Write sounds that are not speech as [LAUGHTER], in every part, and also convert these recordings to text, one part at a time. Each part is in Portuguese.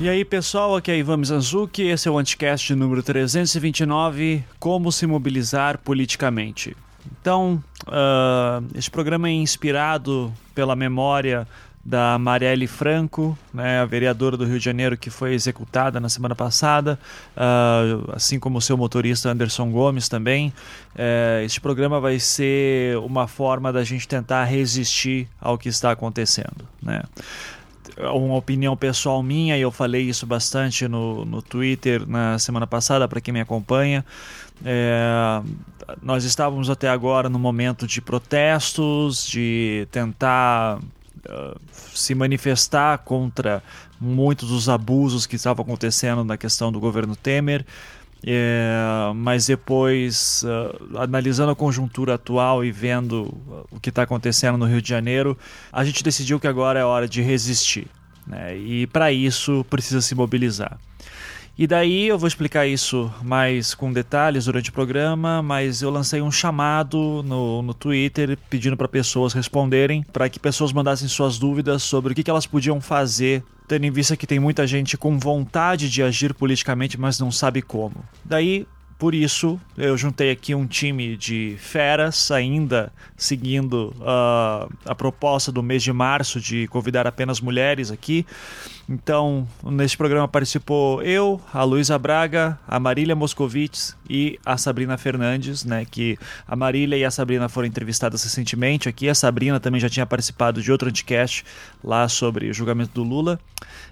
E aí, pessoal, aqui é Ivan Mizanzuki, esse é o Anticast número 329, Como se mobilizar politicamente. Então, uh, esse programa é inspirado pela memória da Marielle Franco, né, a vereadora do Rio de Janeiro que foi executada na semana passada, uh, assim como o seu motorista Anderson Gomes também. Uh, este programa vai ser uma forma da gente tentar resistir ao que está acontecendo. Né? Uma opinião pessoal minha, e eu falei isso bastante no, no Twitter na semana passada, para quem me acompanha. É, nós estávamos até agora no momento de protestos, de tentar uh, se manifestar contra muitos dos abusos que estavam acontecendo na questão do governo Temer. É, mas depois, uh, analisando a conjuntura atual e vendo o que está acontecendo no Rio de Janeiro, a gente decidiu que agora é hora de resistir. Né? E para isso precisa se mobilizar. E daí eu vou explicar isso mais com detalhes durante o programa, mas eu lancei um chamado no, no Twitter pedindo para pessoas responderem, para que pessoas mandassem suas dúvidas sobre o que, que elas podiam fazer, tendo em vista que tem muita gente com vontade de agir politicamente, mas não sabe como. Daí por isso, eu juntei aqui um time de feras, ainda seguindo uh, a proposta do mês de março de convidar apenas mulheres aqui. Então, neste programa participou eu, a Luísa Braga, a Marília Moscovitz e a Sabrina Fernandes, né? Que a Marília e a Sabrina foram entrevistadas recentemente aqui. A Sabrina também já tinha participado de outro anticast lá sobre o julgamento do Lula.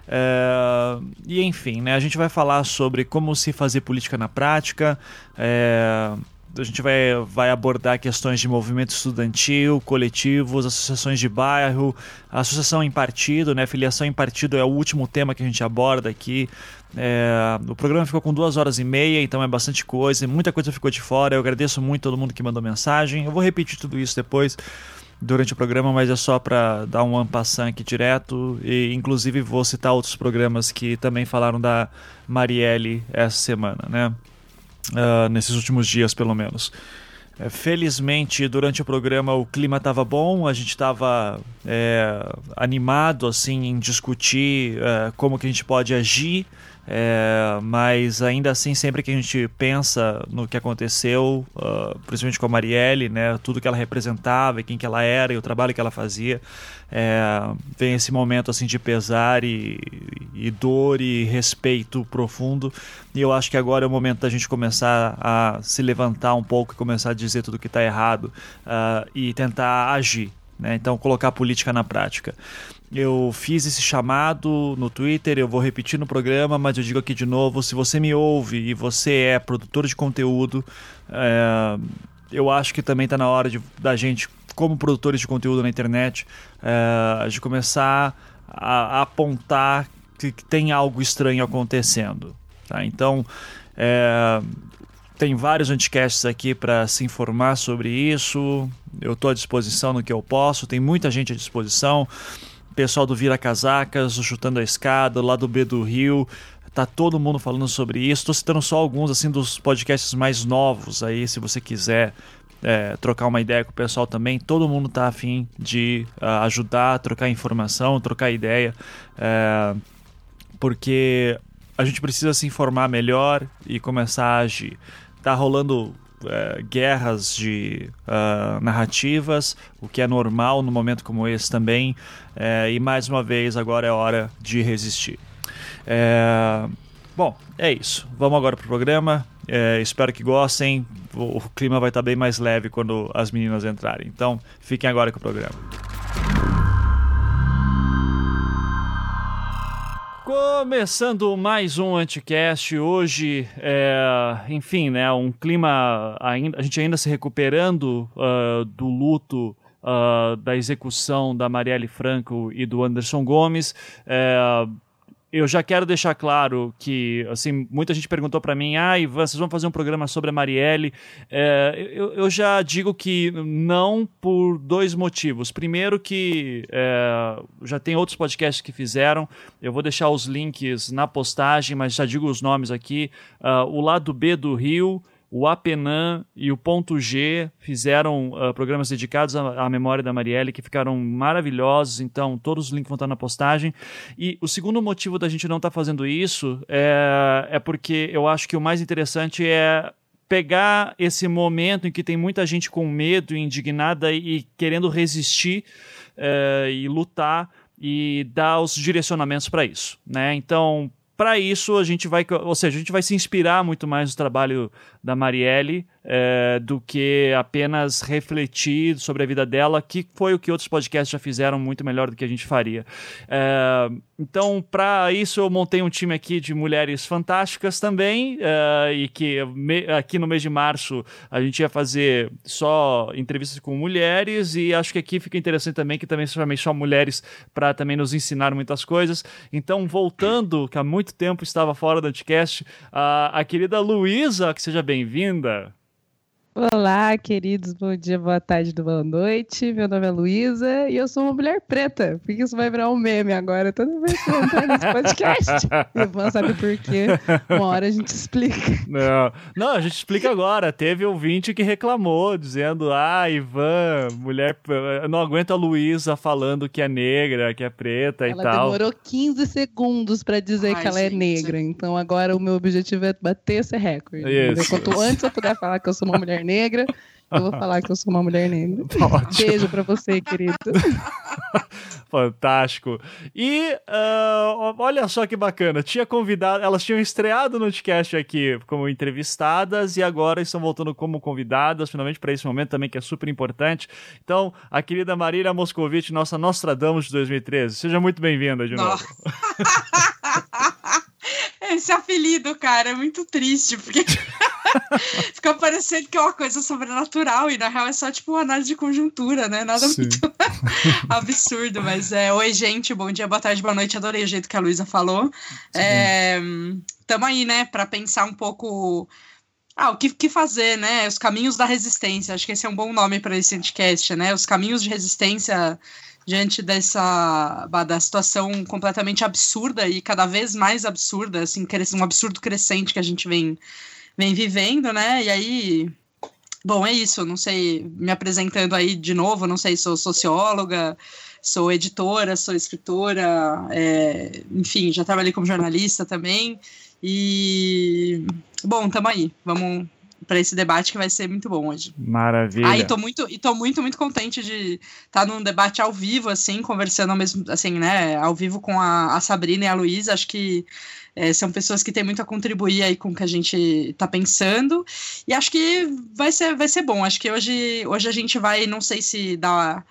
É, e enfim, né, a gente vai falar sobre como se fazer política na prática. É, a gente vai, vai abordar questões de movimento estudantil, coletivos, associações de bairro, associação em partido, né? Filiação em partido é o último tema que a gente aborda aqui. É, o programa ficou com duas horas e meia, então é bastante coisa, muita coisa ficou de fora. Eu agradeço muito todo mundo que mandou mensagem. Eu vou repetir tudo isso depois durante o programa, mas é só para dar um ampassant aqui direto. E inclusive vou citar outros programas que também falaram da Marielle essa semana, né? Uh, nesses últimos dias, pelo menos. É, felizmente, durante o programa o clima estava bom, a gente estava é, animado assim em discutir é, como que a gente pode agir é, mas ainda assim, sempre que a gente pensa no que aconteceu, uh, principalmente com a Marielle, né, tudo que ela representava, quem que ela era e o trabalho que ela fazia, é, vem esse momento assim de pesar e, e, dor e respeito profundo. E eu acho que agora é o momento da gente começar a se levantar um pouco e começar a dizer tudo que está errado uh, e tentar agir. Né? Então, colocar a política na prática. Eu fiz esse chamado no Twitter, eu vou repetir no programa, mas eu digo aqui de novo: se você me ouve e você é produtor de conteúdo, é, eu acho que também está na hora de, da gente, como produtores de conteúdo na internet, é, de começar a, a apontar que, que, tem algo estranho acontecendo. Tá? Então, é, tem vários anticasts aqui para se informar sobre isso. Eu estou à disposição no que eu posso, tem muita gente à disposição pessoal do Vira Casacas, Chutando a Escada, lá do B do Rio, tá todo mundo falando sobre isso. Estou citando só alguns assim dos podcasts mais novos aí, se você quiser é, trocar uma ideia com o pessoal também. Todo mundo tá afim de uh, ajudar, trocar informação, trocar ideia, é, porque a gente precisa se informar melhor e começar a agir. Tá rolando é, guerras de uh, narrativas, o que é normal num momento como esse também. É, e mais uma vez, agora é hora de resistir. É, bom, é isso. Vamos agora para o programa. Espero que gostem. O, o clima vai estar bem mais leve quando as meninas entrarem. Então, fiquem agora com o programa. Começando mais um Anticast, hoje, é, enfim, né, um clima, ainda, a gente ainda se recuperando uh, do luto uh, da execução da Marielle Franco e do Anderson Gomes. É, eu já quero deixar claro que, assim, muita gente perguntou para mim, ah, Ivan, vocês vão fazer um programa sobre a Marielle? É, eu, eu, já digo que não por dois motivos. Primeiro que é, já tem outros podcasts que fizeram, eu vou deixar os links na postagem, mas já digo os nomes aqui. Uh, o Lado B do Rio, o Apenan e o Ponto G fizeram uh, programas dedicados à, à, memória da Marielle que ficaram maravilhosos, então todos os links vão estar na postagem. E o segundo motivo da gente não estar tá fazendo isso é, é porque eu acho que o mais interessante é pegar esse momento em que tem muita gente com medo, indignada e querendo resistir uh, e lutar e dar os direcionamentos para isso, né? Então, para isso a gente vai, ou seja, a gente vai se inspirar muito mais no trabalho da Marielle é, do que apenas refletir sobre a vida dela, que foi o que outros podcasts já fizeram muito melhor do que a gente faria. É, então, para isso, eu montei um time aqui de mulheres fantásticas também, é, e que me, aqui no mês de março a gente ia fazer só entrevistas com mulheres, e acho que aqui fica interessante também que também chamei só mulheres para também nos ensinar muitas coisas. Então, voltando, que há muito tempo estava fora do podcast, a, a querida Luísa, que seja bem-vinda. Olá, queridos, bom dia, boa tarde, boa noite. Meu nome é Luísa e eu sou uma mulher preta, porque isso vai virar um meme agora, toda vez que eu entrar nesse podcast. [LAUGHS] Ivan sabe por quê? Uma hora a gente explica. Não, não, a gente explica agora. Teve um ouvinte que reclamou, dizendo: Ah, Ivan, mulher, eu não aguento a Luísa falando que é negra, que é preta ela e tal. Ela demorou 15 segundos para dizer Ai, que ela é gente. é negra, então agora o meu objetivo é bater esse recorde. Isso. Quanto antes eu puder falar que eu sou uma mulher negra, eu vou falar que eu sou uma mulher negra. [LAUGHS] Ótimo. Beijo pra você, querido. [LAUGHS] Fantástico. E uh, olha só que bacana, tinha convidado, elas tinham estreado no podcast aqui como entrevistadas e agora estão voltando como convidadas, finalmente para esse momento também que é super importante. Então, a querida Marília Moscovitch, nossa Nostradamus de 2013, seja muito bem-vinda de novo. [LAUGHS] [LAUGHS] Esse apelido, cara, é muito triste, porque [LAUGHS] fica parecendo que é uma coisa sobrenatural e na real é só tipo uma análise de conjuntura, né? Nada Sim. muito [LAUGHS] absurdo, mas é. Oi, gente, bom dia, boa tarde, boa noite. Adorei o jeito que a Luísa falou. É, tamo aí, né, para pensar um pouco. Ah, o que, que, fazer, né? Os caminhos da resistência. Acho que esse é um bom nome para esse podcast, né? Os caminhos de resistência diante dessa da situação completamente absurda e cada vez mais absurda, assim, um absurdo crescente que a gente vem, vem vivendo, né? E aí, bom, é isso. Não sei, me apresentando aí de novo, não sei, sou socióloga, sou editora, sou escritora, é, enfim, já trabalhei como jornalista também. E bom, tamo aí. Vamos para esse debate que vai ser muito bom hoje. Maravilha. Aí ah, tô muito e tô muito muito contente de estar tá num debate ao vivo assim, conversando ao mesmo assim, né, ao vivo com a, a Sabrina e a Luísa, acho que é, são pessoas que têm muito a contribuir aí com o que a gente está pensando. E acho que vai ser, vai ser bom. Acho que hoje, hoje a gente vai, não sei se dá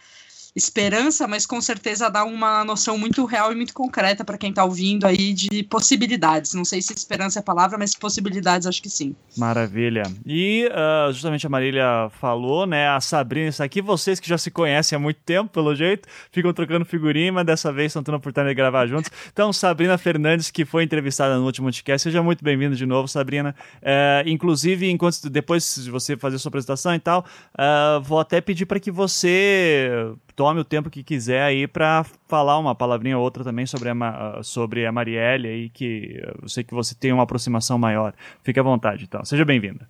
esperança, mas com certeza dá uma noção muito real e muito concreta para quem está ouvindo aí de possibilidades. Não sei se esperança é a palavra, mas possibilidades acho que sim. Maravilha. E uh, justamente a Marília falou, né? A Sabrina está aqui. Vocês que já se conhecem há muito tempo, pelo jeito, ficam trocando figurinha, mas dessa vez estão tendo a oportunidade de gravar juntos. Então, Sabrina Fernandes, que foi entrevistada no último podcast, seja muito bem-vinda de novo, Sabrina. Uh, inclusive, enquanto depois de você fazer sua apresentação e tal, uh, vou até pedir para que você tome o tempo que quiser aí para falar uma palavrinha ou outra também sobre a, sobre a Marielle aí, que eu sei que você tem uma aproximação maior. Fique à vontade, então. Seja bem-vinda.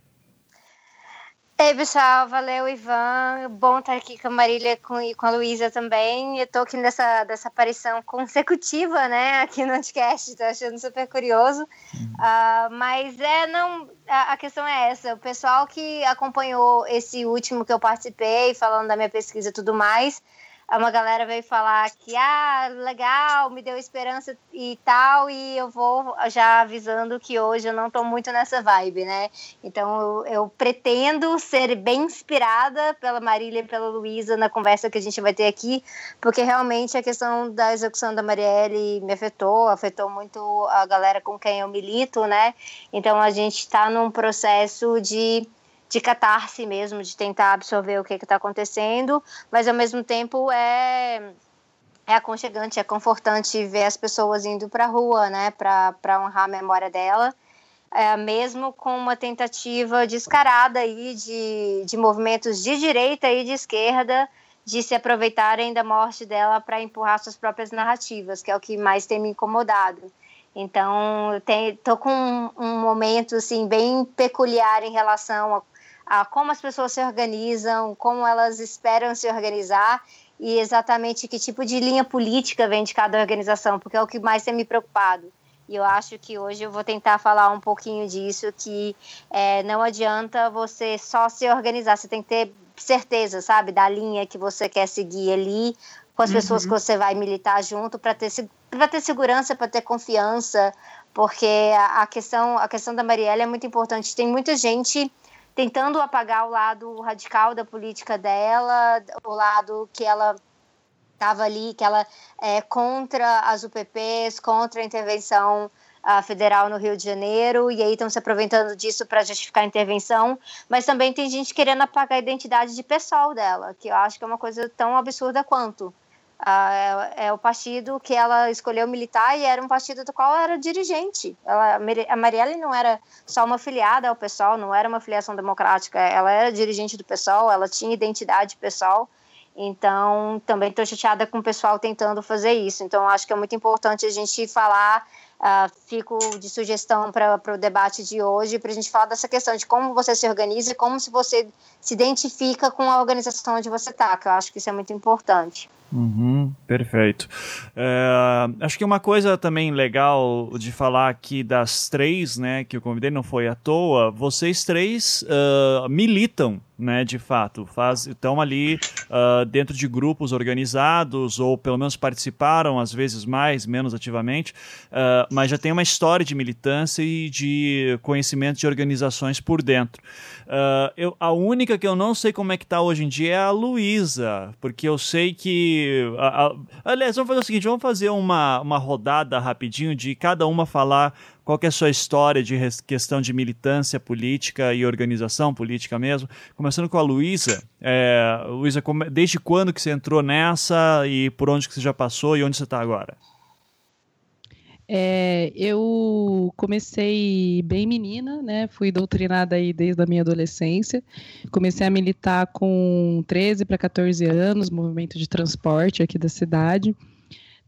Ei, pessoal, valeu, Ivan. Bom estar aqui com a Marília com, e com a Luísa também. Eu tô aqui nessa dessa aparição consecutiva, né, aqui no podcast, tô achando super curioso. Uhum. Uh, mas é, não, a, a, questão é essa: o pessoal que acompanhou esse último que eu participei, falando da minha pesquisa e tudo mais, uma galera veio falar que, ah, legal, me deu esperança e tal, e eu vou já avisando que hoje eu não tô muito nessa vibe, né? Então eu, eu pretendo ser bem inspirada pela Marília e pela Luísa na conversa que a gente vai ter aqui, porque realmente a questão da execução da Marielle me afetou, afetou muito a galera com quem eu milito, né? Então a gente está num processo de de catarse mesmo, de tentar absorver o que está acontecendo, mas ao mesmo tempo é é aconchegante, é confortante ver as pessoas indo para a rua, né, para honrar a memória dela, é, mesmo com uma tentativa descarada aí de, de movimentos de direita e de esquerda de se aproveitarem da morte dela para empurrar suas próprias narrativas, que é o que mais tem me incomodado. Então, estou com um, um, momento assim bem peculiar em relação a, a, como as pessoas se organizam, como elas esperam se organizar e exatamente que tipo de linha política vem de cada organização, porque é o que mais tem me preocupado. E eu acho que hoje eu vou tentar falar um pouquinho disso, que é, não adianta você só se organizar, você tem que ter certeza, sabe, da linha que você quer seguir ali, com as uhum. pessoas que você vai militar junto, para ter, ter segurança, para ter confiança, porque a, a, questão, a questão da Marielle é muito importante. Tem muita gente tentando apagar o lado radical da política dela, o lado que ela estava ali, que ela é contra as UPPs, contra a intervenção uh, federal no Rio de Janeiro, e aí estão se aproveitando disso para justificar a intervenção, mas também tem gente querendo apagar a identidade de pessoal dela, que eu acho que é uma coisa tão absurda quanto. É, é, o partido que ela escolheu militar e era um partido do qual ela era dirigente. Ela, a Marielle não era só uma filiada ao PSOL, não era uma filiação democrática, ela era dirigente do PSOL, ela tinha identidade pessoal então, também estou chateada com o pessoal tentando fazer isso. Então, acho que é muito importante a gente falar. Uh, fico de sugestão para o debate de hoje, para a gente falar dessa questão de como você se organiza e como se você se identifica com a organização onde você está, que eu acho que isso é muito importante. Uhum, perfeito. É, acho que uma coisa também legal de falar aqui das três, né, que eu convidei, não foi à toa, vocês três uh, militam né, de fato, estão ali uh, dentro de grupos organizados ou pelo menos participaram, às vezes mais, menos ativamente, uh, mas já tem uma história de militância e de conhecimento de organizações por dentro. Uh, eu, a única que eu não sei como é que está hoje em dia é a Luísa, porque eu sei que... A, a, aliás, vamos fazer o seguinte, vamos fazer uma, uma rodada rapidinho de cada uma falar qual é a sua história de questão de militância política e organização política mesmo? Começando com a Luísa. É, Luísa, desde quando que você entrou nessa e por onde que você já passou e onde você está agora? É, eu comecei bem menina, né? Fui doutrinada aí desde a minha adolescência. Comecei a militar com 13 para 14 anos, movimento de transporte aqui da cidade.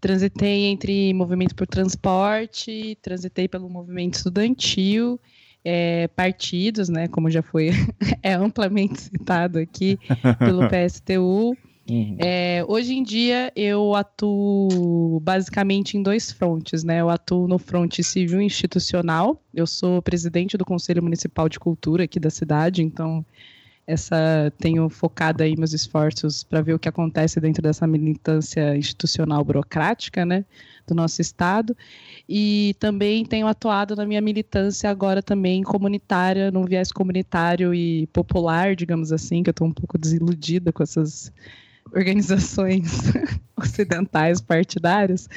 Transitei entre movimento por transporte, transitei pelo movimento estudantil, é, partidos, né, como já foi [LAUGHS] é amplamente citado aqui [LAUGHS] pelo PSTU. Uhum. É, hoje em dia eu atuo basicamente em dois frontes, né? Eu atuo no fronte civil institucional. Eu sou presidente do Conselho Municipal de Cultura aqui da cidade, então essa tenho focado aí meus esforços para ver o que acontece dentro dessa militância institucional burocrática, né, do nosso estado, e também tenho atuado na minha militância agora também comunitária, num viés comunitário e popular, digamos assim, que eu estou um pouco desiludida com essas organizações [LAUGHS] ocidentais partidárias.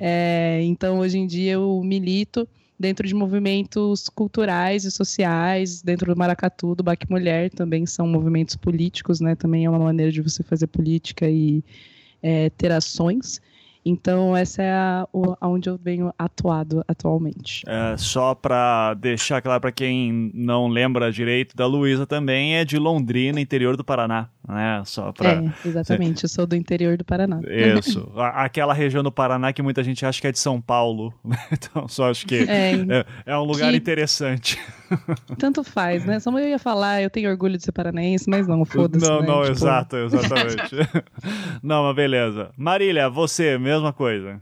É, então, hoje em dia eu milito dentro de movimentos culturais e sociais, dentro do Maracatu, do Baque Mulher, também são movimentos políticos, né? Também é uma maneira de você fazer política e é, ter ações. Então, essa é a, onde eu venho atuado atualmente. É, só para deixar claro para quem não lembra direito da Luísa também, é de Londrina, interior do Paraná. Né? Só pra... É, exatamente, eu sou do interior do Paraná. Isso, aquela região do Paraná que muita gente acha que é de São Paulo. [LAUGHS] Então, só acho que é, é, é um lugar que... interessante. [LAUGHS] Tanto faz, né? Só eu ia falar, eu tenho orgulho de ser paranaense, mas não, foda-se. Não, né? não, tipo... exato, exatamente. [LAUGHS] não, mas beleza. Marília, você, mesma coisa.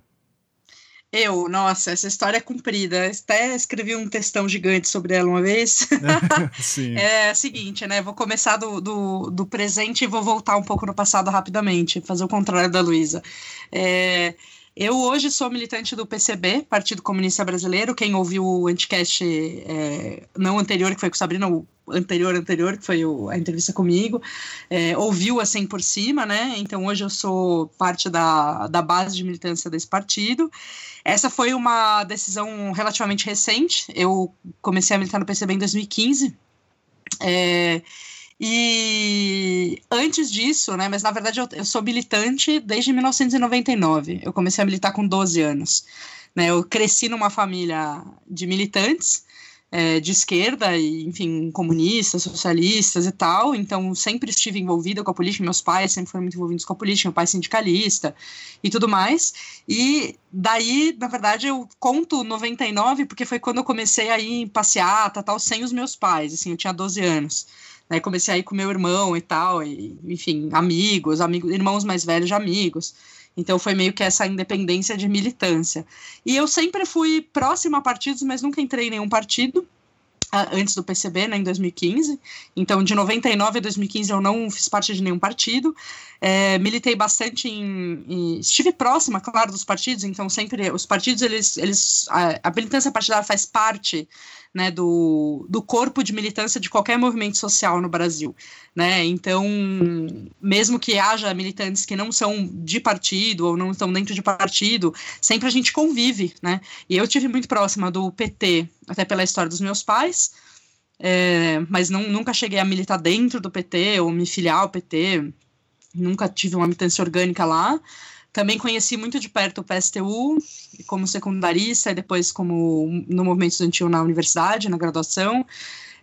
Eu, nossa, essa história é comprida. Até escrevi um textão gigante sobre ela uma vez. [LAUGHS] Sim. É o seguinte, né? Vou começar do, do, do, presente e vou voltar um pouco no passado rapidamente, fazer o contrário da Luísa. É, eu hoje sou militante do PCB, Partido Comunista Brasileiro. Quem ouviu o Anticast é, não anterior, que foi com Sabrina, o anterior, anterior, que foi o, a entrevista comigo, é, ouviu assim por cima, né? Então hoje eu sou parte da, da base de militância desse partido. Essa foi uma decisão relativamente recente. Eu comecei a militar no PCB em 2015. É, e antes disso, né, mas na verdade eu, eu, sou militante desde 1999. Eu comecei a militar com 12 anos. Né, eu cresci numa família de militantes, é, de esquerda, e, enfim, comunistas, socialistas e tal, então sempre estive envolvida com a política, meus pais sempre foram muito envolvidos com a política, meu pai sindicalista e tudo mais, e daí, na verdade, eu conto 99, porque foi quando eu comecei a ir em passeata, tal, sem os meus pais, assim, eu tinha 12 anos, Daí comecei a ir com meu irmão e tal, e, enfim, amigos, amigos, irmãos mais velhos de amigos. Então foi meio que essa independência de militância. E eu sempre fui próxima a partidos, mas nunca entrei em nenhum partido antes do PCB, né, em 2015. Então, de 99 a 2015 eu não fiz parte de nenhum partido. É, militei bastante em, em, estive próxima, claro, dos partidos. Então, sempre os partidos eles, eles a, a militância partidária faz parte né, do, do corpo de militância de qualquer movimento social no Brasil. Né? Então, mesmo que haja militantes que não são de partido ou não estão dentro de partido, sempre a gente convive. Né? E eu tive muito próxima do PT, até pela história dos meus pais, é, mas não, nunca cheguei a militar dentro do PT ou me filiar ao PT, nunca tive uma militância orgânica lá. Também conheci muito de perto o PSTU, como secundarista e depois como no movimento estudantil na universidade, na graduação.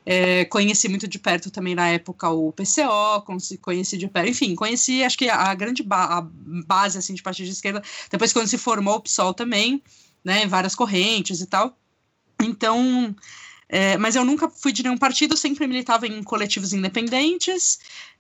É, conheci muito de perto também na época o PCO, conheci de perto, enfim, conheci acho que a grande ba a base assim, de partido de esquerda, depois quando se formou o PSOL também, né, várias correntes e tal. Então, é, mas eu nunca fui de nenhum partido, sempre militava em coletivos independentes,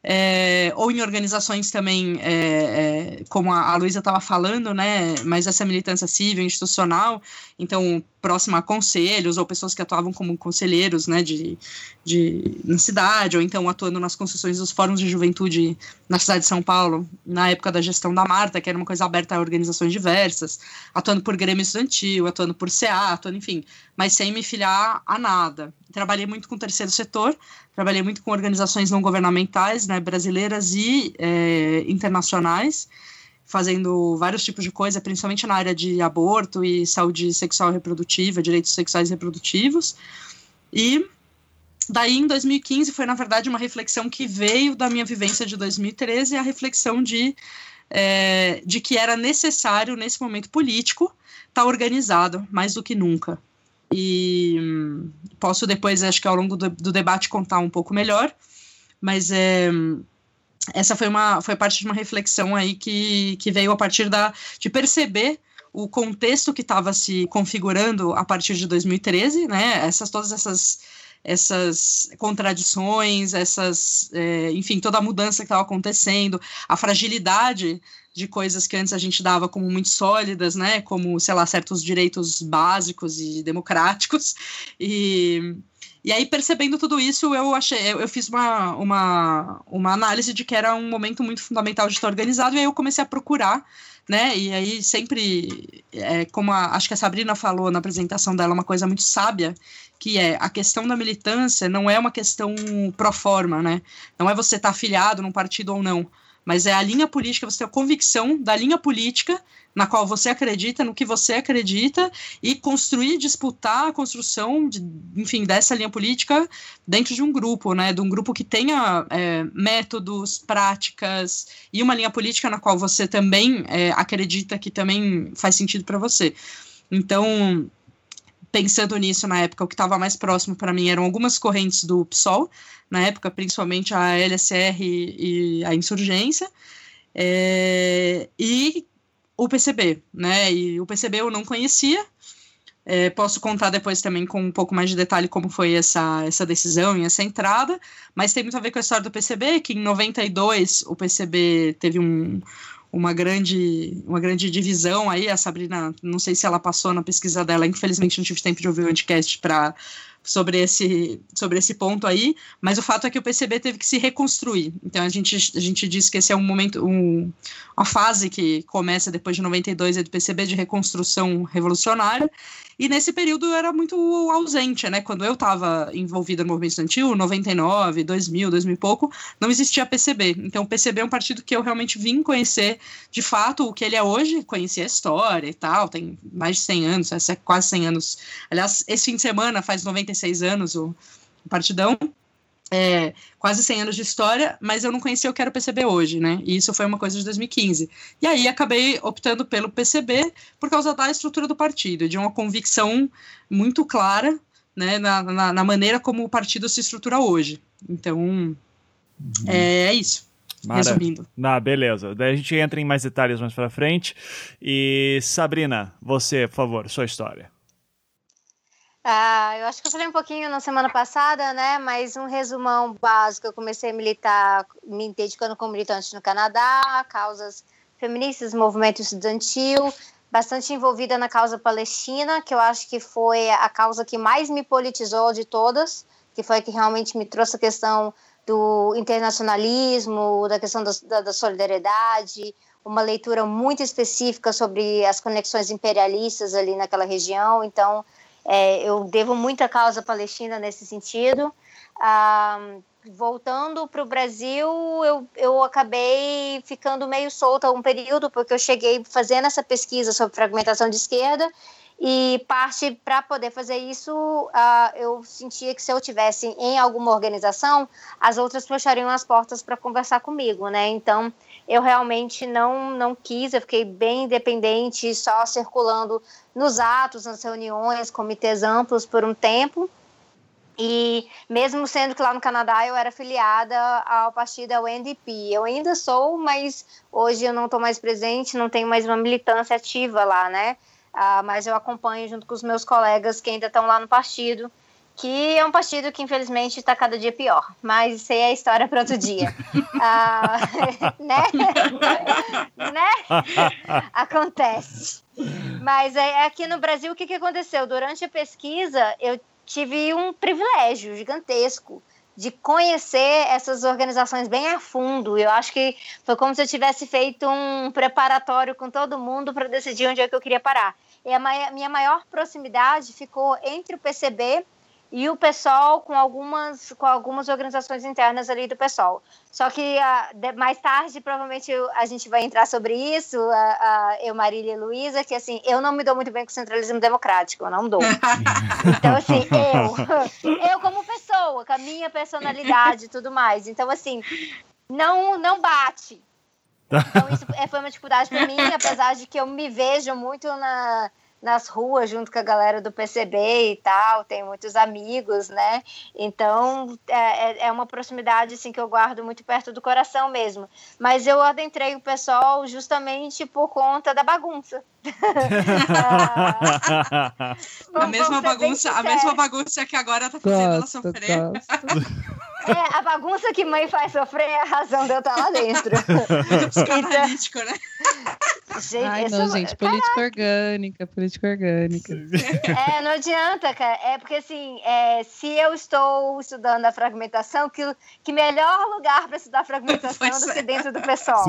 é, ou em organizações também, é, é como a, Luísa estava falando, né, mas essa militância civil, institucional, então próxima a conselhos, ou pessoas que atuavam como conselheiros, né, de, de, na cidade, ou então atuando nas concessões dos fóruns de juventude na cidade de São Paulo, na época da gestão da Marta, que era uma coisa aberta a organizações diversas, atuando por Grêmio Estudantil, atuando por CA, atuando, enfim, mas sem me filiar a nada. Trabalhei muito com o terceiro setor, trabalhei muito com organizações não governamentais, né, brasileiras e é, internacionais, fazendo vários tipos de coisa, principalmente na área de aborto e saúde sexual e reprodutiva, direitos sexuais e reprodutivos. E daí, em 2015, foi, na verdade, uma reflexão que veio da minha vivência de 2013, a reflexão de, é, de que era necessário, nesse momento político, estar tá organizado, mais do que nunca. E hum, posso depois, acho que ao longo do, do debate, contar um pouco melhor, mas é essa foi uma foi parte de uma reflexão aí que, que veio a partir da de perceber o contexto que estava se configurando a partir de 2013, né? Essas todas essas essas contradições, essas, é, enfim, toda a mudança que estava acontecendo, a fragilidade de coisas que antes a gente dava como muito sólidas, né, como, sei lá, certos direitos básicos e democráticos, [LAUGHS] e e aí, percebendo tudo isso, eu achei, eu, eu, fiz uma, uma, uma análise de que era um momento muito fundamental de estar organizado, e aí eu comecei a procurar, né? E aí sempre, é, como a, acho que a Sabrina falou na apresentação dela, uma coisa muito sábia, que é a questão da militância não é uma questão pro forma, né? Não é você estar tá afiliado num partido ou não mas é a linha política, você tem a convicção da linha política na qual você acredita, no que você acredita, e construir, disputar a construção, de, enfim, dessa linha política dentro de um grupo, né, de um grupo que tenha é, métodos, práticas e uma linha política na qual você também é, acredita que também faz sentido para você. Então, pensando nisso na época, o que estava mais próximo para mim eram algumas correntes do PSOL, na época, principalmente a LSR e a Insurgência, é, e o PCB, né? E o PCB eu não conhecia. É, posso contar depois também com um pouco mais de detalhe como foi essa, essa decisão e essa entrada, mas tem muito a ver com a história do PCB, que em 92 o PCB teve um, uma grande, uma grande divisão aí. A Sabrina, não sei se ela passou na pesquisa dela, infelizmente não tive tempo de ouvir o anticast para sobre esse, sobre esse ponto aí, mas o fato é que o PCB teve que se reconstruir. Então a gente, a gente diz que esse é um momento, um, uma fase que começa depois de 92 é do PCB de reconstrução revolucionária, e nesse período era muito ausente, né? Quando eu estava envolvida no movimento estudantil, 99, 2000, 2000 e pouco, não existia PCB. Então o PCB é um partido que eu realmente vim conhecer de fato o que ele é hoje, conheci a história e tal, tem mais de 100 anos, é quase 100 anos. Aliás, esse fim de semana faz 96 anos o, Partidão é, quase 100 anos de história, mas eu não conhecia o que era o PCB hoje, né? E isso foi uma coisa de 2015. E aí acabei optando pelo PCB por causa da estrutura do partido, de uma convicção muito clara né, na, na, na maneira como o partido se estrutura hoje. Então, uhum. é, é isso. Mara. Resumindo. Ah, beleza. Daí a gente entra em mais detalhes mais pra frente. E Sabrina, você, por favor, sua história. Ah, eu acho que eu falei um pouquinho na semana passada, né? Mas um resumão básico. Eu comecei a militar, me dedicando como militante no Canadá, causas feministas, movimento estudantil, bastante envolvida na causa palestina, que eu acho que foi a causa que mais me politizou de todas, que foi a que realmente me trouxe a questão do internacionalismo, da questão da, da solidariedade, uma leitura muito específica sobre as conexões imperialistas ali naquela região. Então, é, eu devo muita causa palestina nesse sentido. Ah, voltando para o Brasil, eu, eu acabei ficando meio solta um período, porque eu cheguei fazendo essa pesquisa sobre fragmentação de esquerda e parte para poder fazer isso, uh, eu sentia que se eu tivesse em alguma organização, as outras fechariam as portas para conversar comigo, né? Então, eu realmente não não quis, eu fiquei bem independente, só circulando nos atos, nas reuniões, comitês amplos por um tempo. E mesmo sendo que lá no Canadá eu era filiada ao partido ao NDP, eu ainda sou, mas hoje eu não estou mais presente, não tenho mais uma militância ativa lá, né? Uh, mas eu acompanho junto com os meus colegas que ainda estão lá no partido, que é um partido que infelizmente está cada dia pior. Mas isso aí é história para outro dia. Uh, [LAUGHS] [LAUGHS] né? né? [LAUGHS] Acontece. Mas é, aqui no Brasil, o que, que aconteceu? Durante a pesquisa, eu tive um privilégio gigantesco de conhecer essas organizações bem a fundo. Eu acho que foi como se eu tivesse feito um preparatório com todo mundo para decidir onde é que eu queria parar. E a minha maior proximidade ficou entre o PCB e o PSOL com algumas, com algumas organizações internas ali do PSOL. Só que uh, mais tarde, provavelmente, a gente vai entrar sobre isso, uh, uh, eu, Marília e Luísa, que assim, eu não me dou muito bem com o centralismo democrático, eu não dou. [LAUGHS] então, assim, eu, eu como pessoa, com a minha personalidade e tudo mais. Então, assim, não, não bate. Então isso é, foi uma dificuldade para mim, apesar de que eu me vejo muito na, nas ruas junto com a galera do PCB e tal, tenho muitos amigos, né? Então é, é, é uma proximidade assim que eu guardo muito perto do coração mesmo. Mas eu adentrei o pessoal justamente por conta da bagunça. [LAUGHS] [LAUGHS] ah, a mesma bagunça, a mesma bagunça que agora tá fazendo ela sofrer. É, a bagunça que mãe faz sofrer é a razão de eu estar lá dentro. [LAUGHS] Psicanalítico, né? Gente, Ai, não, gente, política orgânica, política orgânica. [LAUGHS] É, não adianta, cara. É porque, assim, é, se eu estou estudando a fragmentação, que, que melhor lugar para estudar fragmentação pois do é. que dentro do pessoal.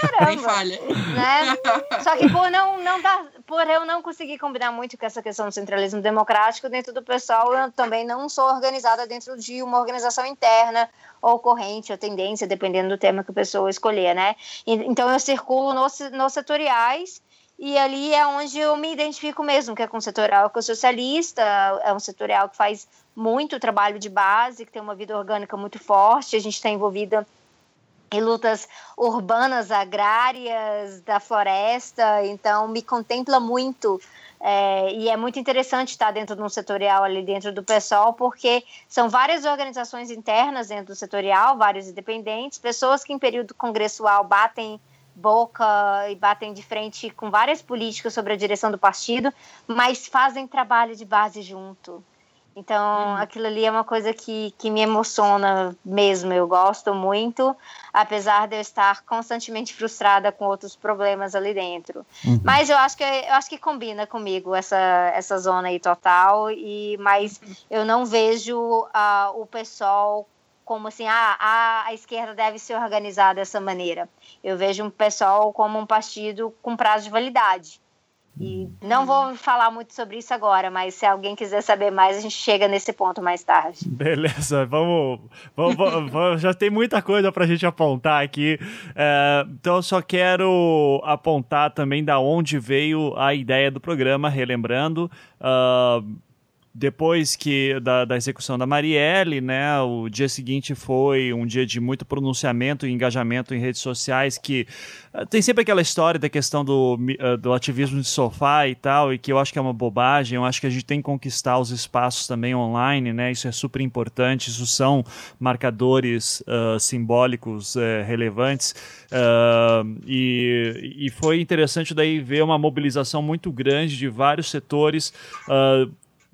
Caramba! Nem falha. Né? Só que por não, não dar, por eu não conseguir combinar muito com essa questão do centralismo democrático dentro do pessoal, eu também não sou organizada dentro de uma organização interna ou corrente ou tendência, dependendo do tema que a pessoa escolher, né? Então eu circulo nos, nos setoriais e ali é onde eu me identifico mesmo, que é com o setorial que eu socialista, é um setorial que faz muito trabalho de base, que tem uma vida orgânica muito forte, a gente está envolvida em lutas urbanas, agrárias, da floresta, então me contempla muito. É, e é muito interessante estar dentro de um setorial ali dentro do PSOL, porque são várias organizações internas dentro do setorial, vários independentes, pessoas que em período congressual batem boca e batem de frente com várias políticas sobre a direção do partido, mas fazem trabalho de base junto. Então, hum. aquilo ali é uma coisa que, que me emociona mesmo. Eu gosto muito, apesar de eu estar constantemente frustrada com outros problemas ali dentro. Uhum. Mas eu acho que eu acho que combina comigo essa, essa zona aí total. E mas eu não vejo uh, o pessoal como assim, ah, a, a esquerda deve se organizar dessa maneira. Eu vejo um pessoal como um partido com prazo de validade. E não vou falar muito sobre isso agora, mas se alguém quiser saber mais, a gente chega nesse ponto mais tarde. [LAUGHS] Beleza, vamos. vamos, vamos já tem muita coisa para a gente apontar aqui. É, então, eu só quero apontar também da onde veio a ideia do programa, relembrando. Uh, depois que da, da, execução da Marielle, né, o dia seguinte foi um dia de muito pronunciamento e engajamento em redes sociais que uh, tem sempre aquela história da questão do, uh, do ativismo de sofá e tal, e que eu acho que é uma bobagem, eu acho que a gente tem que conquistar os espaços também online, né, isso é super importante, isso são marcadores uh, simbólicos eh, relevantes, e, e foi interessante daí ver uma mobilização muito grande de vários setores,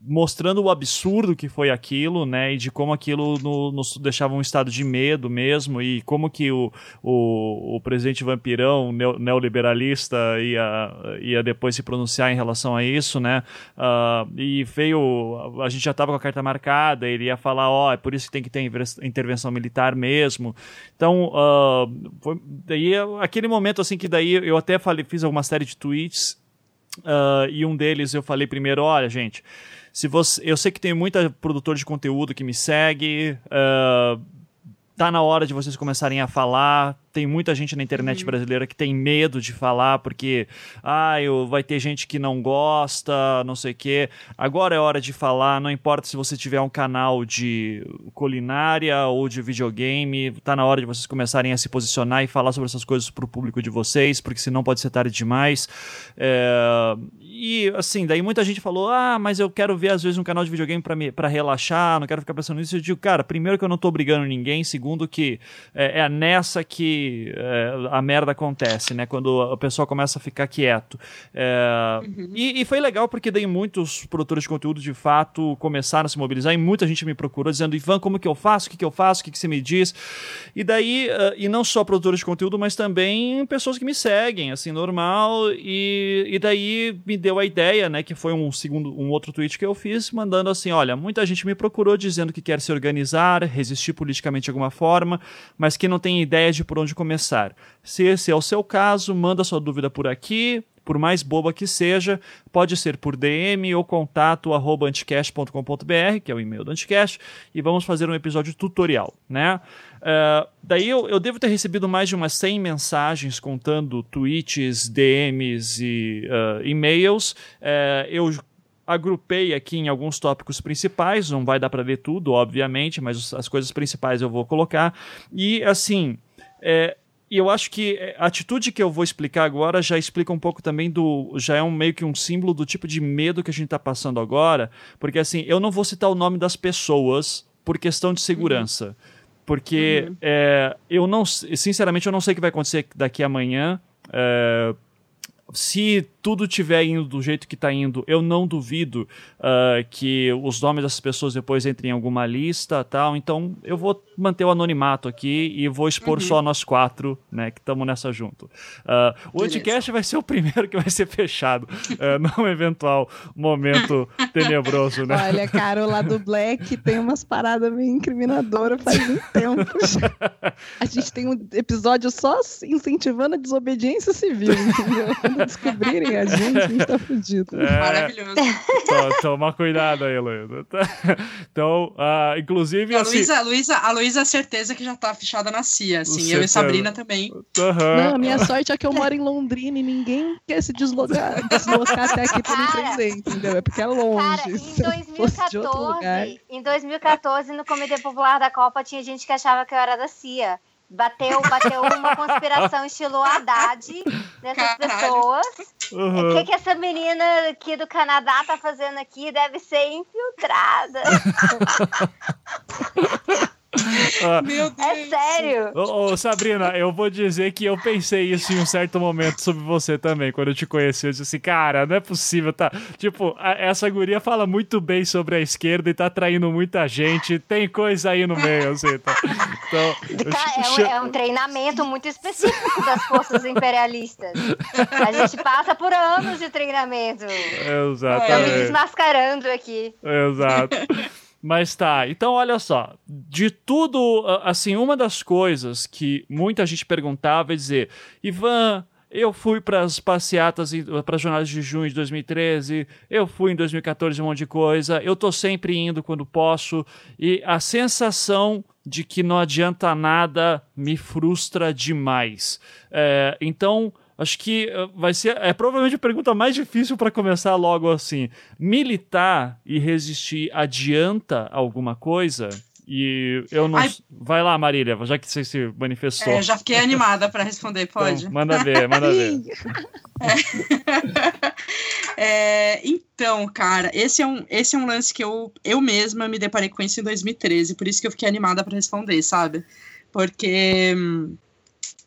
mostrando o absurdo que foi aquilo, né, e de como aquilo no, nos deixava um estado de medo mesmo, e como que o, o, o presidente vampirão neoliberalista ia, ia depois se pronunciar em relação a isso, né, uh, e veio, a gente já estava com a carta marcada, ele ia falar, ó, oh, é por isso que tem que ter intervenção militar mesmo, então, uh, foi, daí, aquele momento, assim, que daí eu até falei, fiz alguma série de tweets, uh, e um deles eu falei primeiro, olha, gente, se você, eu sei que tem muita produtor de conteúdo que me segue. Uh, tá na hora de vocês começarem a falar tem muita gente na internet uhum. brasileira que tem medo de falar porque ah, eu, vai ter gente que não gosta, não sei o quê. Agora é hora de falar, não importa se você tiver um canal de culinária ou de videogame, tá na hora de vocês começarem a se posicionar e falar sobre essas coisas pro público de vocês, porque senão pode ser tarde demais. É... E assim, daí muita gente falou: ah, mas eu quero ver às vezes um canal de videogame para relaxar, não quero ficar pensando nisso. Eu digo, cara, primeiro que eu não tô obrigando ninguém, segundo que é, é nessa que é, a merda acontece, né? Quando o pessoal começa a ficar quieto. É, uhum. e, e, foi legal porque daí muitos produtores de conteúdo de fato começaram a se mobilizar e muita gente me procurou dizendo: Ivan, como que eu faço? O que, que eu faço? O que, que você me diz? E daí, uh, e não só produtores de conteúdo, mas também pessoas que me seguem, assim, normal. E, e daí me deu a ideia, né? Que foi um segundo, um outro tweet que eu fiz, mandando assim: olha, muita gente me procurou dizendo que quer se organizar, resistir politicamente de alguma forma, mas que não tem ideia de por onde começar. Se esse é o seu caso, manda sua dúvida por aqui, por mais boba que seja, pode ser por DM ou contato anticast.com.br, que é o e-mail do Anticast, e vamos fazer um episódio tutorial, né? Uh, daí eu, eu, devo ter recebido mais de umas 100 mensagens contando tweets, DMs e uh, e-mails. Uh, eu agrupei aqui em alguns tópicos principais, não vai dar para ler tudo, obviamente, mas as coisas principais eu vou colocar. E assim, é, e eu acho que a atitude que eu vou explicar agora já explica um pouco também do. Já é um meio que um símbolo do tipo de medo que a gente está passando agora. Porque assim, eu não vou citar o nome das pessoas por questão de segurança. Uhum. Porque uhum. É, eu não. Sinceramente, eu não sei o que vai acontecer daqui amanhã. É, se tudo estiver indo do jeito que está indo, eu não duvido uh, que os nomes dessas pessoas depois entrem em alguma lista tal. Então eu vou manter o anonimato aqui e vou expor uhum. só nós quatro, né, que estamos nessa junto. Uh, o podcast vai ser o primeiro que vai ser fechado uh, [LAUGHS] num eventual momento tenebroso, né? Olha, cara, o lado Black tem umas paradas meio incriminadoras faz um tempo. A gente tem um episódio só incentivando a desobediência civil, entendeu? Quando [LAUGHS] descobrirem a gente, a gente tá fudido. É, Maravilhoso. toma cuidado aí, Luísa. [LAUGHS] Então, uh, inclusive. A assim, Luísa, Luísa, a Luísa, certeza que já tá fechada na CIA, assim. Eu e Sabrina também. Uhum. Não, a minha sorte é que eu moro em Londrina e ninguém quer se deslocar, deslocar até aqui pra me prender, entendeu? É porque é longe. Cara, em 2014, em 2014, no Comitê Popular da Copa, tinha gente que achava que eu era da CIA. Bateu, bateu uma conspiração estilo Haddad nessas Caralho. pessoas. Uhum. O que, que essa menina aqui do Canadá tá fazendo aqui? Deve ser infiltrada. [LAUGHS] Ah. Meu Deus. É sério. Ô, ô, Sabrina, eu vou dizer que eu pensei isso em um certo momento sobre você também. Quando eu te conheci, eu disse assim, cara, não é possível, tá? Tipo, a, essa guria fala muito bem sobre a esquerda e tá atraindo muita gente. Tem coisa aí no meio, assim, tá? Então, é, um, é um treinamento muito específico das forças imperialistas. A gente passa por anos de treinamento. Exatamente. Estamos desmascarando aqui. Exato. Mas tá, então olha só, de tudo, assim, uma das coisas que muita gente perguntava é dizer, Ivan, eu fui para as passeatas, para as jornadas de junho de 2013, eu fui em 2014 um monte de coisa, eu tô sempre indo quando posso, e a sensação de que não adianta nada me frustra demais. É, então, Acho que uh, vai ser. É provavelmente a pergunta mais difícil para começar logo assim. Militar e resistir adianta alguma coisa? E eu não. Ai, vai lá, Marília, já que você se manifestou. É, já fiquei animada para responder, [LAUGHS] então, pode? Então, manda ver, manda ver. [LAUGHS] É, então, cara, esse é, um, esse é um lance que eu, eu mesma me deparei com isso em 2013, por isso que eu fiquei animada para responder, sabe? Porque. Hum,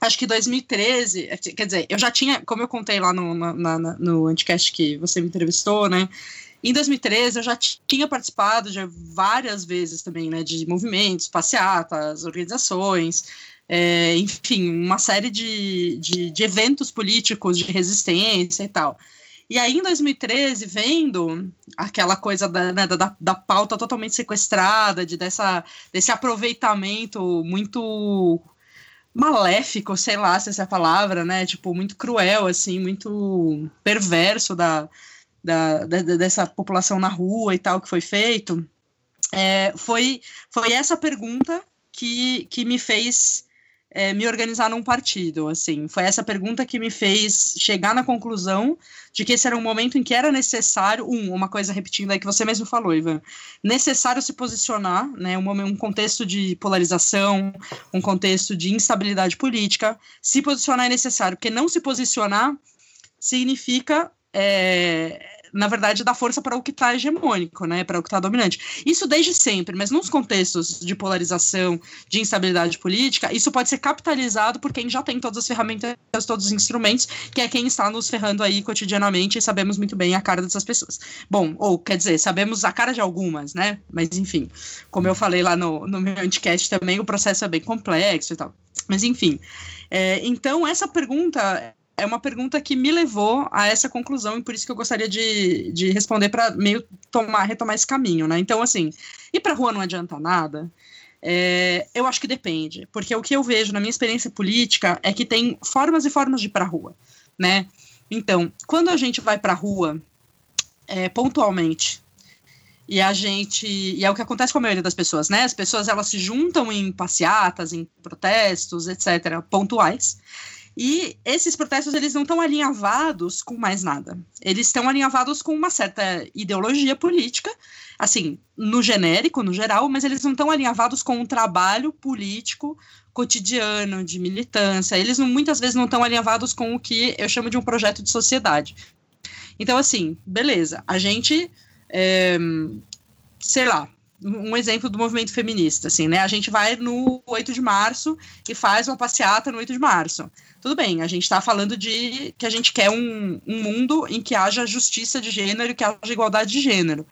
acho que 2013, é, quer dizer, eu já tinha, como eu contei lá no, na, no anticast que você me entrevistou, né? Em 2013 eu já tinha participado de várias vezes também, né, de movimentos, passeatas, organizações, é, enfim, uma série de, de, de, eventos políticos de resistência e tal. E aí, em 2013, vendo aquela coisa da, né, da, da, pauta totalmente sequestrada, de dessa, desse aproveitamento muito maléfico, sei lá se essa é a palavra, né? Tipo, muito cruel, assim, muito perverso da, da, da dessa população na rua e tal que foi feito. É, foi, foi essa pergunta que, que me fez é, me organizar num partido, assim. Foi essa pergunta que me fez chegar na conclusão de que esse era um momento em que era necessário, um, uma coisa repetindo aí que você mesmo falou, Ivan, necessário se posicionar, né, um, um contexto de polarização, um contexto de instabilidade política, se posicionar é necessário, porque não se posicionar significa é, na verdade, dá força para o que está hegemônico, né, para o que está dominante. Isso desde sempre, mas nos contextos de polarização, de instabilidade política, isso pode ser capitalizado por quem já tem todas as ferramentas, todos os instrumentos, que é quem está nos ferrando aí cotidianamente e sabemos muito bem a cara dessas pessoas. Bom, ou quer dizer, sabemos a cara de algumas, né, mas enfim, como eu falei lá no, no meu anticast também, o processo é bem complexo e tal. Mas enfim, é, então essa pergunta é uma pergunta que me levou a essa conclusão e por isso que eu gostaria de, de responder para meio tomar, retomar esse caminho, né? Então, assim, ir para rua não adianta nada. É, eu acho que depende, porque o que eu vejo na minha experiência política é que tem formas e formas de ir para rua, né? Então, quando a gente vai para rua é, pontualmente e a gente e é o que acontece com a maioria das pessoas, né? As pessoas elas se juntam em passeatas, em protestos, etc, pontuais e esses protestos eles não estão alinhavados com mais nada. Eles estão alinhavados com uma certa ideologia política, assim, no genérico, no geral, mas eles não estão alinhavados com um trabalho político cotidiano de militância. Eles não, muitas vezes não estão alinhavados com o que eu chamo de um projeto de sociedade. Então, assim, beleza, a gente, é, sei lá, um exemplo do movimento feminista, assim, né? A gente vai no 8 de março e faz uma passeata no 8 de março. Tudo bem, a gente está falando de que a gente quer um, um mundo em que haja justiça de gênero que haja igualdade de gênero.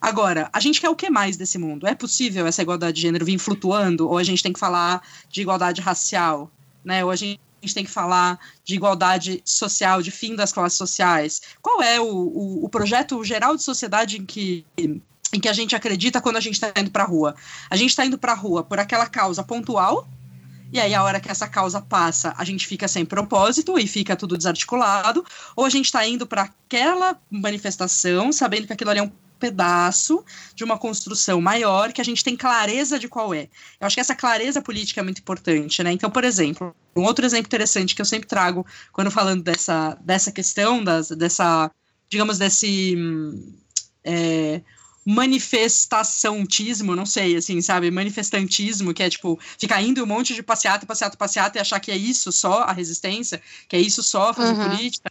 Agora, a gente quer o que mais desse mundo? É possível essa igualdade de gênero vir flutuando? Ou a gente tem que falar de igualdade racial? Né? Ou a gente tem que falar de igualdade social, de fim das classes sociais? Qual é o, o, o projeto geral de sociedade em que, em que a gente acredita quando a gente está indo para a rua? A gente está indo para a rua por aquela causa pontual e aí, a hora que essa causa passa, a gente fica sem propósito e fica tudo desarticulado, ou a gente está indo para aquela manifestação, sabendo que aquilo ali é um pedaço de uma construção maior que a gente tem clareza de qual é. Eu acho que essa clareza política é muito importante, né? Então, por exemplo, um outro exemplo interessante que eu sempre trago quando falando dessa, dessa questão, das, dessa, digamos, desse. É, manifestaçãotismo, não sei, assim, sabe? Manifestantismo, que é tipo, ficar indo um monte de passeata, passeata, passeata e achar que é isso só a resistência, que é isso só fazer uhum. política.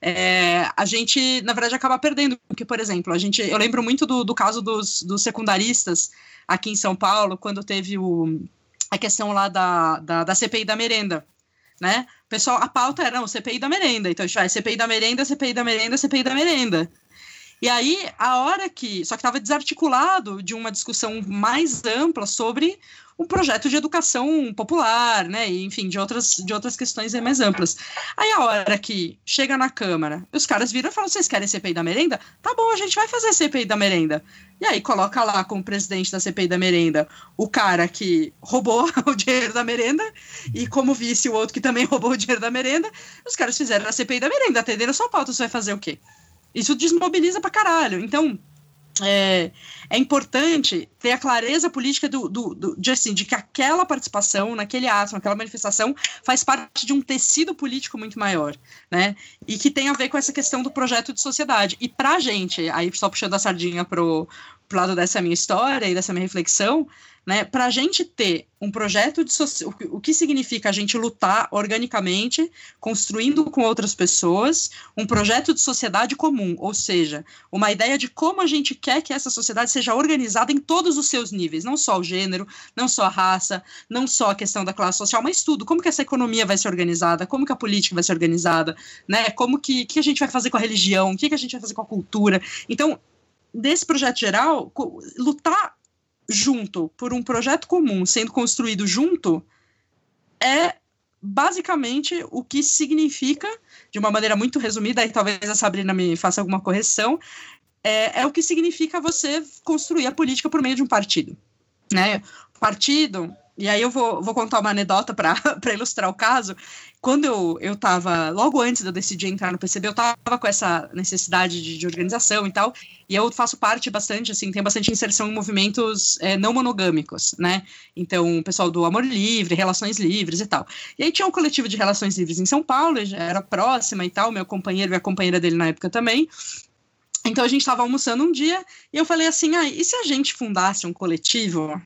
É, a gente, na verdade, acaba perdendo. Porque, por exemplo, a gente, eu lembro muito do, do caso dos, dos secundaristas aqui em São Paulo, quando teve o, a questão lá da, da, da CPI da merenda. Né? pessoal, a pauta era não, CPI da merenda. Então a gente vai CPI da merenda, CPI da merenda, CPI da merenda. E aí, a hora que. Só que estava desarticulado de uma discussão mais ampla sobre um projeto de educação popular, né? E, enfim, de outras, de outras questões mais amplas. Aí, a hora que chega na Câmara, os caras viram e falam: vocês querem CPI da merenda? Tá bom, a gente vai fazer CPI da merenda. E aí, coloca lá como presidente da CPI da merenda o cara que roubou [LAUGHS] o dinheiro da merenda, e como vice o outro que também [LAUGHS] roubou o dinheiro da merenda. Os caras fizeram a CPI da merenda, atenderam sua pauta, você vai fazer o quê? Isso desmobiliza pra caralho. Então, é, é, importante ter a clareza política do, do, do, de, assim, de que aquela participação naquele ato, naquela manifestação, faz parte de um tecido político muito maior, né? E que tem a ver com essa questão do projeto de sociedade. E para a gente, aí só puxando a sardinha pro, pro lado dessa minha história e dessa minha reflexão, né, para a gente ter um projeto de so o que significa a gente lutar organicamente, construindo com outras pessoas, um projeto de sociedade comum, ou seja, uma ideia de como a gente quer que essa sociedade seja organizada em todos os seus níveis, não só o gênero, não só a raça, não só a questão da classe social, mas tudo, como que essa economia vai ser organizada, como que a política vai ser organizada, né, como que, que a gente vai fazer com a religião, o que, que a gente vai fazer com a cultura. Então, desse projeto geral, lutar junto por um projeto comum sendo construído junto é basicamente o que significa, de uma maneira muito resumida, e talvez a Sabrina me faça alguma correção, é, é o que significa você construir a política por meio de um partido. Né? Partido, e aí eu vou, vou contar uma anedota para [LAUGHS] ilustrar o caso. Quando eu, eu tava, logo antes de eu decidir entrar no PCB, eu tava com essa necessidade de, de organização e tal, e eu faço parte bastante, assim, tenho bastante inserção em movimentos é, não monogâmicos, né? Então, o pessoal do Amor Livre, Relações Livres e tal. E aí tinha um coletivo de Relações Livres em São Paulo, já era próxima e tal, meu companheiro e a companheira dele na época também. Então a gente estava almoçando um dia e eu falei assim: ah, e se a gente fundasse um coletivo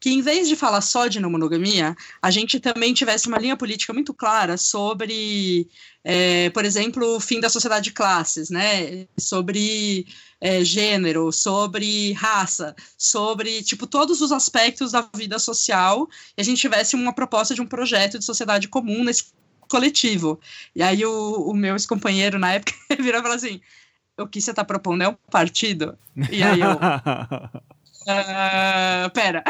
que em vez de falar só de não monogamia, a gente também tivesse uma linha política muito clara sobre, é, por exemplo, o fim da sociedade de classes, né? Sobre é, gênero, sobre raça, sobre tipo todos os aspectos da vida social, e a gente tivesse uma proposta de um projeto de sociedade comum nesse coletivo. E aí o, o meu ex-companheiro na época [LAUGHS] virou e falou assim: o que você está propondo é um partido? E aí eu. [LAUGHS] Uh, pera.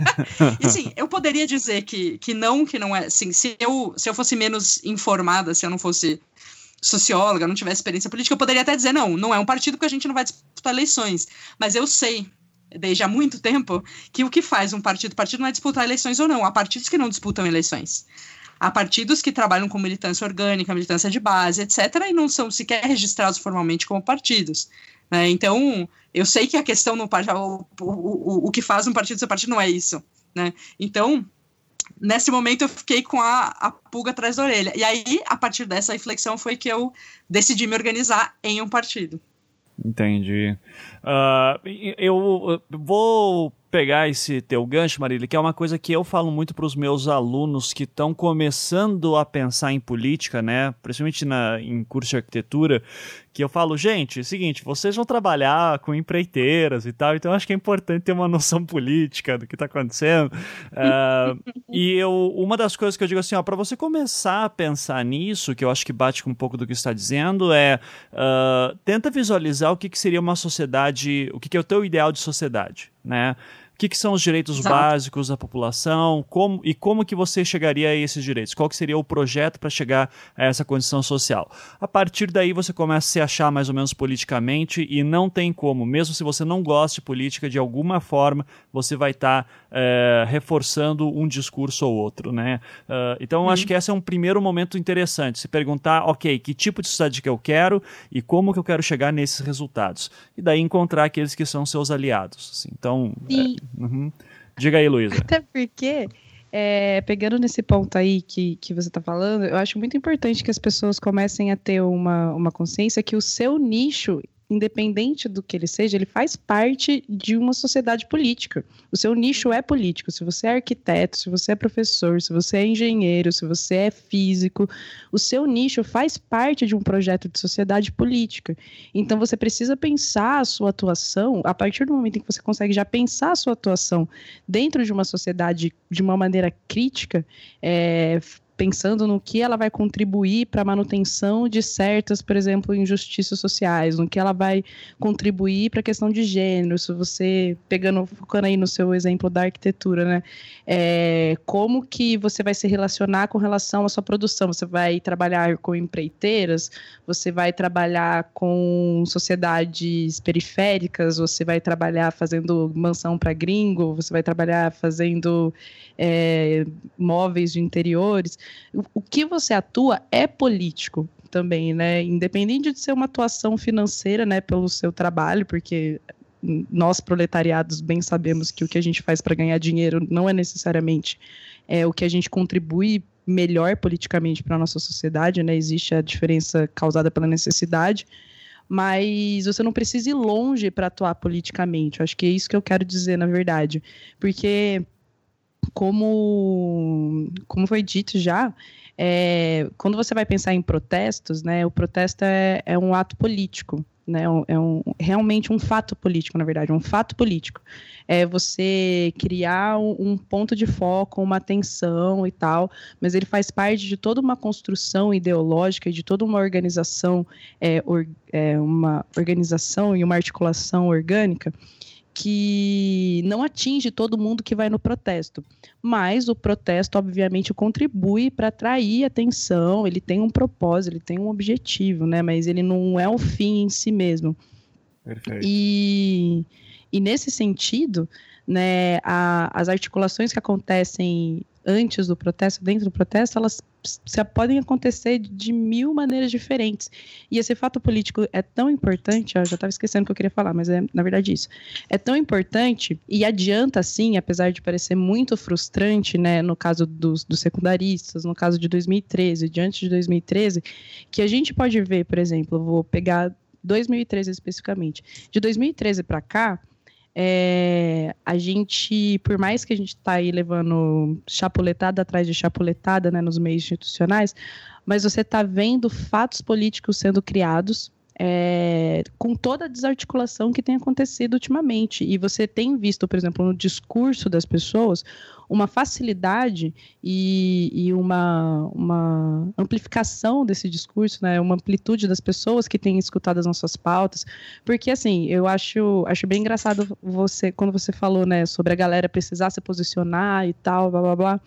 [LAUGHS] e sim, eu poderia dizer que, que não, que não é. Assim, se eu, se eu fosse menos informada, se eu não fosse socióloga, não tivesse experiência política, eu poderia até dizer, não, não é um partido que a gente não vai disputar eleições. Mas eu sei, desde há muito tempo, que o que faz um partido, partido não é disputar eleições ou não. Há partidos que não disputam eleições. Há partidos que trabalham com militância orgânica, militância de base, etc., e não são sequer registrados formalmente como partidos. Né? Então, eu sei que a questão no o, o, o que faz um partido ser partido não é isso. Né? Então, nesse momento eu fiquei com a, a pulga atrás da orelha. E aí, a partir dessa reflexão, foi que eu decidi me organizar em um partido. Entendi. Uh, eu vou pegar esse teu gancho, Marília, que é uma coisa que eu falo muito para os meus alunos que estão começando a pensar em política, né? Principalmente na, em curso de arquitetura, que eu falo, gente, é o seguinte, vocês vão trabalhar com empreiteiras e tal, então acho que é importante ter uma noção [LAUGHS] política do que está acontecendo. Uh, e eu, uma das coisas que eu digo assim, ó, para você começar a pensar nisso, que eu acho que bate com um pouco do que está dizendo, é uh, tenta visualizar o que, que seria uma sociedade, o que, que é o teu ideal de sociedade, né? O que, que são os direitos Exato. básicos da população como, e como que você chegaria a esses direitos? Qual que seria o projeto para chegar a essa condição social? A partir daí você começa a se achar mais ou menos politicamente e não tem como, mesmo se você não gosta de política, de alguma forma você vai estar tá, é, reforçando um discurso ou outro, né? Uh, então, acho que esse é um primeiro momento interessante, se perguntar, ok, que tipo de sociedade que eu quero e como que eu quero chegar nesses resultados. E daí encontrar aqueles que são seus aliados. Assim. Então, é, uhum. diga aí, Luísa. Até porque... É, pegando nesse ponto aí que, que você está falando, eu acho muito importante que as pessoas comecem a ter uma, uma consciência que o seu nicho independente do que ele seja, ele faz parte de uma sociedade política. O seu nicho é político. Se você é arquiteto, se você é professor, se você é engenheiro, se você é físico, o seu nicho faz parte de um projeto de sociedade política. Então você precisa pensar a sua atuação a partir do momento em que você consegue já pensar a sua atuação dentro de uma sociedade de uma maneira crítica, é, pensando no que ela vai contribuir para a manutenção de certas, por exemplo, injustiças sociais, no que ela vai contribuir para a questão de gênero, se você, pegando, focando aí no seu exemplo da arquitetura, né, é, como que você vai se relacionar com relação à sua produção, você vai trabalhar com empreiteiras, você vai trabalhar com sociedades periféricas, você vai trabalhar fazendo mansão para gringo, você vai trabalhar fazendo é, móveis de interiores, o que você atua é político também, né? Independente de ser uma atuação financeira, né, pelo seu trabalho, porque nós proletariados bem sabemos que o que a gente faz para ganhar dinheiro não é necessariamente é, o que a gente contribui melhor politicamente para a nossa sociedade, né? Existe a diferença causada pela necessidade, mas você não precisa ir longe para atuar politicamente. Eu acho que é isso que eu quero dizer, na verdade. Porque, como, como foi dito já, é, quando você vai pensar em protestos, né, o protesto é, é um ato político, né, é um, realmente um fato político, na verdade, um fato político. É você criar um, um ponto de foco, uma atenção e tal, mas ele faz parte de toda uma construção ideológica, de toda uma organização, é, or, é, uma organização e uma articulação orgânica que não atinge todo mundo que vai no protesto. Mas o protesto, obviamente, contribui para atrair atenção, ele tem um propósito, ele tem um objetivo, né? Mas ele não é o fim em si mesmo. Perfeito. E, e nesse sentido, né, a, as articulações que acontecem antes do protesto, dentro do protesto, elas podem acontecer de mil maneiras diferentes. E esse fato político é tão importante, eu já estava esquecendo o que eu queria falar, mas é na verdade isso. É tão importante e adianta, sim, apesar de parecer muito frustrante, né, no caso dos, dos secundaristas, no caso de 2013, diante de 2013, que a gente pode ver, por exemplo, vou pegar 2013 especificamente. De 2013 para cá, é, a gente, por mais que a gente está aí levando chapuletada atrás de chapuletada né, nos meios institucionais, mas você está vendo fatos políticos sendo criados é, com toda a desarticulação que tem acontecido ultimamente. E você tem visto, por exemplo, no discurso das pessoas, uma facilidade e, e uma, uma amplificação desse discurso, né, uma amplitude das pessoas que têm escutado as nossas pautas. Porque, assim, eu acho, acho bem engraçado você, quando você falou né, sobre a galera precisar se posicionar e tal, blá blá blá.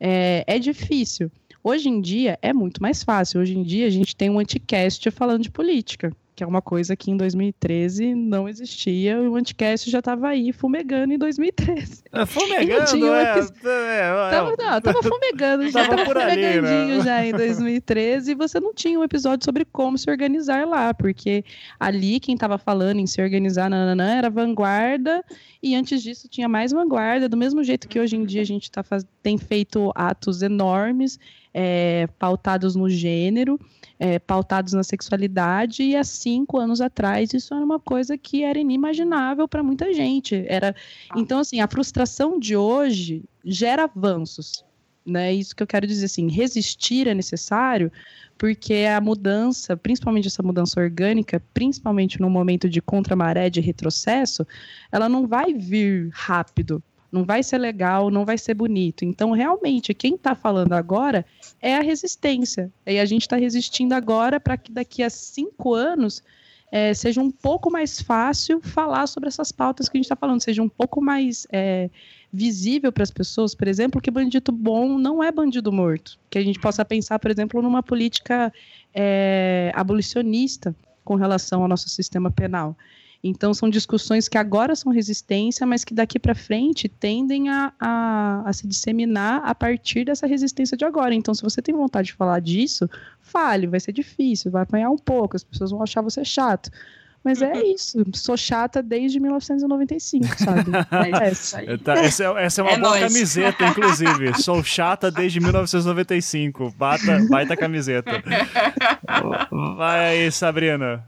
É, é difícil. Hoje em dia é muito mais fácil. Hoje em dia a gente tem um anticast falando de política, que é uma coisa que em 2013 não existia. O anticast já estava aí fumegando em 2013. É, fumegando, [LAUGHS] um é, episódio... é, é, Tava, não, tava fumegando já, tava, tava fumegandinho ali, né? já em 2013 e você não tinha um episódio sobre como se organizar lá, porque ali quem estava falando em se organizar nananã, era vanguarda e antes disso tinha mais vanguarda, do mesmo jeito que hoje em dia a gente tá faz... tem feito atos enormes é, pautados no gênero, é, pautados na sexualidade, e há cinco anos atrás isso era uma coisa que era inimaginável para muita gente. Era Então, assim, a frustração de hoje gera avanços. Né? Isso que eu quero dizer assim, resistir é necessário porque a mudança, principalmente essa mudança orgânica, principalmente no momento de contramaré, de retrocesso, ela não vai vir rápido não vai ser legal, não vai ser bonito. Então, realmente, quem está falando agora é a resistência. E a gente está resistindo agora para que daqui a cinco anos é, seja um pouco mais fácil falar sobre essas pautas que a gente está falando, seja um pouco mais é, visível para as pessoas, por exemplo, que bandido bom não é bandido morto. Que a gente possa pensar, por exemplo, numa política é, abolicionista com relação ao nosso sistema penal. Então, são discussões que agora são resistência, mas que daqui para frente tendem a, a, a, se disseminar a partir dessa resistência de agora. Então, se você tem vontade de falar disso, fale, vai ser difícil, vai apanhar um pouco, as pessoas vão achar você chato. Mas é isso, sou chata desde 1995, sabe? [LAUGHS] É isso aí. Tá, essa, é, essa é uma é boa nóis. camiseta, inclusive. Sou chata desde 1995. Bata, baita camiseta. [LAUGHS] Vai aí, Sabrina.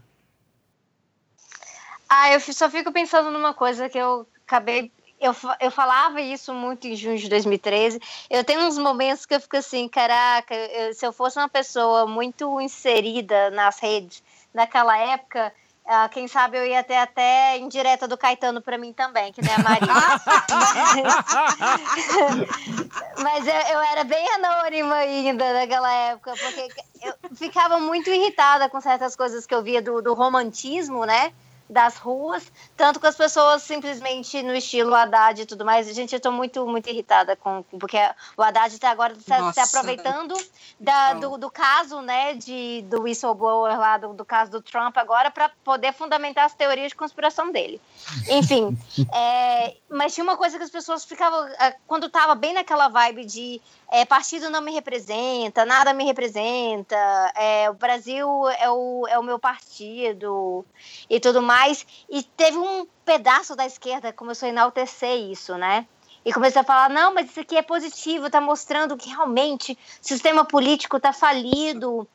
Ah, eu só fico pensando numa coisa que eu acabei. Eu, eu falava isso muito em junho de 2013. Eu tenho uns momentos que eu fico assim, caraca, eu, se eu fosse uma pessoa muito inserida nas redes naquela época, Uh, quem sabe eu ia ter até indireta do Caetano para mim também, que nem a Maria. [LAUGHS] Mas eu, eu, era bem anônima ainda naquela época, porque eu ficava muito irritada com certas coisas que eu via do, do romantismo, né? Das ruas, tanto com as pessoas simplesmente no estilo Haddad e tudo mais. Gente, eu tô muito, muito irritada com. Porque o Haddad está agora se, se, aproveitando da, do, do, caso, né, de, do whistleblower lá, do, do caso do Trump agora, para poder fundamentar as teorias de conspiração dele. Enfim. [LAUGHS] é, mas tinha uma coisa que as pessoas ficavam. É, quando tava bem naquela vibe de é, partido não me representa, nada me representa, é, o Brasil é o, é o meu partido e tudo mais. E teve um pedaço da esquerda que começou a enaltecer isso, né? E começou a falar: não, mas isso aqui é positivo, está mostrando que realmente o sistema político está falido.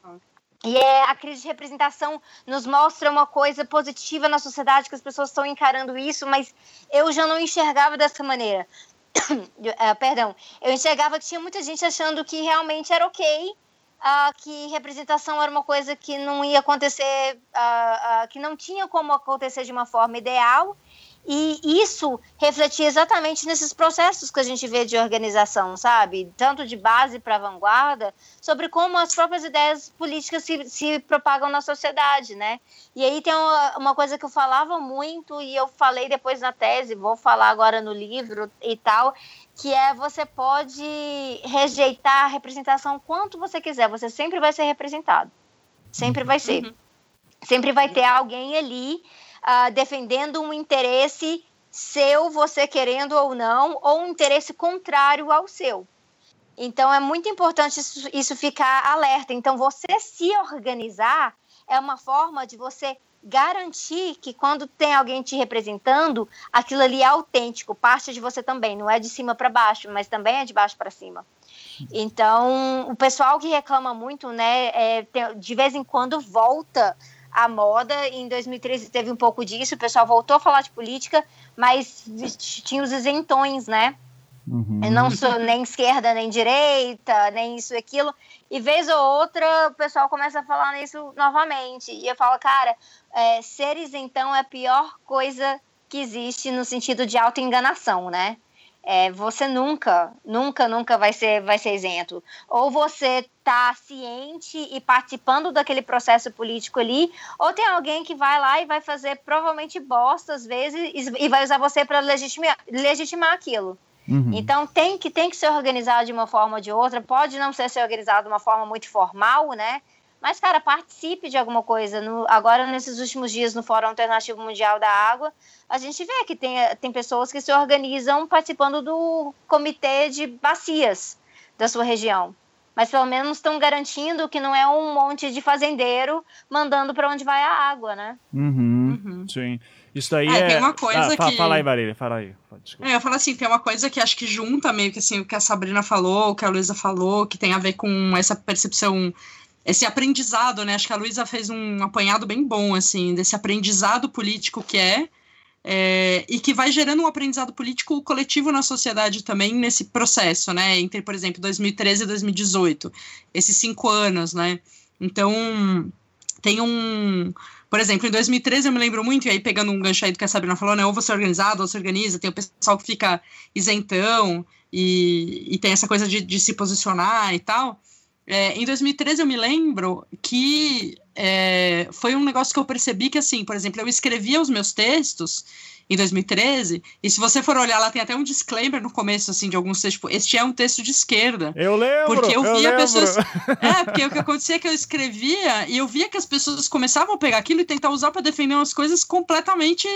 E é, a crise de representação nos mostra uma coisa positiva na sociedade, que as pessoas estão encarando isso, mas eu já não enxergava dessa maneira. Uh, [COUGHS] perdão, eu enxergava que tinha muita gente achando que realmente era ok, uh, que representação era uma coisa que não ia acontecer, uh, que não tinha como acontecer de uma forma ideal, e isso refletia exatamente nesses processos que a gente vê de organização, sabe? Tanto de base para vanguarda, sobre como as próprias ideias políticas se, se propagam na sociedade, né? E aí tem uma, uma, coisa que eu falava muito e eu falei depois na tese, vou falar agora no livro e tal, que é você pode rejeitar a representação quanto você quiser, você sempre vai ser representado. Sempre vai ser. Uhum. Sempre vai ter alguém ali uh, defendendo um interesse seu, você querendo ou não, ou um interesse contrário ao seu. Então é muito importante isso, isso ficar alerta. Então você se organizar é uma forma de você garantir que quando tem alguém te representando, aquilo ali é autêntico, parte de você também, não é de cima para baixo, mas também é de baixo para cima. Então, o pessoal que reclama muito, né, é, de vez em quando volta a moda. Em 2013 teve um pouco disso, o pessoal voltou a falar de política, mas tinha os isentões, né? Uhum. Eu não sou nem esquerda, nem direita, nem isso e aquilo. E vez ou outra o pessoal começa a falar nisso novamente. E eu falo, cara, é, ser isentão é a pior coisa que existe no sentido de autoenganação, né? É, você nunca, nunca, nunca vai ser, vai ser isento. Ou você está ciente e participando daquele processo político ali, ou tem alguém que vai lá e vai fazer provavelmente bosta às vezes e vai usar você para legitimar, legitimar aquilo. Uhum. Então tem que, tem que ser organizado de uma forma ou de outra. Pode não ser, ser organizado de uma forma muito formal, né? Mas, cara, participe de alguma coisa. No, agora, nesses últimos dias, no Fórum Alternativo Mundial da Água, a gente vê que tem, tem pessoas que se organizam participando do comitê de bacias da sua região. Mas pelo menos estão garantindo que não é um monte de fazendeiro mandando para onde vai a água, né? Uhum, uhum. Sim. Isso daí é. é... Tem uma coisa ah, que. Fala aí, Marília, fala aí. É, eu falo assim, tem uma coisa que acho que junta meio que assim, o que a Sabrina falou, o que a Luísa falou, que tem a ver com essa percepção esse aprendizado, né? Acho que a Luísa fez um apanhado bem bom, assim, desse aprendizado político que é, é, e que vai gerando um aprendizado político coletivo na sociedade também nesse processo, né? Entre, por exemplo, 2013 e 2018, esses cinco anos, né? Então, tem um. Por exemplo, em 2013 eu me lembro muito, e aí pegando um gancho aí do que a Sabrina falou, né? Ou você é organizado, ou você organiza, tem o pessoal que fica isentão e, e tem essa coisa de, de se posicionar e tal. É, em 2013 eu me lembro que é, foi um negócio que eu percebi que, assim, por exemplo, eu escrevia os meus textos em 2013, e se você for olhar lá, tem até um disclaimer no começo, assim, de alguns textos, tipo, este é um texto de esquerda. Eu lembro! Porque eu via eu pessoas... [LAUGHS] É, porque o que acontecia é que eu escrevia e eu via que as pessoas começavam a pegar aquilo e tentar usar para defender umas coisas completamente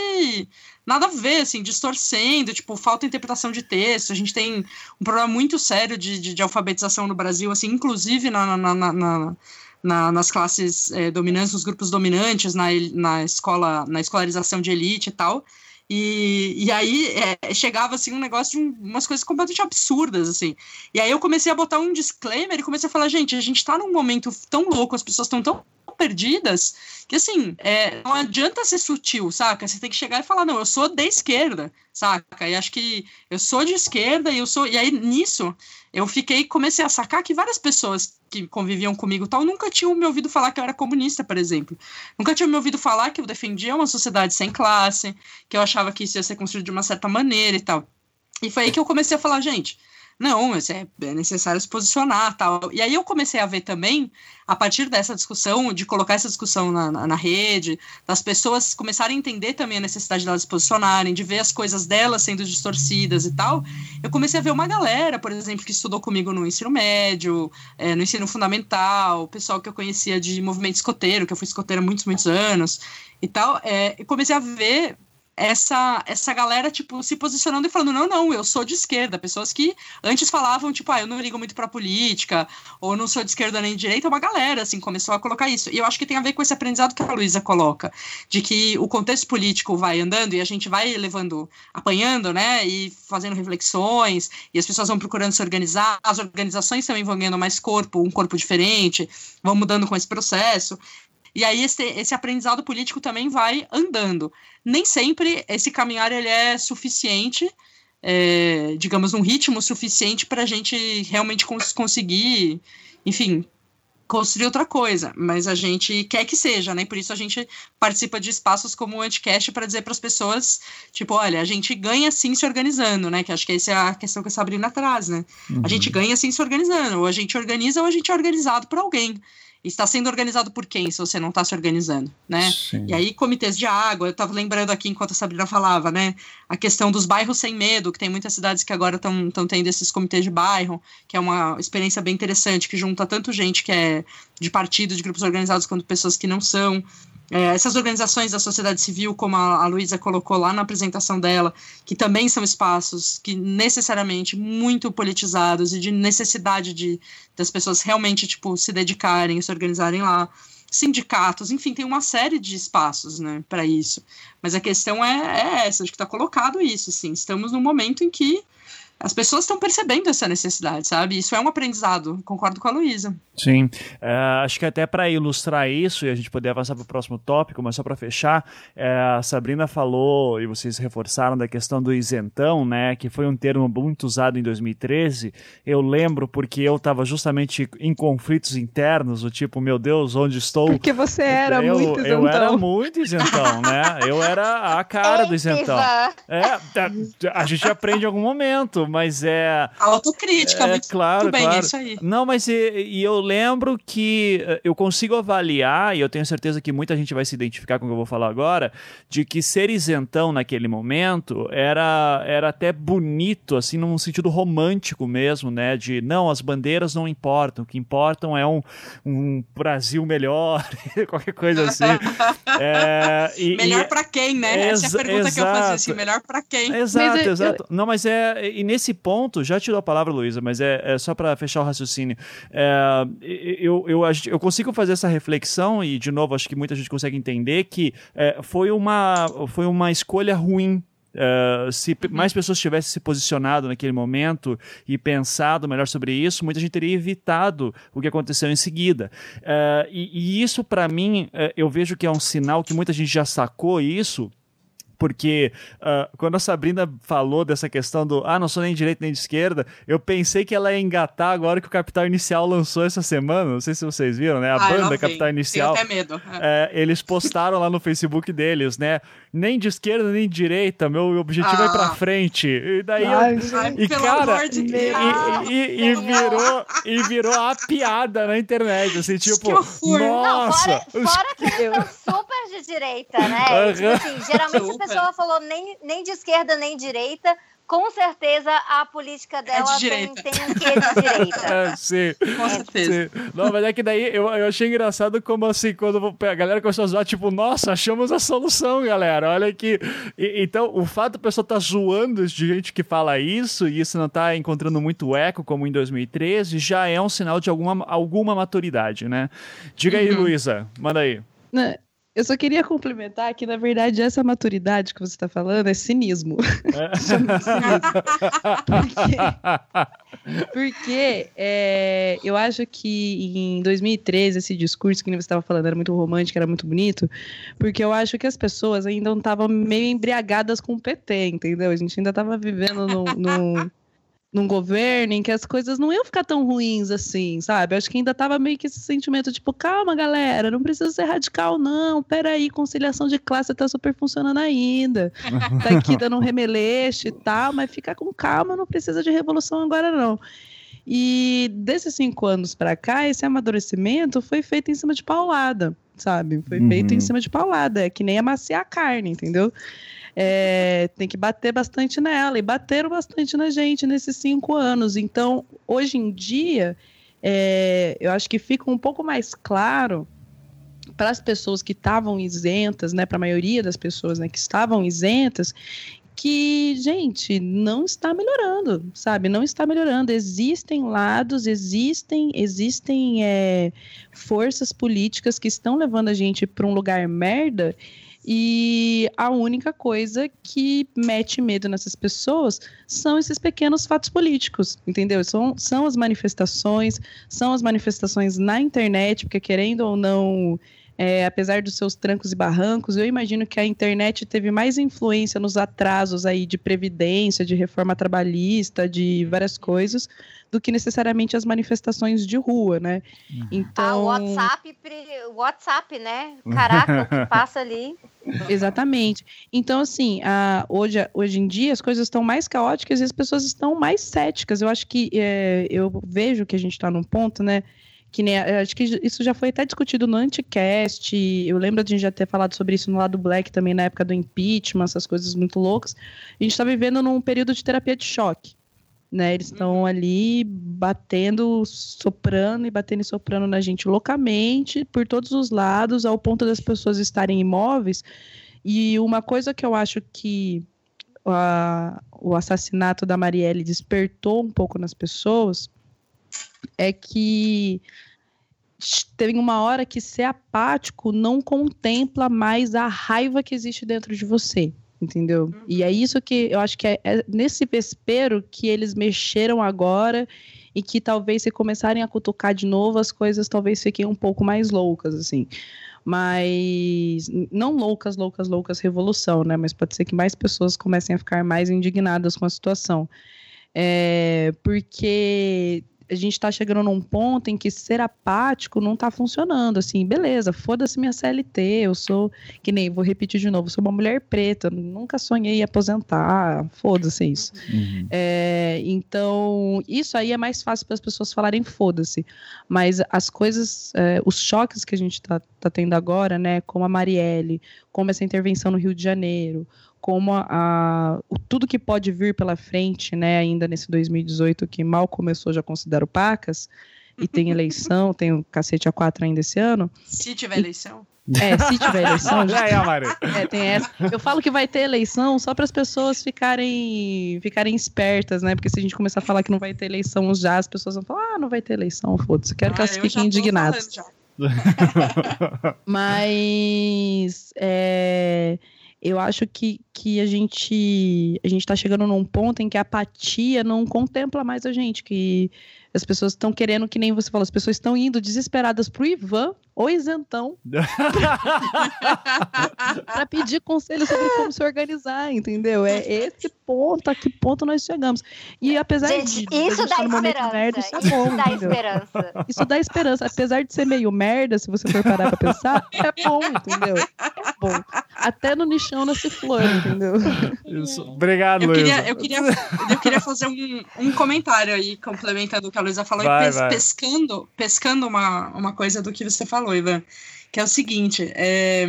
nada a ver, assim, distorcendo, tipo, falta interpretação de texto. A gente tem um problema muito sério de, de, de alfabetização no Brasil, assim, inclusive na, na, na, na na, nas classes é, dominantes, nos grupos dominantes, na, na escola, na escolarização de elite e tal. E, e aí é, chegava assim um negócio de um, umas coisas completamente absurdas, assim. E aí eu comecei a botar um disclaimer e comecei a falar, gente, a gente tá num momento tão louco, as pessoas estão tão perdidas que assim, é, não adianta ser sutil, saca? Você tem que chegar e falar, não, eu sou de esquerda, saca? E acho que eu sou de esquerda e eu sou. E aí nisso eu fiquei, comecei a sacar que várias pessoas que conviviam comigo tal nunca tinham me ouvido falar que eu era comunista, por exemplo. Nunca tinham me ouvido falar que eu defendia uma sociedade sem classe, que eu achava que isso ia ser construído de uma certa maneira e tal. E foi aí que eu comecei a falar, gente, não, é, é necessário se posicionar tal. E aí eu comecei a ver também, a partir dessa discussão, de colocar essa discussão na, na, na rede, das pessoas começarem a entender também a necessidade delas se posicionarem, de ver as coisas delas sendo distorcidas e tal, eu comecei a ver uma galera, por exemplo, que estudou comigo no ensino médio, é, no ensino fundamental, o pessoal que eu conhecia de movimento escoteiro, que eu fui escoteira há muitos, muitos anos e tal, é, eu comecei a ver essa, essa galera, tipo, se posicionando e falando, não, não, eu sou de esquerda. Pessoas que antes falavam, tipo, ah, eu não ligo muito pra política, ou não sou de esquerda nem de direita, uma galera, assim, começou a colocar isso. E eu acho que tem a ver com esse aprendizado que a Luísa coloca, de que o contexto político vai andando e a gente vai levando, apanhando, né, e fazendo reflexões, e as pessoas vão procurando se organizar, as organizações também vão ganhando mais corpo, um corpo diferente, vão mudando com esse processo. E aí esse, esse aprendizado político também vai andando. Nem sempre esse caminhar ele é suficiente, é, digamos, um ritmo suficiente para a gente realmente cons conseguir, enfim, construir outra coisa, mas a gente quer que seja, né? Por isso a gente participa de espaços como o Anticast para dizer para as pessoas, tipo, olha, a gente ganha sim se organizando, né? Que acho que essa é a questão que a Sabrina traz, né? Uhum. A gente ganha sim se organizando, ou a gente organiza ou a gente é organizado por alguém está sendo organizado por quem se você não está se organizando, né? Sim. E aí comitês de água, eu estava lembrando aqui enquanto a Sabrina falava, né? A questão dos bairros sem medo, que tem muitas cidades que agora estão tendo esses comitês de bairro, que é uma experiência bem interessante, que junta tanto gente que é de partido, de grupos organizados, quanto pessoas que não são. É, essas organizações da sociedade civil, como a, a Luísa colocou lá na apresentação dela, que também são espaços que necessariamente muito politizados e de necessidade de das pessoas realmente tipo se dedicarem, se organizarem lá, sindicatos, enfim, tem uma série de espaços, né, para isso. Mas a questão é, é essa, acho que está colocado isso, sim. Estamos num momento em que as pessoas estão percebendo essa necessidade, sabe? Isso é um aprendizado, concordo com a Luísa. Sim, é, acho que até para ilustrar isso e a gente poder avançar para o próximo tópico, mas só para fechar, é, a Sabrina falou e vocês reforçaram da questão do isentão, né? Que foi um termo muito usado em 2013. Eu lembro porque eu estava justamente em conflitos internos, do tipo, meu Deus, onde estou? Porque você era eu, muito isentão. Eu era muito isentão, né? Eu era a cara do isentão. É, a gente aprende em algum momento mas é. Autocrítica, é, muito, claro, muito bem, claro. é isso aí. Não, mas e, e, eu lembro que eh, eu consigo avaliar, e eu tenho certeza que muita gente vai se identificar com o que eu vou falar agora, de que ser isentão naquele momento era, era até bonito, assim, num sentido romântico mesmo, né? De não, as bandeiras não importam, o que importam é um, um Brasil melhor, [LAUGHS] qualquer coisa assim. [LAUGHS] é, e, melhor para quem, né? Essa é a pergunta exato, que eu fazia, assim, melhor para quem? Exato, exato. Eu... Não, mas é. E nesse nesse ponto, já tirou a palavra, Luísa, mas é, é só para fechar o raciocínio. É, eu, eu, eu consigo fazer essa reflexão, e de novo, acho que muita gente consegue entender que é, foi, uma, foi uma escolha ruim Uh, se uhum. mais pessoas tivessem se posicionado naquele momento e pensado melhor sobre isso, muita gente teria evitado o que aconteceu em seguida. Uh, e, e, isso, para mim, uh, eu vejo que é um sinal que muita gente já sacou isso porque uh, quando a Sabrina falou dessa questão do ah, não sou nem de direita nem de esquerda, eu pensei que ela ia engatar agora que o Capital Inicial lançou essa semana. Não sei se vocês viram, né? A ah, banda Capital Inicial. Tenho até medo. É, eles postaram lá no Facebook deles, né? Nem de esquerda nem de direita, meu objetivo ah. é ir pra ah. frente. E daí Ai, eu, Ai, e cara, de e, e, e, virou e virou a piada na internet, assim, tipo, nossa. Não, fora, fora que eles [LAUGHS] são super de direita, né? Uhum. Tipo assim, geralmente pessoa falou nem, nem de esquerda nem de direita. Com certeza a política é dela é de tem, tem um quê de direita. [LAUGHS] É, sim. Com certeza. Sim. Não, mas é que daí eu, eu achei engraçado como assim, quando a galera começou a zoar, tipo, nossa, achamos a solução, galera. Olha aqui. E, então, o fato da pessoa estar tá zoando de gente que fala isso, e isso não está encontrando muito eco, como em 2013, já é um sinal de alguma, alguma maturidade, né? Diga aí, uhum. Luísa, manda aí. Né, eu só queria complementar que, na verdade, essa maturidade que você está falando é cinismo. É. [LAUGHS] porque, porque é, eu acho que em 2013 esse discurso que você estava falando era muito romântico, era muito bonito, porque eu acho que as pessoas ainda estavam meio embriagadas com o PT, entendeu? A gente ainda estava vivendo num num governo em que as coisas não iam ficar tão ruins assim, sabe? Acho que ainda tava meio que esse sentimento, tipo, calma, galera, não precisa ser radical, não. Peraí, conciliação de classe tá super funcionando ainda. [LAUGHS] Tá aqui dando um remeleixo e tal, mas fica com calma, não precisa de revolução agora, não. E desses cinco anos para cá, esse amadurecimento foi feito em cima de paulada, sabe? Foi uhum. feito em cima de paulada, é que nem amaciar a carne, entendeu? É, tem que bater bastante nela. E bateram bastante na gente nesses cinco anos. Então, hoje em dia, é, eu acho que fica um pouco mais claro para as pessoas que estavam isentas, né, para a maioria das pessoas né, que estavam isentas, que, gente, não está melhorando, sabe? Não está melhorando. Existem lados, existem, existem é, forças políticas que estão levando a gente para um lugar merda. E a única coisa que mete medo nessas pessoas são esses pequenos fatos políticos, entendeu? São, são as manifestações, são as manifestações na internet, porque querendo ou não é, apesar dos seus trancos e barrancos, eu imagino que a internet teve mais influência nos atrasos aí de previdência, de reforma trabalhista, de várias coisas, do que necessariamente as manifestações de rua, né? Então, ah, o WhatsApp, WhatsApp, né? Caraca, o que [LAUGHS] passa ali. Exatamente. Então, assim, a, hoje, hoje em dia as coisas estão mais caóticas e as pessoas estão mais céticas. Eu acho que é, eu vejo que a gente está num ponto, né? que nem, acho que isso já foi até discutido no Anticast, eu lembro de a gente já ter falado sobre isso no lado Black também, na época do impeachment, essas coisas muito loucas. A gente está vivendo num período de terapia de choque, né? Eles estão uhum. ali batendo, soprando e batendo e soprando na gente loucamente, por todos os lados, ao ponto das pessoas estarem imóveis. E uma coisa que eu acho que a, o assassinato da Marielle despertou um pouco nas pessoas é que tem uma hora que ser apático não contempla mais a raiva que existe dentro de você, entendeu? Uhum. E é isso que eu acho que é, é, nesse vespeiro que eles mexeram agora e que talvez se começarem a cutucar de novo as coisas talvez fiquem um pouco mais loucas assim. Mas não loucas, loucas, loucas revolução, né? Mas pode ser que mais pessoas comecem a ficar mais indignadas com a situação. É, porque a gente está chegando num ponto em que ser apático não está funcionando. Assim, beleza, foda-se minha CLT, eu sou, que nem, vou repetir de novo, sou uma mulher preta, nunca sonhei em aposentar, foda-se isso. Uhum. É, então, isso aí é mais fácil para as pessoas falarem foda-se. Mas as coisas, é, os choques que a gente está tá tendo agora, né, como a Marielle, como essa intervenção no Rio de Janeiro, como a, a, tudo que pode vir pela frente, né, ainda nesse 2018 que mal começou, já considero pacas, e tem [LAUGHS] eleição, tem o cacete a quatro ainda esse ano. Se tiver eleição. É, se tiver eleição. [LAUGHS] já é, Mari. [LAUGHS] É, tem essa. Eu falo que vai ter eleição só para as pessoas ficarem, ficarem espertas, né? Porque se a gente começar a falar que não vai ter eleição já, as pessoas vão falar, ah, não vai ter eleição, foda-se. Quero ah, que elas fiquem indignadas. Mas. É eu acho que, que a gente a gente está chegando num ponto em que a apatia não contempla mais a gente, que as pessoas estão querendo, que nem você falou, as pessoas estão indo desesperadas pro Ivan ou isentão [LAUGHS] para pedir conselho sobre como se organizar, entendeu? É esse ponto, a que ponto nós chegamos. E apesar gente, de isso dá esperança. Merda, isso, é isso bom, dá entendeu? esperança. Isso dá esperança. Apesar de ser meio merda, se você for parar pra pensar, é bom, entendeu? É bom. Até no nichão nasce flor, entendeu? [LAUGHS] Isso. Obrigado, eu queria, eu queria, eu queria fazer um, um comentário aí, complementando o que a Luísa falou, vai, e pes, pescando, pescando uma, uma coisa do que você falou, Ivan, que é o seguinte, é,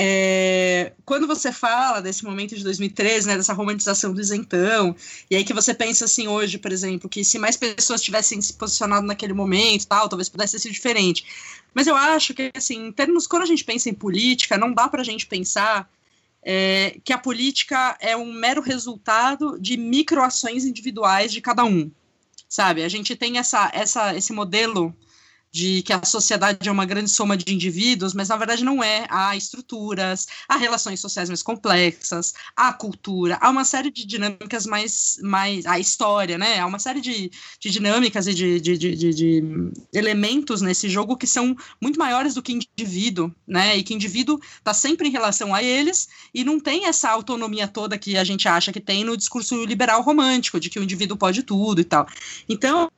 é, quando você fala desse momento de 2013, né, dessa romantização do isentão, e aí que você pensa assim hoje, por exemplo, que se mais pessoas tivessem se posicionado naquele momento, tal, talvez pudesse sido diferente. Mas eu acho que, assim, em termos, quando a gente pensa em política, não dá para a gente pensar é, que a política é um mero resultado de microações individuais de cada um sabe? A gente tem essa, essa, esse modelo de que a sociedade é uma grande soma de indivíduos, mas na verdade não é. Há estruturas, há relações sociais mais complexas, há cultura, há uma série de dinâmicas mais. mais a história, né? Há uma série de, de dinâmicas e de, de, de, de, elementos nesse jogo que são muito maiores do que indivíduo, né? E que indivíduo está sempre em relação a eles e não tem essa autonomia toda que a gente acha que tem no discurso liberal romântico, de que o indivíduo pode tudo e tal. Então,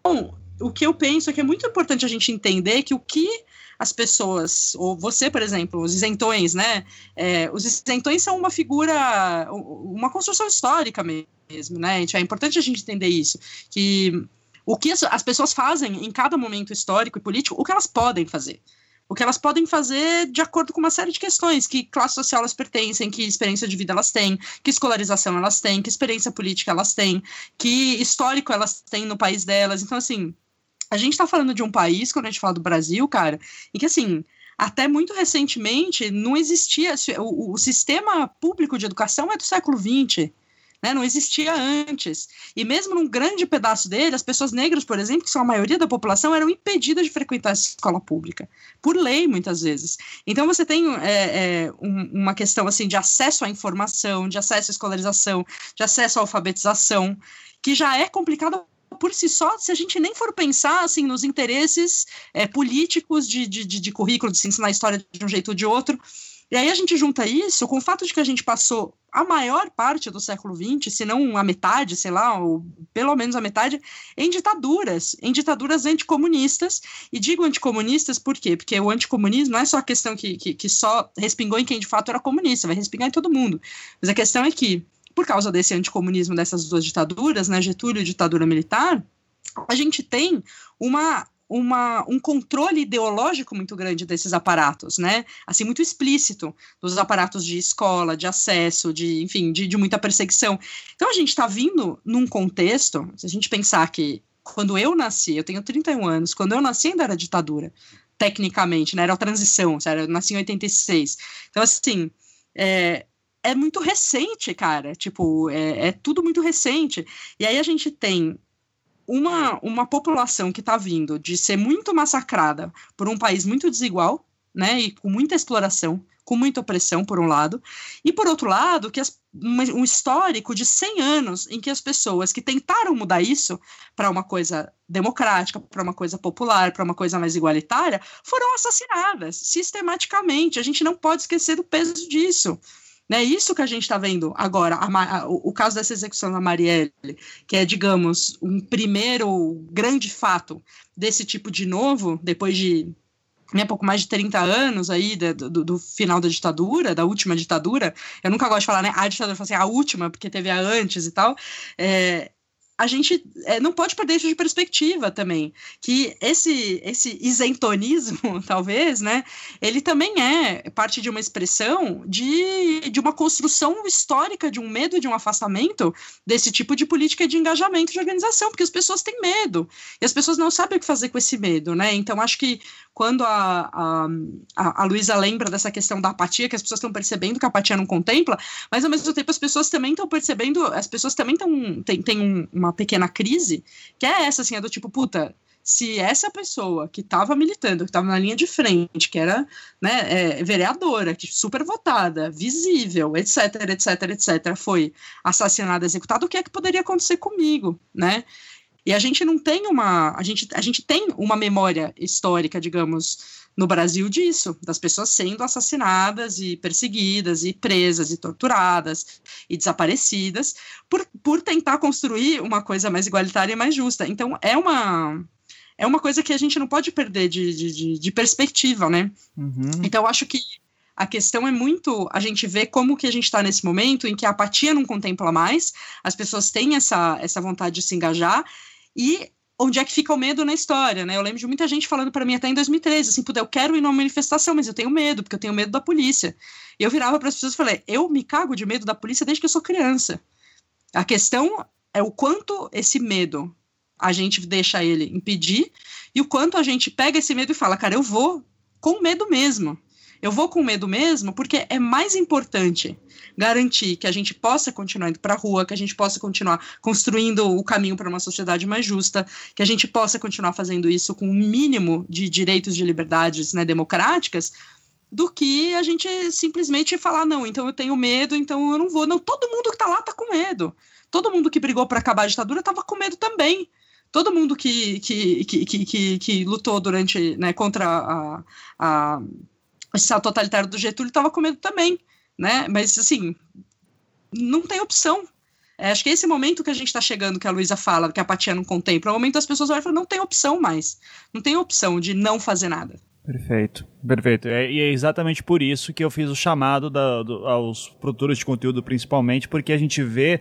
o que eu penso é que é muito importante a gente entender que o que as pessoas, ou você, por exemplo, os isentões, né? É, os isentões são uma figura, uma construção histórica mesmo, né? É importante a gente entender isso, que o que as pessoas fazem em cada momento histórico e político, o que elas podem fazer. O que elas podem fazer de acordo com uma série de questões, que classe social elas pertencem, que experiência de vida elas têm, que escolarização elas têm, que experiência política elas têm, que histórico elas têm no país delas. Então, assim, a gente tá falando de um país, quando a gente fala do Brasil, cara, em que assim, até muito recentemente não existia. O, o sistema público de educação é do século XX. Né, não existia antes. E mesmo num grande pedaço dele, as pessoas negras, por exemplo, que são a maioria da população, eram impedidas de frequentar a escola pública, por lei, muitas vezes. Então você tem é, é, um, uma questão assim de acesso à informação, de acesso à escolarização, de acesso à alfabetização, que já é complicada por si só, se a gente nem for pensar assim nos interesses é, políticos de, de, de, currículo, de se ensinar a história de um jeito ou de outro, e aí a gente junta isso com o fato de que a gente passou a maior parte do século XX, se não a metade, sei lá, ou pelo menos a metade, em ditaduras, em ditaduras anticomunistas. E digo anticomunistas por quê? Porque o anticomunismo não é só a questão que, que, que só respingou em quem de fato era comunista, vai respingar em todo mundo. Mas a questão é que, por causa desse anticomunismo dessas duas ditaduras, né, Getúlio e ditadura militar, a gente tem uma uma, um controle ideológico muito grande desses aparatos, né? Assim, muito explícito dos aparatos de escola, de acesso, de, enfim, de, de muita perseguição. Então, a gente está vindo num contexto, se a gente pensar que quando eu nasci, eu tenho 31 anos, quando eu nasci ainda era ditadura, tecnicamente, né? Era a transição, sério, eu nasci em 86. Então, assim, é, é muito recente, cara. Tipo, é, é, tudo muito recente. E aí a gente tem uma, uma população que está vindo de ser muito massacrada por um país muito desigual, né, e com muita exploração, com muita opressão, por um lado, e por outro lado, que as, um histórico de 100 anos em que as pessoas que tentaram mudar isso para uma coisa democrática, para uma coisa popular, para uma coisa mais igualitária, foram assassinadas sistematicamente. A gente não pode esquecer do peso disso. Né? Isso que a gente está vendo agora, a, a, o, caso dessa execução da Marielle, que é, digamos, um primeiro grande fato desse tipo de novo, depois de né, pouco mais de 30 anos aí do, do, do, final da ditadura, da última ditadura, eu nunca gosto de falar, né, a ditadura, eu assim, a última, porque teve a antes e tal, é, a gente é, não pode perder isso de perspectiva também, que esse esse isentonismo, [LAUGHS] talvez, né, ele também é parte de uma expressão de, de uma construção histórica de um medo, de um afastamento desse tipo de política de engajamento de organização, porque as pessoas têm medo, e as pessoas não sabem o que fazer com esse medo, né, então acho que quando a, a, a, Luísa lembra dessa questão da apatia, que as pessoas estão percebendo que a apatia não contempla, mas ao mesmo tempo as pessoas também estão percebendo, as pessoas também estão, tem, tem uma uma pequena crise, que é essa, assim, é do tipo, puta, se essa pessoa que estava militando, que estava na linha de frente, que era né, é, vereadora, que super votada, visível, etc, etc, etc, foi assassinada, executada, o que é que poderia acontecer comigo, né? E a gente não tem uma, a gente, a gente tem uma memória histórica, digamos, no Brasil disso, das pessoas sendo assassinadas e perseguidas e presas e torturadas e desaparecidas por, por tentar construir uma coisa mais igualitária e mais justa. Então é uma é uma coisa que a gente não pode perder de, de, de perspectiva, né? Uhum. Então acho que a questão é muito a gente ver como que a gente está nesse momento em que a apatia não contempla mais, as pessoas têm essa, essa vontade de se engajar e onde é que fica o medo na história, né? Eu lembro de muita gente falando para mim até em 2013, assim, eu quero ir numa manifestação, mas eu tenho medo, porque eu tenho medo da polícia. E eu virava para as pessoas e falei, eu me cago de medo da polícia desde que eu sou criança. A questão é o quanto esse medo a gente deixa ele impedir e o quanto a gente pega esse medo e fala, cara, eu vou com medo mesmo. Eu vou com medo mesmo porque é mais importante garantir que a gente possa continuar indo para a rua, que a gente possa continuar construindo o caminho para uma sociedade mais justa, que a gente possa continuar fazendo isso com o um mínimo de direitos de liberdades né, democráticas, do que a gente simplesmente falar, não, então eu tenho medo, então eu não vou. Não, todo mundo que está lá está com medo. Todo mundo que brigou para acabar a ditadura estava com medo também todo mundo que, que, que, que, que, lutou durante, né, contra a, a, Estado totalitário do Getúlio estava com medo também, né? Mas, assim, não tem opção. É, acho que esse momento que a gente está chegando, que a Luísa fala, que a apatia não contempla, é o momento das pessoas olham e falam, não tem opção mais. Não tem opção de não fazer nada. Perfeito, perfeito. É, e é exatamente por isso que eu fiz o chamado da, do, aos produtores de conteúdo, principalmente, porque a gente vê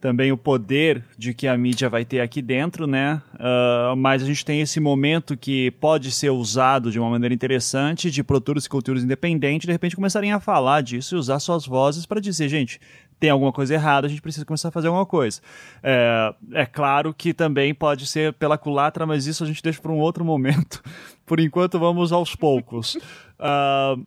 também o poder de que a mídia vai ter aqui dentro, né? Uh, mas a gente tem esse momento que pode ser usado de uma maneira interessante de produtores de conteúdos independentes, de repente começarem a falar disso e usar suas vozes para dizer, gente, tem alguma coisa errada, a gente precisa começar a fazer alguma coisa. É, é claro que também pode ser pela culatra, mas isso a gente deixa para um outro momento. [LAUGHS] Por enquanto, vamos aos poucos. Uh,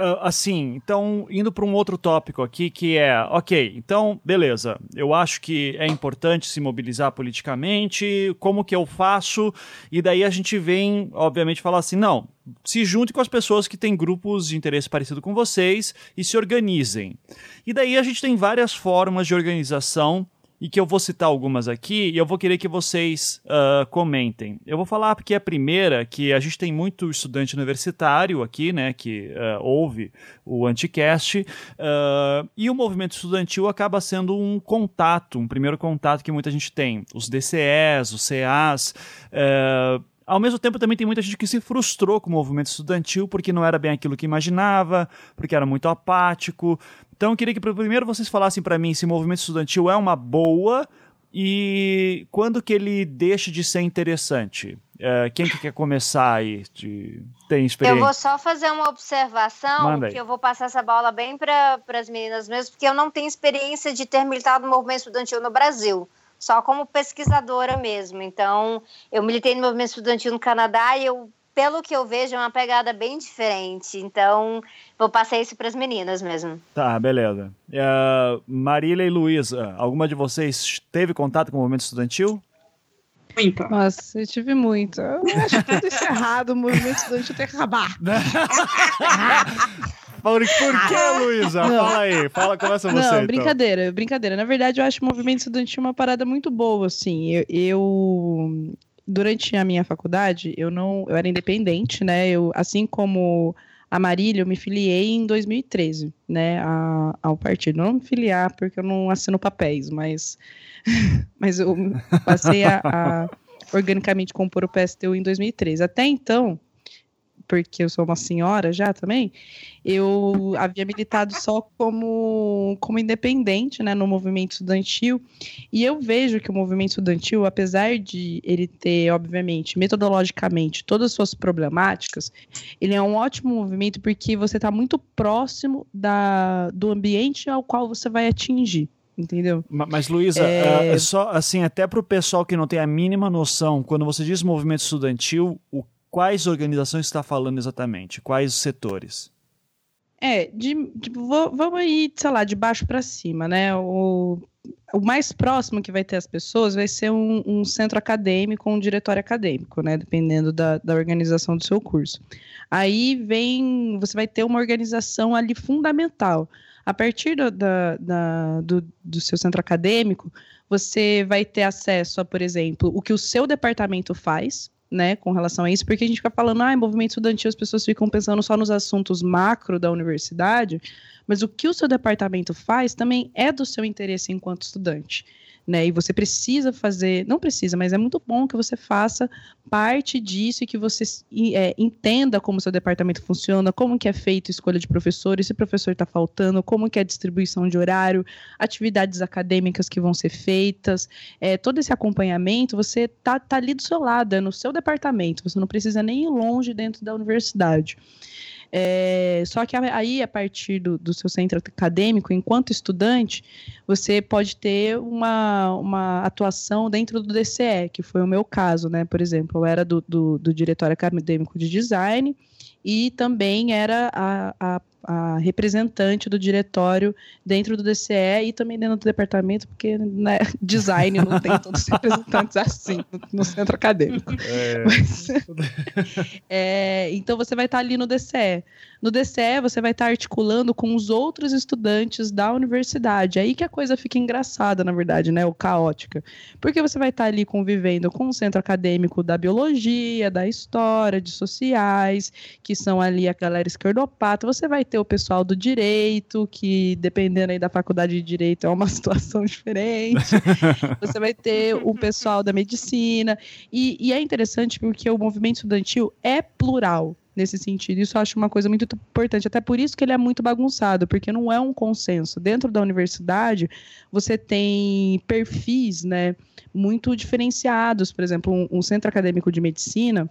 Uh, assim, então, indo para um outro tópico aqui, que é, ok, então, beleza, eu acho que é importante se mobilizar politicamente, como que eu faço? E daí a gente vem, obviamente, falar assim, não, se junte com as pessoas que têm grupos de interesse parecido com vocês e se organizem. E daí a gente tem várias formas de organização e que eu vou citar algumas aqui e eu vou querer que vocês uh, comentem. Eu vou falar porque a primeira, que a gente tem muito estudante universitário aqui, né, que uh, ouve o Anticast, uh, e o movimento estudantil acaba sendo um contato, um primeiro contato que muita gente tem. Os DCEs, os CAs, ao mesmo tempo, também tem muita gente que se frustrou com o movimento estudantil porque não era bem aquilo que imaginava, porque era muito apático, então eu queria que primeiro vocês falassem para mim se o movimento estudantil é uma boa e quando que ele deixa de ser interessante. É, quem que quer começar aí? De... Tem experiência? Eu vou só fazer uma observação, que eu vou passar essa bola bem para as meninas mesmo, porque eu não tenho experiência de ter militado no movimento estudantil no Brasil só como pesquisadora mesmo. Então, eu militei no movimento estudantil no Canadá e eu pelo que eu vejo, é uma pegada bem diferente. Então, vou passar isso para as meninas mesmo. Tá, beleza. Uh, Marília e Luísa, alguma de vocês teve contato com o movimento estudantil? Muito. Nossa, eu tive muito. Eu acho tudo isso errado, o movimento estudantil tem que acabar. [LAUGHS] [LAUGHS] Por, por que, Luísa? Fala aí, fala, começa você. Não, então. brincadeira, brincadeira. Na verdade, eu acho o movimento estudantil uma parada muito boa, assim. Eu, eu durante a minha faculdade, eu não, eu era independente, né? Eu, assim como a Marília, eu me filiei em 2013, né, a, ao partido. Não me filiar porque eu não assino papéis, mas, [LAUGHS] mas eu passei a, a organicamente compor o PSTU em 2013. Até então, porque eu sou uma senhora já também, eu havia militado só como, como independente né, no movimento estudantil. E eu vejo que o movimento estudantil, apesar de ele ter, obviamente, metodologicamente todas as suas problemáticas, ele é um ótimo movimento porque você está muito próximo da, do ambiente ao qual você vai atingir entendeu? Mas, Luísa, é... uh, só assim, até para o pessoal que não tem a mínima noção, quando você diz movimento estudantil, o quais organizações está falando exatamente? Quais setores? É, de, de, vamos ir, sei lá, de baixo para cima, né? O, o mais próximo que vai ter as pessoas vai ser um, um centro acadêmico, um diretório acadêmico, né? Dependendo da, da organização do seu curso. Aí vem, você vai ter uma organização ali fundamental. A partir do, da, da, do, do seu centro acadêmico, você vai ter acesso a, por exemplo, o que o seu departamento faz, né, com relação a isso, porque a gente fica falando, ah, movimento estudantil, as pessoas ficam pensando só nos assuntos macro da universidade, mas o que o seu departamento faz também é do seu interesse enquanto estudante né? E você precisa fazer, não precisa, mas é muito bom que você faça parte disso e que você é, entenda como seu departamento funciona, como que é feito a escolha de professores, se professor está faltando, como que é a distribuição de horário, atividades acadêmicas que vão ser feitas, é, todo esse acompanhamento, você tá, tá ali do seu lado, é no seu departamento, você não precisa nem ir longe dentro da universidade. É, só que aí, a partir do, do, seu centro acadêmico, enquanto estudante, você pode ter uma, uma atuação dentro do DCE, que foi o meu caso, né? Por exemplo, eu era do, do, do Diretório Acadêmico de Design e também era a, a a representante do diretório dentro do DCE e também dentro do departamento, porque né, [LAUGHS] design não tem todos os [LAUGHS] representantes assim no, no centro acadêmico. É. [LAUGHS] Mas, é, então você vai estar ali no DCE. No DCE você vai estar articulando com os outros estudantes da universidade. Aí que a coisa fica engraçada, na verdade, né? Ou caótica. Porque você vai estar ali convivendo com o centro acadêmico da biologia, da história, de sociais, que são ali a galera esquerdopata. Você vai ter o pessoal do direito, que dependendo aí da faculdade de direito é uma [LAUGHS] situação diferente. [LAUGHS] Você vai ter o pessoal da medicina. E, e é interessante porque o movimento estudantil é plural nesse sentido. Isso eu acho uma coisa muito importante. Até por isso que ele é muito bagunçado, porque não é um consenso. Dentro da universidade, você tem perfis, né, muito diferenciados. Por exemplo, um, um centro acadêmico de medicina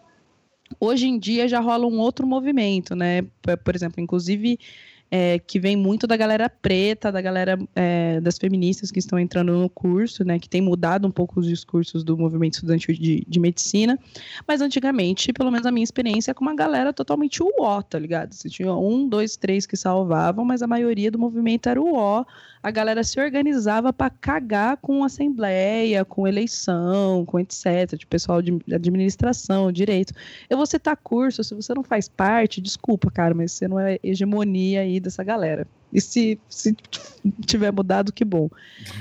Hoje em dia já rola um outro movimento, né? Por exemplo, inclusive é, que vem muito da galera preta, da galera é, das feministas que estão entrando no curso, né, que tem mudado um pouco os discursos do movimento estudantil de, de medicina, mas antigamente, pelo menos a minha experiência, é com uma galera totalmente uó, tá ligado? Você tinha um, dois, três que salvavam, mas a maioria do movimento era uó, a galera se organizava para cagar com assembleia, com eleição, com etc, de pessoal de administração, direito. Eu vou citar curso, se você não faz parte, desculpa, cara, mas você não é hegemonia aí dessa galera. E se, se tiver mudado, que bom.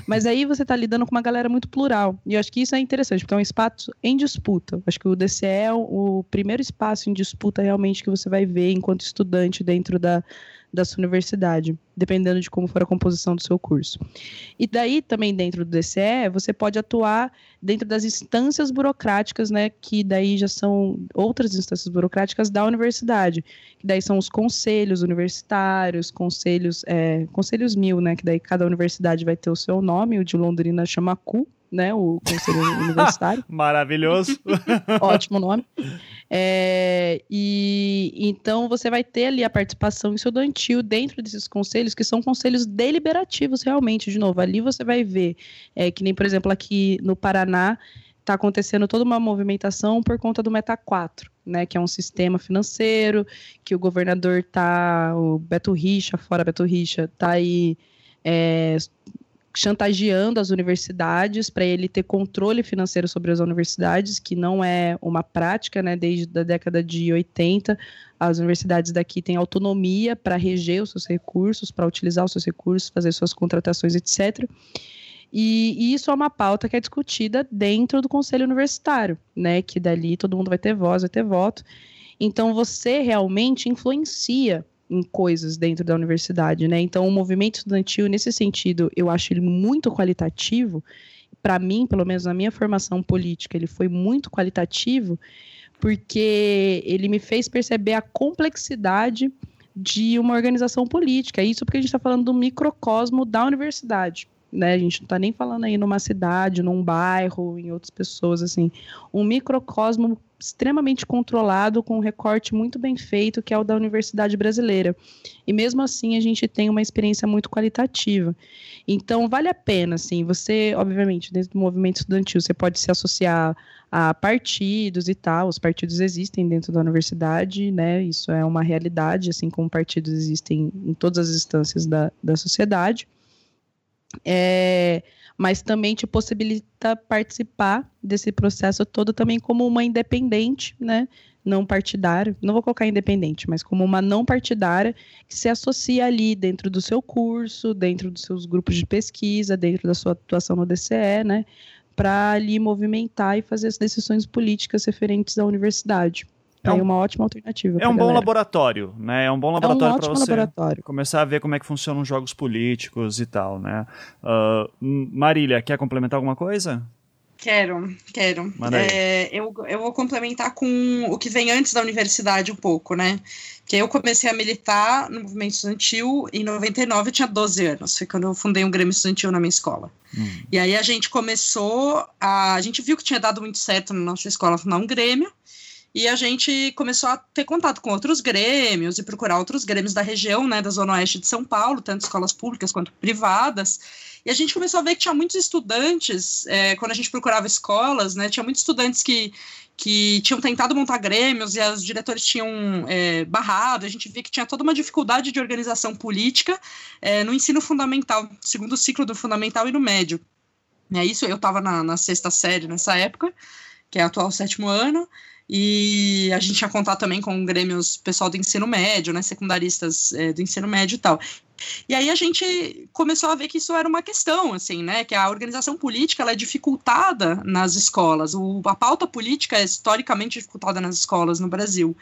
Mas aí você está lidando com uma galera muito plural. E eu acho que isso é interessante, porque é um espaço em disputa. Acho que o DCE é o primeiro espaço em disputa realmente que você vai ver enquanto estudante dentro da, da sua universidade, dependendo de como for a composição do seu curso. E daí também dentro do DCE, você pode atuar dentro das instâncias burocráticas, né, que daí já são outras instâncias burocráticas da universidade, que daí são os conselhos universitários, conselhos, é, conselhos mil, né, que daí cada universidade vai ter o seu nome, o de Londrina chama CU, né, o conselho universitário. [LAUGHS] Maravilhoso. [LAUGHS] Ótimo nome. É, e então você vai ter ali a participação estudantil dentro desses conselhos, que são conselhos deliberativos realmente, de novo. Ali você vai ver, é, que nem, por exemplo, aqui no Paraná, está acontecendo toda uma movimentação por conta do Meta 4, né, que é um sistema financeiro, que o governador tá, o Beto Richa, fora Beto Richa, tá aí é, chantageando as universidades para ele ter controle financeiro sobre as universidades, que não é uma prática, né? Desde a década de 80, as universidades daqui têm autonomia para reger os seus recursos, para utilizar os seus recursos, fazer suas contratações, etc. E, e, isso é uma pauta que é discutida dentro do conselho universitário, né? Que dali todo mundo vai ter voz, vai ter voto. Então você realmente influencia em coisas dentro da universidade, né? Então, o movimento estudantil, nesse sentido, eu acho ele muito qualitativo. Para mim, pelo menos na minha formação política, ele foi muito qualitativo, porque ele me fez perceber a complexidade de uma organização política. Isso porque a gente está falando do microcosmo da universidade. Né? A gente não está nem falando aí numa cidade, num bairro, em outras pessoas, assim. Um microcosmo extremamente controlado, com um recorte muito bem feito, que é o da Universidade Brasileira. E mesmo assim, a gente tem uma experiência muito qualitativa. Então, vale a pena, assim, você, obviamente, dentro do movimento estudantil, você pode se associar a partidos e tal, os partidos existem dentro da universidade, né, isso é uma realidade, assim como partidos existem em todas as instâncias da, da sociedade. É, mas também te possibilita participar desse processo todo também como uma independente, né? Não partidária, não vou colocar independente, mas como uma não partidária que se associa ali dentro do seu curso, dentro dos seus grupos de pesquisa, dentro da sua atuação no DCE, né? Para ali movimentar e fazer as decisões políticas referentes à universidade. É um, uma ótima alternativa. É um bom laboratório, né? É um bom laboratório é um para você laboratório. começar a ver como é que funcionam os jogos políticos e tal, né? Uh, Marília, quer complementar alguma coisa? Quero, quero. É, eu, eu vou complementar com o que vem antes da universidade um pouco, né? Que eu comecei a militar no movimento estudantil em 99, eu tinha 12 anos, foi quando eu fundei um Grêmio Estudantil na minha escola. Hum. E aí a gente começou, a, a gente viu que tinha dado muito certo na nossa escola fundar um Grêmio, e a gente começou a ter contato com outros grêmios e procurar outros grêmios da região, né, da Zona Oeste de São Paulo, tanto escolas públicas quanto privadas. E a gente começou a ver que tinha muitos estudantes, é, quando a gente procurava escolas, né, tinha muitos estudantes que, que tinham tentado montar grêmios e os diretores tinham é, barrado. A gente via que tinha toda uma dificuldade de organização política é, no ensino fundamental, segundo ciclo do fundamental e no médio. É isso, eu estava na, na sexta série nessa época, que é atual sétimo ano. E a gente tinha contato também com grêmios pessoal do ensino médio, né, secundaristas é, do ensino médio e tal. E aí a gente começou a ver que isso era uma questão, assim, né, que a organização política ela é dificultada nas escolas. O, a pauta política é historicamente dificultada nas escolas no Brasil,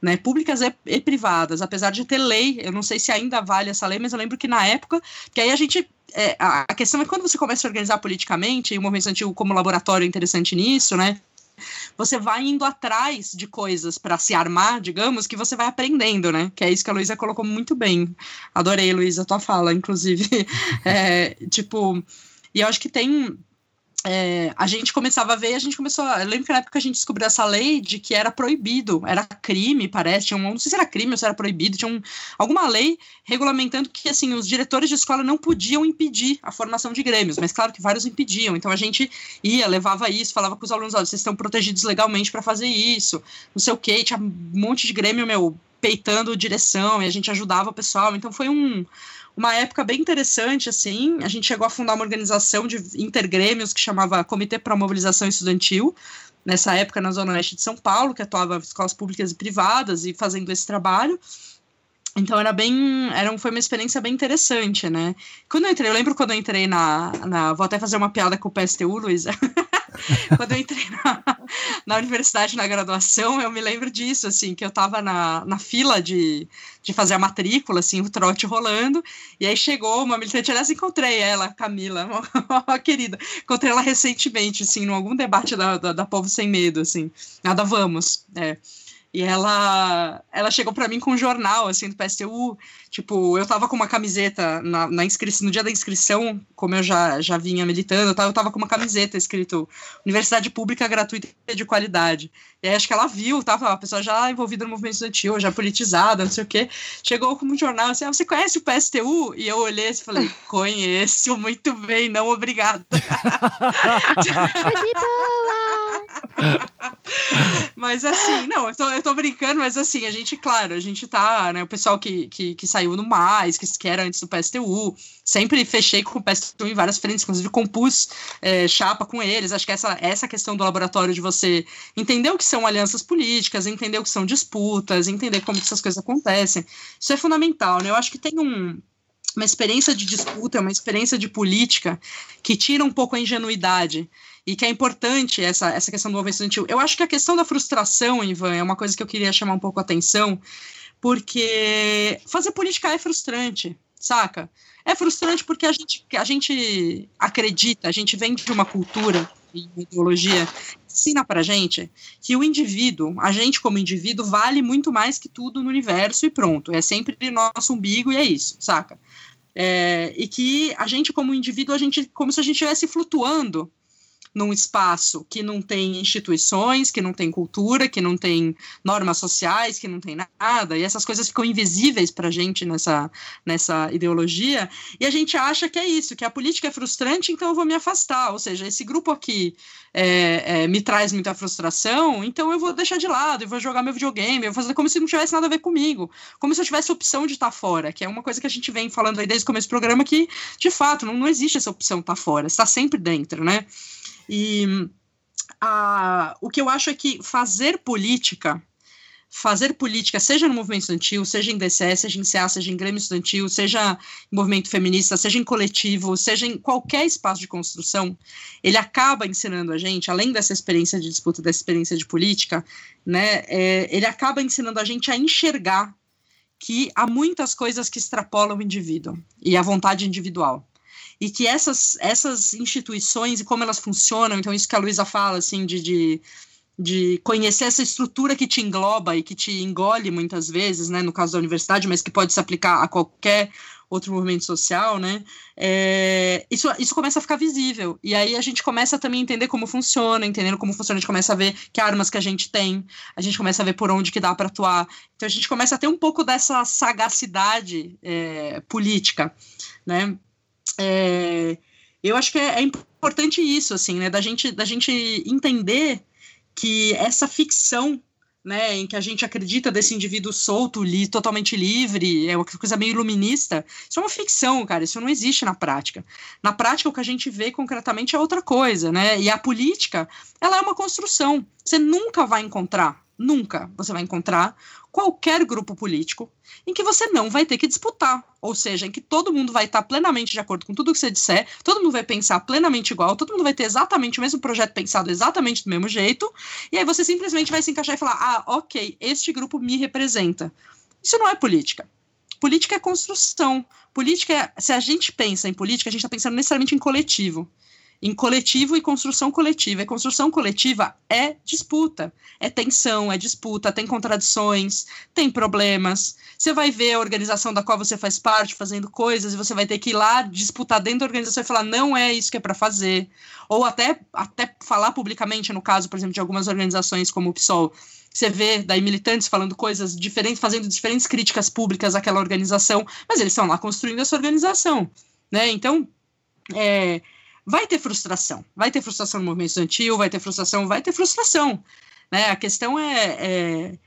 né, públicas e, e privadas, apesar de ter lei. Eu não sei se ainda vale essa lei, mas eu lembro que na época, que aí a gente é, a questão é que quando você começa a organizar politicamente, e o movimento antigo como laboratório é interessante nisso, né? Você vai indo atrás de coisas para se armar, digamos, que você vai aprendendo, né? Que é isso que a Luísa colocou muito bem. Adorei, Luísa, tua fala, inclusive. [LAUGHS] é, tipo, e eu acho que tem é, a gente começava a ver, a gente começou. Eu lembro que na época a gente descobriu essa lei de que era proibido, era crime, parece. Tinha um, não sei se era crime ou se era proibido, tinha um, alguma lei regulamentando que assim os diretores de escola não podiam impedir a formação de grêmios, mas claro que vários impediam. Então a gente ia, levava isso, falava com os alunos: olha, vocês estão protegidos legalmente para fazer isso, não sei o quê. Tinha um monte de grêmio, meu, peitando direção, e a gente ajudava o pessoal. Então foi um uma época bem interessante, assim. A gente chegou a fundar uma organização de intergrêmios que chamava Comitê para a Mobilização Estudantil, nessa época na Zona Oeste de São Paulo, que atuava em escolas públicas e privadas e fazendo esse trabalho. Então era bem, era, foi uma experiência bem interessante, né? Quando eu entrei, eu lembro quando eu entrei na, na vou até fazer uma piada com o PSTU, Luísa. [LAUGHS] quando eu entrei na, na universidade, na graduação, eu me lembro disso, assim, que eu tava na, na fila de, de fazer a matrícula, assim, o trote rolando, e aí chegou uma militante, aliás, encontrei ela, Camila, [LAUGHS] uma, querida, encontrei ela recentemente, assim, em algum debate da, da, da Povo Sem Medo, assim, nada vamos, é. E ela, ela chegou para mim com um jornal, assim, do PSTU. Tipo, eu tava com uma camiseta na, na inscrição, no dia da inscrição, como eu já, já vinha militando, eu tava, eu tava com uma camiseta escrito Universidade Pública Gratuita e de Qualidade. E aí acho que ela viu, tava a pessoa já envolvida no movimento estudantil, já politizada, não sei o quê. Chegou com um jornal assim, ah, você conhece o PSTU? E eu olhei e falei, conheço, muito bem, não obrigada. [LAUGHS] [LAUGHS] [LAUGHS] mas assim, não, eu tô, eu tô brincando, mas assim, a gente, claro, a gente tá, né, o pessoal que, que, que saiu no Mais, que, que era antes do PSTU, sempre fechei com o PSTU em várias frentes, inclusive compus é, chapa com eles, acho que essa, essa questão do laboratório de você entender o que são alianças políticas, entender o que são disputas, entender como que essas coisas acontecem, isso é fundamental, né, eu acho que tem um uma experiência de disputa, uma experiência de política que tira um pouco a ingenuidade e que é importante essa, essa questão do movimento estudantil. Eu acho que a questão da frustração, Ivan, é uma coisa que eu queria chamar um pouco a atenção, porque fazer política é frustrante, saca? É frustrante porque a gente, a gente acredita, a gente vem de uma cultura e ideologia ensina pra gente que o indivíduo, a gente como indivíduo, vale muito mais que tudo no universo e pronto. É sempre nosso umbigo e é isso, saca? É, e que a gente como indivíduo, a gente como se a gente estivesse flutuando num espaço que não tem instituições, que não tem cultura, que não tem normas sociais, que não tem nada, e essas coisas ficam invisíveis para a gente nessa, nessa ideologia, e a gente acha que é isso, que a política é frustrante, então eu vou me afastar, ou seja, esse grupo aqui é, é, me traz muita frustração, então eu vou deixar de lado, eu vou jogar meu videogame, eu vou fazer como se não tivesse nada a ver comigo, como se eu tivesse opção de estar tá fora, que é uma coisa que a gente vem falando aí desde o começo do programa, que, de fato, não, não existe essa opção de estar tá fora, está sempre dentro, né? E a, o que eu acho é que fazer política, fazer política, seja no movimento estudantil, seja em DCE, seja em CA, seja em Grêmio Estudantil, seja em movimento feminista, seja em coletivo, seja em qualquer espaço de construção, ele acaba ensinando a gente, além dessa experiência de disputa, dessa experiência de política, né, é, ele acaba ensinando a gente a enxergar que há muitas coisas que extrapolam o indivíduo e a vontade individual e que essas, essas instituições e como elas funcionam, então isso que a Luísa fala, assim, de, de, de, conhecer essa estrutura que te engloba e que te engole muitas vezes, né, no caso da universidade, mas que pode se aplicar a qualquer outro movimento social, né, é, isso, isso começa a ficar visível, e aí a gente começa também a entender como funciona, entendendo como funciona, a gente começa a ver que armas que a gente tem, a gente começa a ver por onde que dá para atuar, então a gente começa a ter um pouco dessa sagacidade é, política, né, é, eu acho que é, é, importante isso, assim, né, da gente, da gente entender que essa ficção, né, em que a gente acredita desse indivíduo solto, li, totalmente livre, é uma coisa meio iluminista, isso é uma ficção, cara, isso não existe na prática. Na prática, o que a gente vê concretamente é outra coisa, né, e a política, ela é uma construção. Você nunca vai encontrar nunca você vai encontrar qualquer grupo político em que você não vai ter que disputar, ou seja, em que todo mundo vai estar plenamente de acordo com tudo que você disser, todo mundo vai pensar plenamente igual, todo mundo vai ter exatamente o mesmo projeto pensado exatamente do mesmo jeito, e aí você simplesmente vai se encaixar e falar: ah, ok, este grupo me representa. Isso não é política. Política é construção. Política é. Se a gente pensa em política, a gente está pensando necessariamente em coletivo. Em coletivo e construção coletiva. E construção coletiva é disputa, é tensão, é disputa, tem contradições, tem problemas. Você vai ver a organização da qual você faz parte fazendo coisas e você vai ter que ir lá disputar dentro da organização e falar não é isso que é para fazer. Ou até, até falar publicamente, no caso, por exemplo, de algumas organizações como o PSOL, você vê daí militantes falando coisas diferentes, fazendo diferentes críticas públicas àquela organização, mas eles estão lá construindo essa organização, né? Então, é, vai ter frustração, vai ter frustração no movimento estudantil, vai ter frustração, vai ter frustração, né? A questão é, é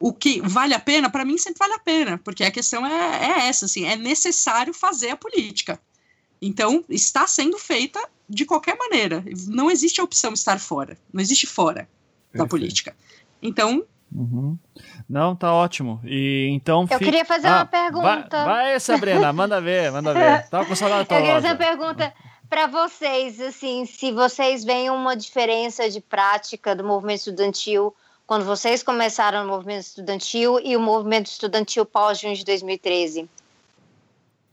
o que vale a pena, para mim sempre vale a pena, porque a questão é, é essa, assim, é necessário fazer a política. Então, está sendo feita de qualquer maneira. Não existe a opção estar fora. Não existe fora Perfeito. da política. Então. Uhum. Não, tá ótimo. E então. Eu queria fazer ah, uma pergunta. Vai, vai, Sabrina, manda ver, manda ver. [LAUGHS] Tava com saudade Eu queria fazer uma pergunta para vocês, assim, se vocês veem uma diferença de prática do movimento estudantil quando vocês começaram o movimento estudantil e o movimento estudantil pós-junho de 2013.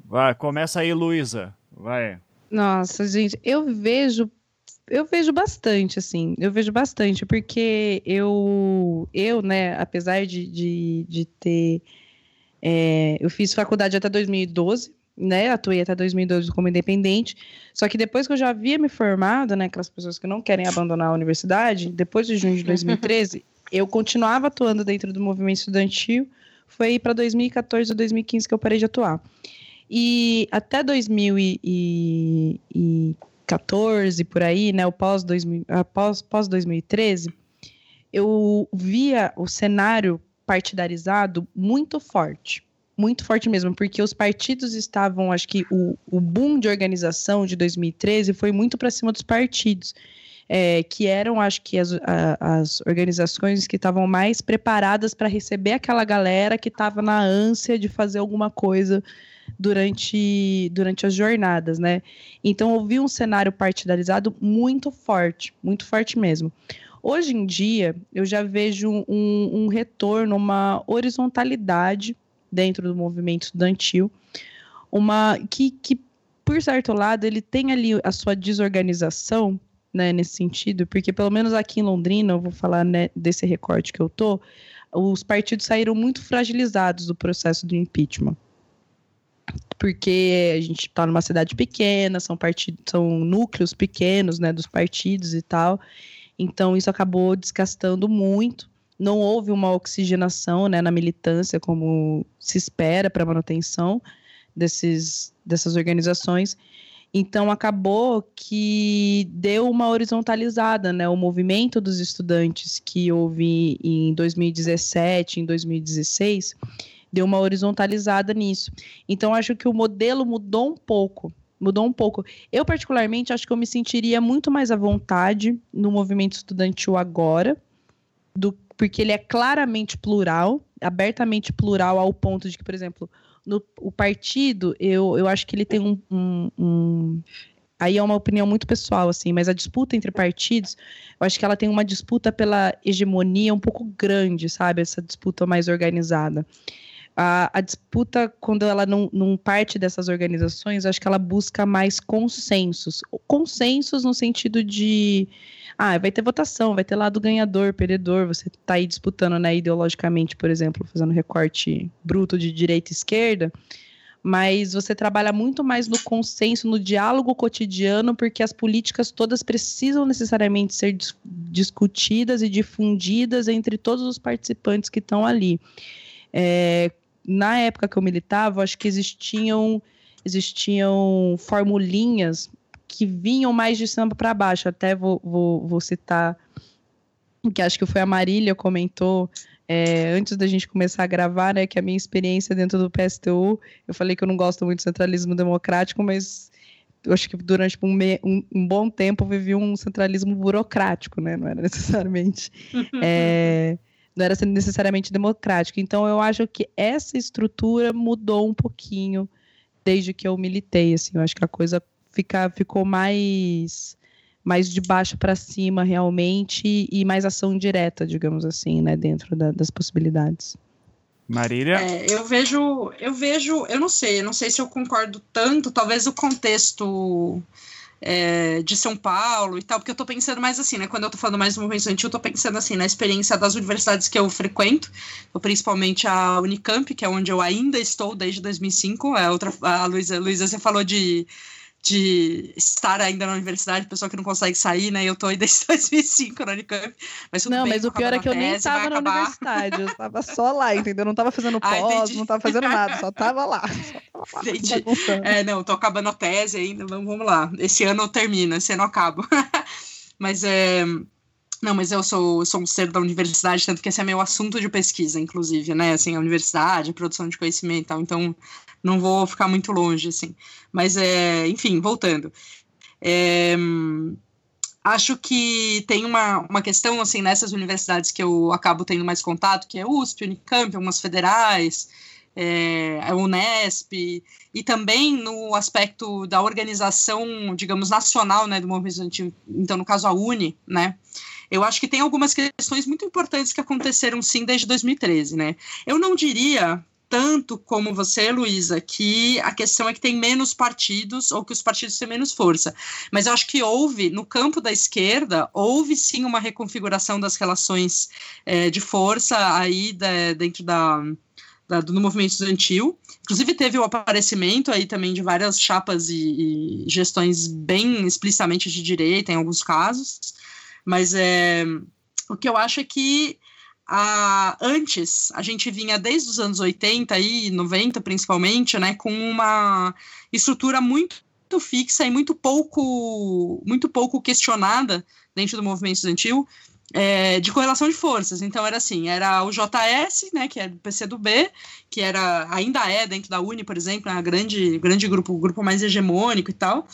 Vai, começa aí, Luísa. Vai. Nossa, gente, eu vejo eu vejo bastante, assim, eu vejo bastante, porque eu, eu né, apesar de, de, de ter. É, eu fiz faculdade até 2012, né, atuei até 2012 como independente, só que depois que eu já havia me formado, né, aquelas pessoas que não querem abandonar a universidade, depois de junho de 2013, [LAUGHS] eu continuava atuando dentro do movimento estudantil, foi para 2014 ou 2015 que eu parei de atuar. E até 2014, por aí, né, o pós, 2000, pós, pós 2013, eu via o cenário partidarizado muito forte muito forte mesmo, porque os partidos estavam, acho que o, o boom de organização de 2013 foi muito para cima dos partidos. É, que eram, acho que, as, a, as organizações que estavam mais preparadas para receber aquela galera que estava na ânsia de fazer alguma coisa durante, durante as jornadas, né? Então, eu vi um cenário partidarizado muito forte, muito forte mesmo. Hoje em dia, eu já vejo um, um retorno, uma horizontalidade dentro do movimento estudantil, uma que, que por certo lado ele tem ali a sua desorganização, né, nesse sentido, porque pelo menos aqui em Londrina, eu vou falar né, desse recorte que eu tô, os partidos saíram muito fragilizados do processo do impeachment. Porque a gente está numa cidade pequena, são, partidos, são núcleos pequenos né, dos partidos e tal. Então, isso acabou desgastando muito não houve uma oxigenação né, na militância como se espera para a manutenção desses, dessas organizações. Então acabou que deu uma horizontalizada, né? O movimento dos estudantes que houve em 2017, em 2016, deu uma horizontalizada nisso. Então acho que o modelo mudou um pouco, mudou um pouco. Eu particularmente acho que eu me sentiria muito mais à vontade no movimento estudantil agora do porque ele é claramente plural, abertamente plural ao ponto de que, por exemplo, no o partido, eu, eu acho que ele tem um, um, um aí é uma opinião muito pessoal, assim, mas a disputa entre partidos, eu acho que ela tem uma disputa pela hegemonia um pouco grande, sabe? Essa disputa mais organizada. A, a disputa, quando ela não, não parte dessas organizações, acho que ela busca mais consensos. Consensos no sentido de ah, vai ter votação, vai ter lado ganhador, perdedor, você tá aí disputando, né, ideologicamente, por exemplo, fazendo recorte bruto de direita e esquerda, mas você trabalha muito mais no consenso, no diálogo cotidiano, porque as políticas todas precisam necessariamente ser dis discutidas e difundidas entre todos os participantes que estão ali. É, na época que eu militava, acho que existiam existiam formulinhas que vinham mais de samba para baixo. Até vou, vou, vou citar que acho que foi a Marília comentou é, antes da gente começar a gravar, né, que a minha experiência dentro do PSTU, eu falei que eu não gosto muito do centralismo democrático, mas eu acho que durante um, me, um, um bom tempo eu vivi um centralismo burocrático, né, não era necessariamente [LAUGHS] é, não era necessariamente democrático. Então eu acho que essa estrutura mudou um pouquinho desde que eu militei, assim, eu acho que a coisa fica, ficou mais mais de baixo para cima realmente e mais ação direta, digamos assim, né, dentro da, das possibilidades. Marília? É, eu vejo, eu vejo, eu não sei, eu não sei se eu concordo tanto, talvez o contexto é, de São Paulo e tal, porque eu tô pensando mais assim, né? Quando eu tô falando mais do movimento estudantil, eu tô pensando assim, na experiência das universidades que eu frequento, principalmente a Unicamp, que é onde eu ainda estou desde 2005. A outra, a Luísa, você falou de de estar ainda na universidade, pessoa que não consegue sair, né? Eu tô aí desde 2005 na Unicamp. Mas não, bem, mas o pior é que eu nem estava na universidade, eu estava só lá, entendeu? Não estava fazendo pós, ah, não estava fazendo nada, só [LAUGHS] estava lá. Só tava lá é, não, tô acabando a tese ainda, vamos, vamos lá. Esse ano eu termino, esse ano eu acabo. [LAUGHS] mas é. Não, mas eu sou, sou um ser da universidade, tanto que esse é meu assunto de pesquisa, inclusive, né? Assim, a universidade, a produção de conhecimento e tal. Então, não vou ficar muito longe, assim. Mas, é, enfim, voltando. É, acho que tem uma, uma questão, assim, nessas universidades que eu acabo tendo mais contato, que é USP, Unicamp, algumas federais, é, a Unesp, e também no aspecto da organização, digamos, nacional, né, do movimento então, no caso, a UNE, né, eu acho que tem algumas questões muito importantes que aconteceram, sim, desde 2013, né. Eu não diria tanto como você, Luísa, que a questão é que tem menos partidos ou que os partidos têm menos força. Mas eu acho que houve, no campo da esquerda, houve sim uma reconfiguração das relações é, de força aí dentro da, da, do movimento estudantil. Inclusive, teve o aparecimento aí também de várias chapas e, e gestões bem explicitamente de direita, em alguns casos. Mas é, o que eu acho é que a, antes, a gente vinha desde os anos 80 e 90, principalmente, né, com uma estrutura muito fixa e muito pouco, muito pouco questionada dentro do movimento estudantil é, de correlação de forças. Então era assim, era o JS, né, que é do PCdoB, que era ainda é dentro da Uni, por exemplo, a grande grande grupo, grupo mais hegemônico e tal.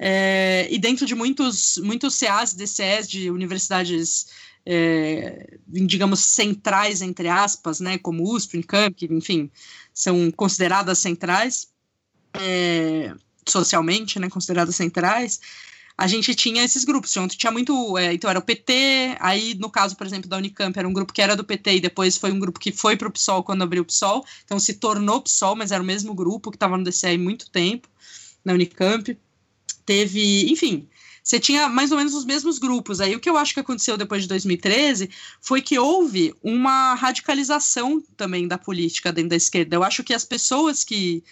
É, e dentro de muitos muitos CAs e DCEs de universidades é, digamos, centrais, entre aspas, né, como USP, Unicamp, que, enfim, são consideradas centrais, é, socialmente, né, consideradas centrais, a gente tinha esses grupos, então tinha muito, é, então era o PT, aí no caso, por exemplo, da Unicamp, era um grupo que era do PT e depois foi um grupo que foi para o PSOL quando abriu o PSOL, então se tornou PSOL, mas era o mesmo grupo que estava no DCE há muito tempo, na Unicamp, teve, enfim, você tinha mais ou menos os mesmos grupos. Aí o que eu acho que aconteceu depois de 2013 foi que houve uma radicalização também da política dentro da esquerda. Eu acho que as pessoas que,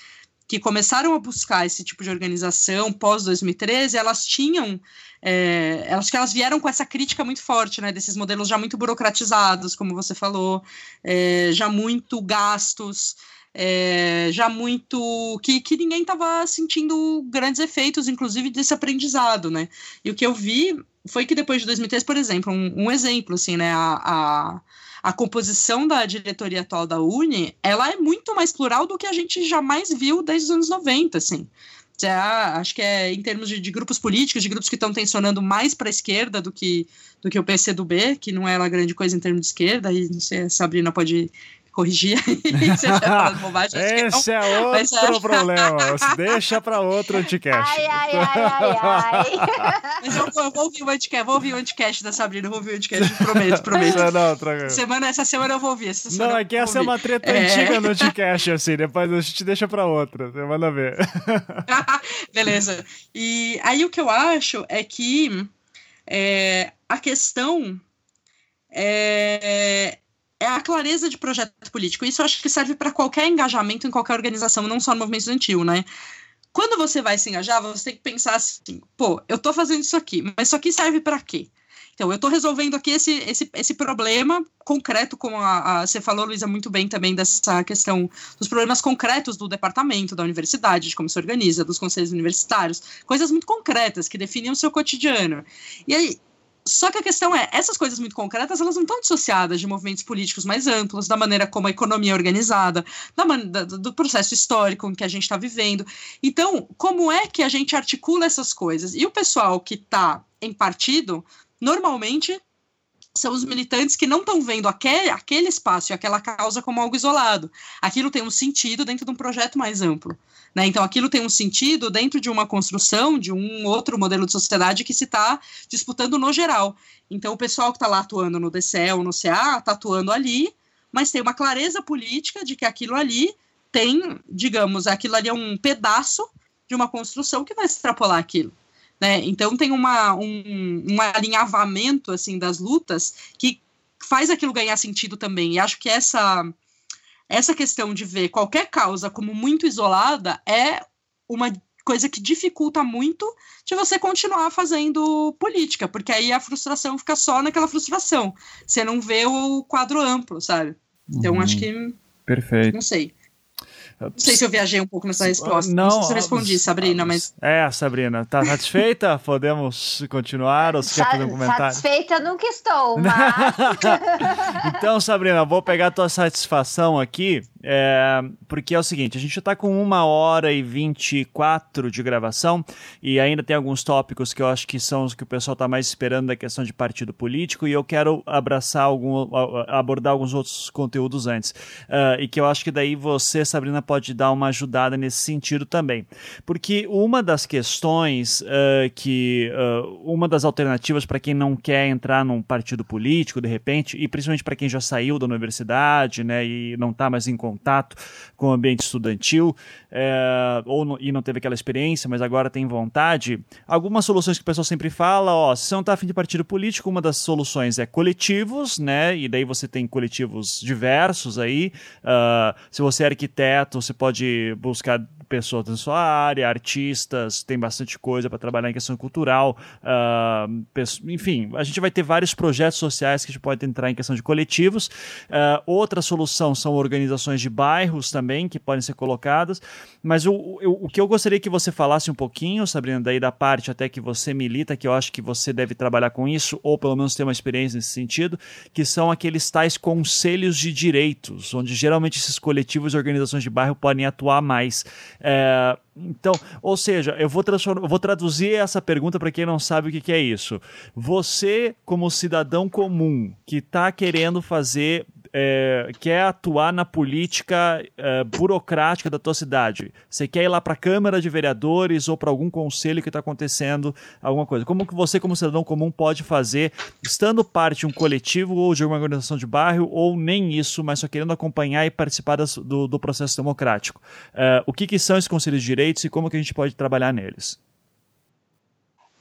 que começaram a buscar esse tipo de organização pós 2013, elas tinham é, acho que elas vieram com essa crítica muito forte, né, desses modelos já muito burocratizados, como você falou, é, já muito gastos, é, já muito. que, que ninguém estava sentindo grandes efeitos, inclusive, desse aprendizado, né? E o que eu vi foi que depois de 2003, por exemplo, um, um exemplo, assim, né? A, a, a, composição da diretoria atual da Uni, ela é muito mais plural do que a gente jamais viu desde os anos 90, assim. Já, acho que é em termos de, de grupos políticos, de grupos que estão tensionando mais para a esquerda do que, do que o PCdoB, que não é uma grande coisa em termos de esquerda, e não sei, a Sabrina pode corrigir aí [LAUGHS] se bobagem. Esse é outro Mas, problema. Deixa para outro anticast. Ai, ai, ai, ai, ai. [LAUGHS] Mas eu, eu, vou ouvir o anticast, vou ouvir o anticast da Sabrina, vou ouvir o anticast, prometo, prometo. Não, não, semana, essa semana eu vou ouvir. Essa não, é que essa é uma treta é... antiga no anticast, assim, depois a gente deixa para outra, você manda ver. [LAUGHS] Beleza. E aí o que eu acho é que é, a questão é, é a clareza de projeto político. Isso eu acho que serve para qualquer engajamento em qualquer organização, não só no movimento estudantil, né? Quando você vai se engajar, você tem que pensar assim: pô, eu estou fazendo isso aqui, mas isso aqui serve para quê? Então, eu estou resolvendo aqui esse, esse, esse problema concreto, como a, a, você falou, Luísa, muito bem também dessa questão dos problemas concretos do departamento, da universidade, de como se organiza, dos conselhos universitários, coisas muito concretas que definem o seu cotidiano. E aí, só que a questão é, essas coisas muito concretas, elas não estão dissociadas de movimentos políticos mais amplos, da maneira como a economia é organizada, da, da, do processo histórico em que a gente está vivendo. Então, como é que a gente articula essas coisas? E o pessoal que está em partido, normalmente são os militantes que não estão vendo aquele, aquele espaço e aquela causa como algo isolado. Aquilo tem um sentido dentro de um projeto mais amplo. Né? Então, aquilo tem um sentido dentro de uma construção de um outro modelo de sociedade que se está disputando no geral. Então, o pessoal que está lá atuando no DCE ou no CA está atuando ali, mas tem uma clareza política de que aquilo ali tem, digamos, aquilo ali é um pedaço de uma construção que vai extrapolar aquilo. Né? Então tem uma, um, um alinhavamento assim das lutas que faz aquilo ganhar sentido também. E acho que essa essa questão de ver qualquer causa como muito isolada é uma coisa que dificulta muito de você continuar fazendo política, porque aí a frustração fica só naquela frustração. Você não vê o quadro amplo, sabe? Então uhum. acho que Perfeito. Não sei. Não sei se eu viajei um pouco nessa resposta. Não, não sei se eu respondi, Sabrina, mas. É, Sabrina, tá satisfeita? [LAUGHS] Podemos continuar ou você quer fazer um comentário? Satisfeita nunca estou, [LAUGHS] mas. então, Sabrina, vou pegar a tua satisfação aqui é, porque é o seguinte, a gente já está com uma hora e 24 de gravação e ainda tem alguns tópicos que eu acho que são os que o pessoal está mais esperando da questão de partido político e eu quero abraçar algum, abordar alguns outros conteúdos antes. Uh, e que eu acho que daí você, Sabrina, pode dar uma ajudada nesse sentido também. Porque uma das questões uh, que. Uh, uma das alternativas para quem não quer entrar num partido político, de repente, e principalmente para quem já saiu da universidade né, e não está mais em contato com o ambiente estudantil é, ou não, e não teve aquela experiência, mas agora tem vontade. Algumas soluções que o pessoal sempre fala, ó, se você não está afim de partido político, uma das soluções é coletivos, né? E daí você tem coletivos diversos aí. Uh, se você é arquiteto, você pode buscar pessoas da sua área, artistas, tem bastante coisa para trabalhar em questão cultural. Uh, enfim, a gente vai ter vários projetos sociais que a gente pode entrar em questão de coletivos. Uh, outra solução são organizações de bairros também que podem ser colocadas. Mas o, o, o que eu gostaria que você falasse um pouquinho, Sabrina, daí da parte até que você milita, que eu acho que você deve trabalhar com isso, ou pelo menos ter uma experiência nesse sentido, que são aqueles tais conselhos de direitos, onde geralmente esses coletivos e organizações de bairro podem atuar mais. É, então, ou seja, eu vou, eu vou traduzir essa pergunta para quem não sabe o que, que, é isso. Você, como cidadão comum que está querendo fazer é, quer atuar na política é, burocrática da tua cidade, você quer ir lá para a Câmara de Vereadores ou para algum conselho que está acontecendo alguma coisa. Como que você, como cidadão comum, pode fazer, estando parte de um coletivo ou de uma organização de bairro, ou nem isso, mas só querendo acompanhar e participar das, do, do, processo democrático? É, o que, que são esses conselhos de direitos e como que a gente pode trabalhar neles?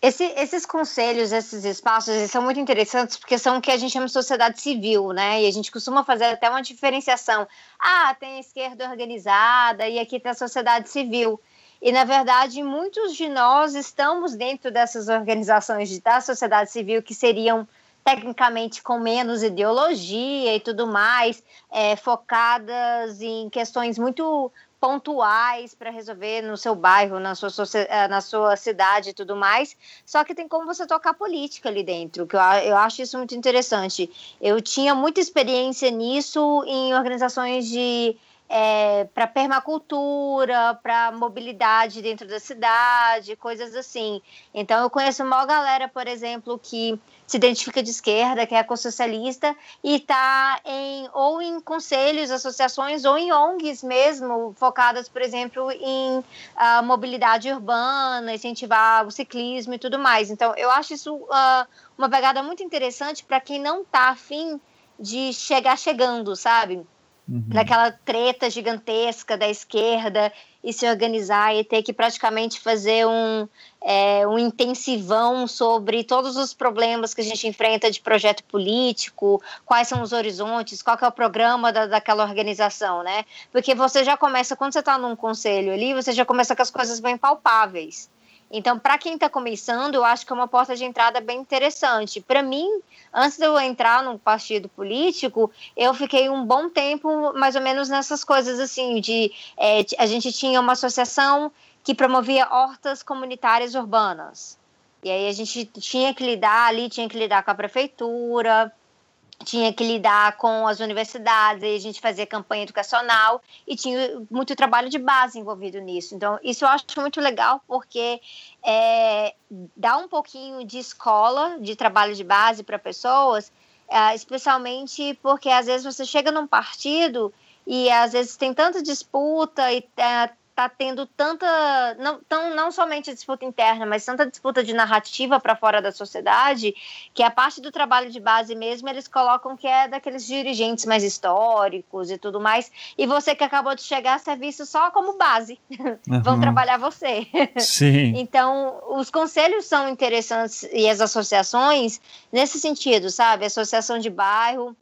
Esse, esses conselhos, esses espaços, eles são muito interessantes porque são o que a gente chama de sociedade civil, né? E a gente costuma fazer até uma diferenciação. Ah, tem a esquerda organizada e aqui tem a sociedade civil. E, na verdade, muitos de nós estamos dentro dessas organizações da sociedade civil que seriam tecnicamente com menos ideologia e tudo mais, é, focadas em questões muito pontuais para resolver no seu bairro, na sua, eh, na sua cidade e tudo mais. Só que tem como você tocar política ali dentro, que eu, eu acho isso muito interessante. Eu tinha muita experiência nisso em organizações de é, para permacultura, para mobilidade dentro da cidade, coisas assim. Então eu conheço uma galera, por exemplo, que se identifica de esquerda, que é ecossocialista, e está em ou em conselhos, associações, ou em ONGs mesmo, focadas, por exemplo, em uh, mobilidade urbana, incentivar o ciclismo e tudo mais. Então, eu acho isso uh, uma pegada muito interessante para quem não está afim de chegar chegando, sabe? Uhum. naquela treta gigantesca da esquerda e se organizar e ter que praticamente fazer um, é, um intensivão sobre todos os problemas que a gente enfrenta de projeto político, quais são os horizontes, qual é o programa da, daquela organização, né? Porque você já começa, quando você está num conselho ali, você já começa com as coisas bem palpáveis. Então, para quem está começando, eu acho que é uma porta de entrada bem interessante. Para mim, antes de eu entrar num partido político, eu fiquei um bom tempo, mais ou menos, nessas coisas assim, de é, a gente tinha uma associação que promovia hortas comunitárias urbanas. E aí a gente tinha que lidar ali, tinha que lidar com a prefeitura, tinha que lidar com as universidades, a gente fazia campanha educacional e tinha muito trabalho de base envolvido nisso. Então, isso eu acho muito legal porque é, dá um pouquinho de escola, de trabalho de base para pessoas, é, especialmente porque às vezes você chega num partido e às vezes tem tanta disputa e é, tá tendo tanta não tão, não somente disputa interna, mas tanta disputa de narrativa para fora da sociedade, que a parte do trabalho de base mesmo eles colocam que é daqueles dirigentes mais históricos e tudo mais, e você que acabou de chegar ser visto só como base. [LAUGHS] Uhum. Vão trabalhar você. Sim. [LAUGHS] então, os conselhos são interessantes e as associações nesse sentido, sabe? Associação de bairro,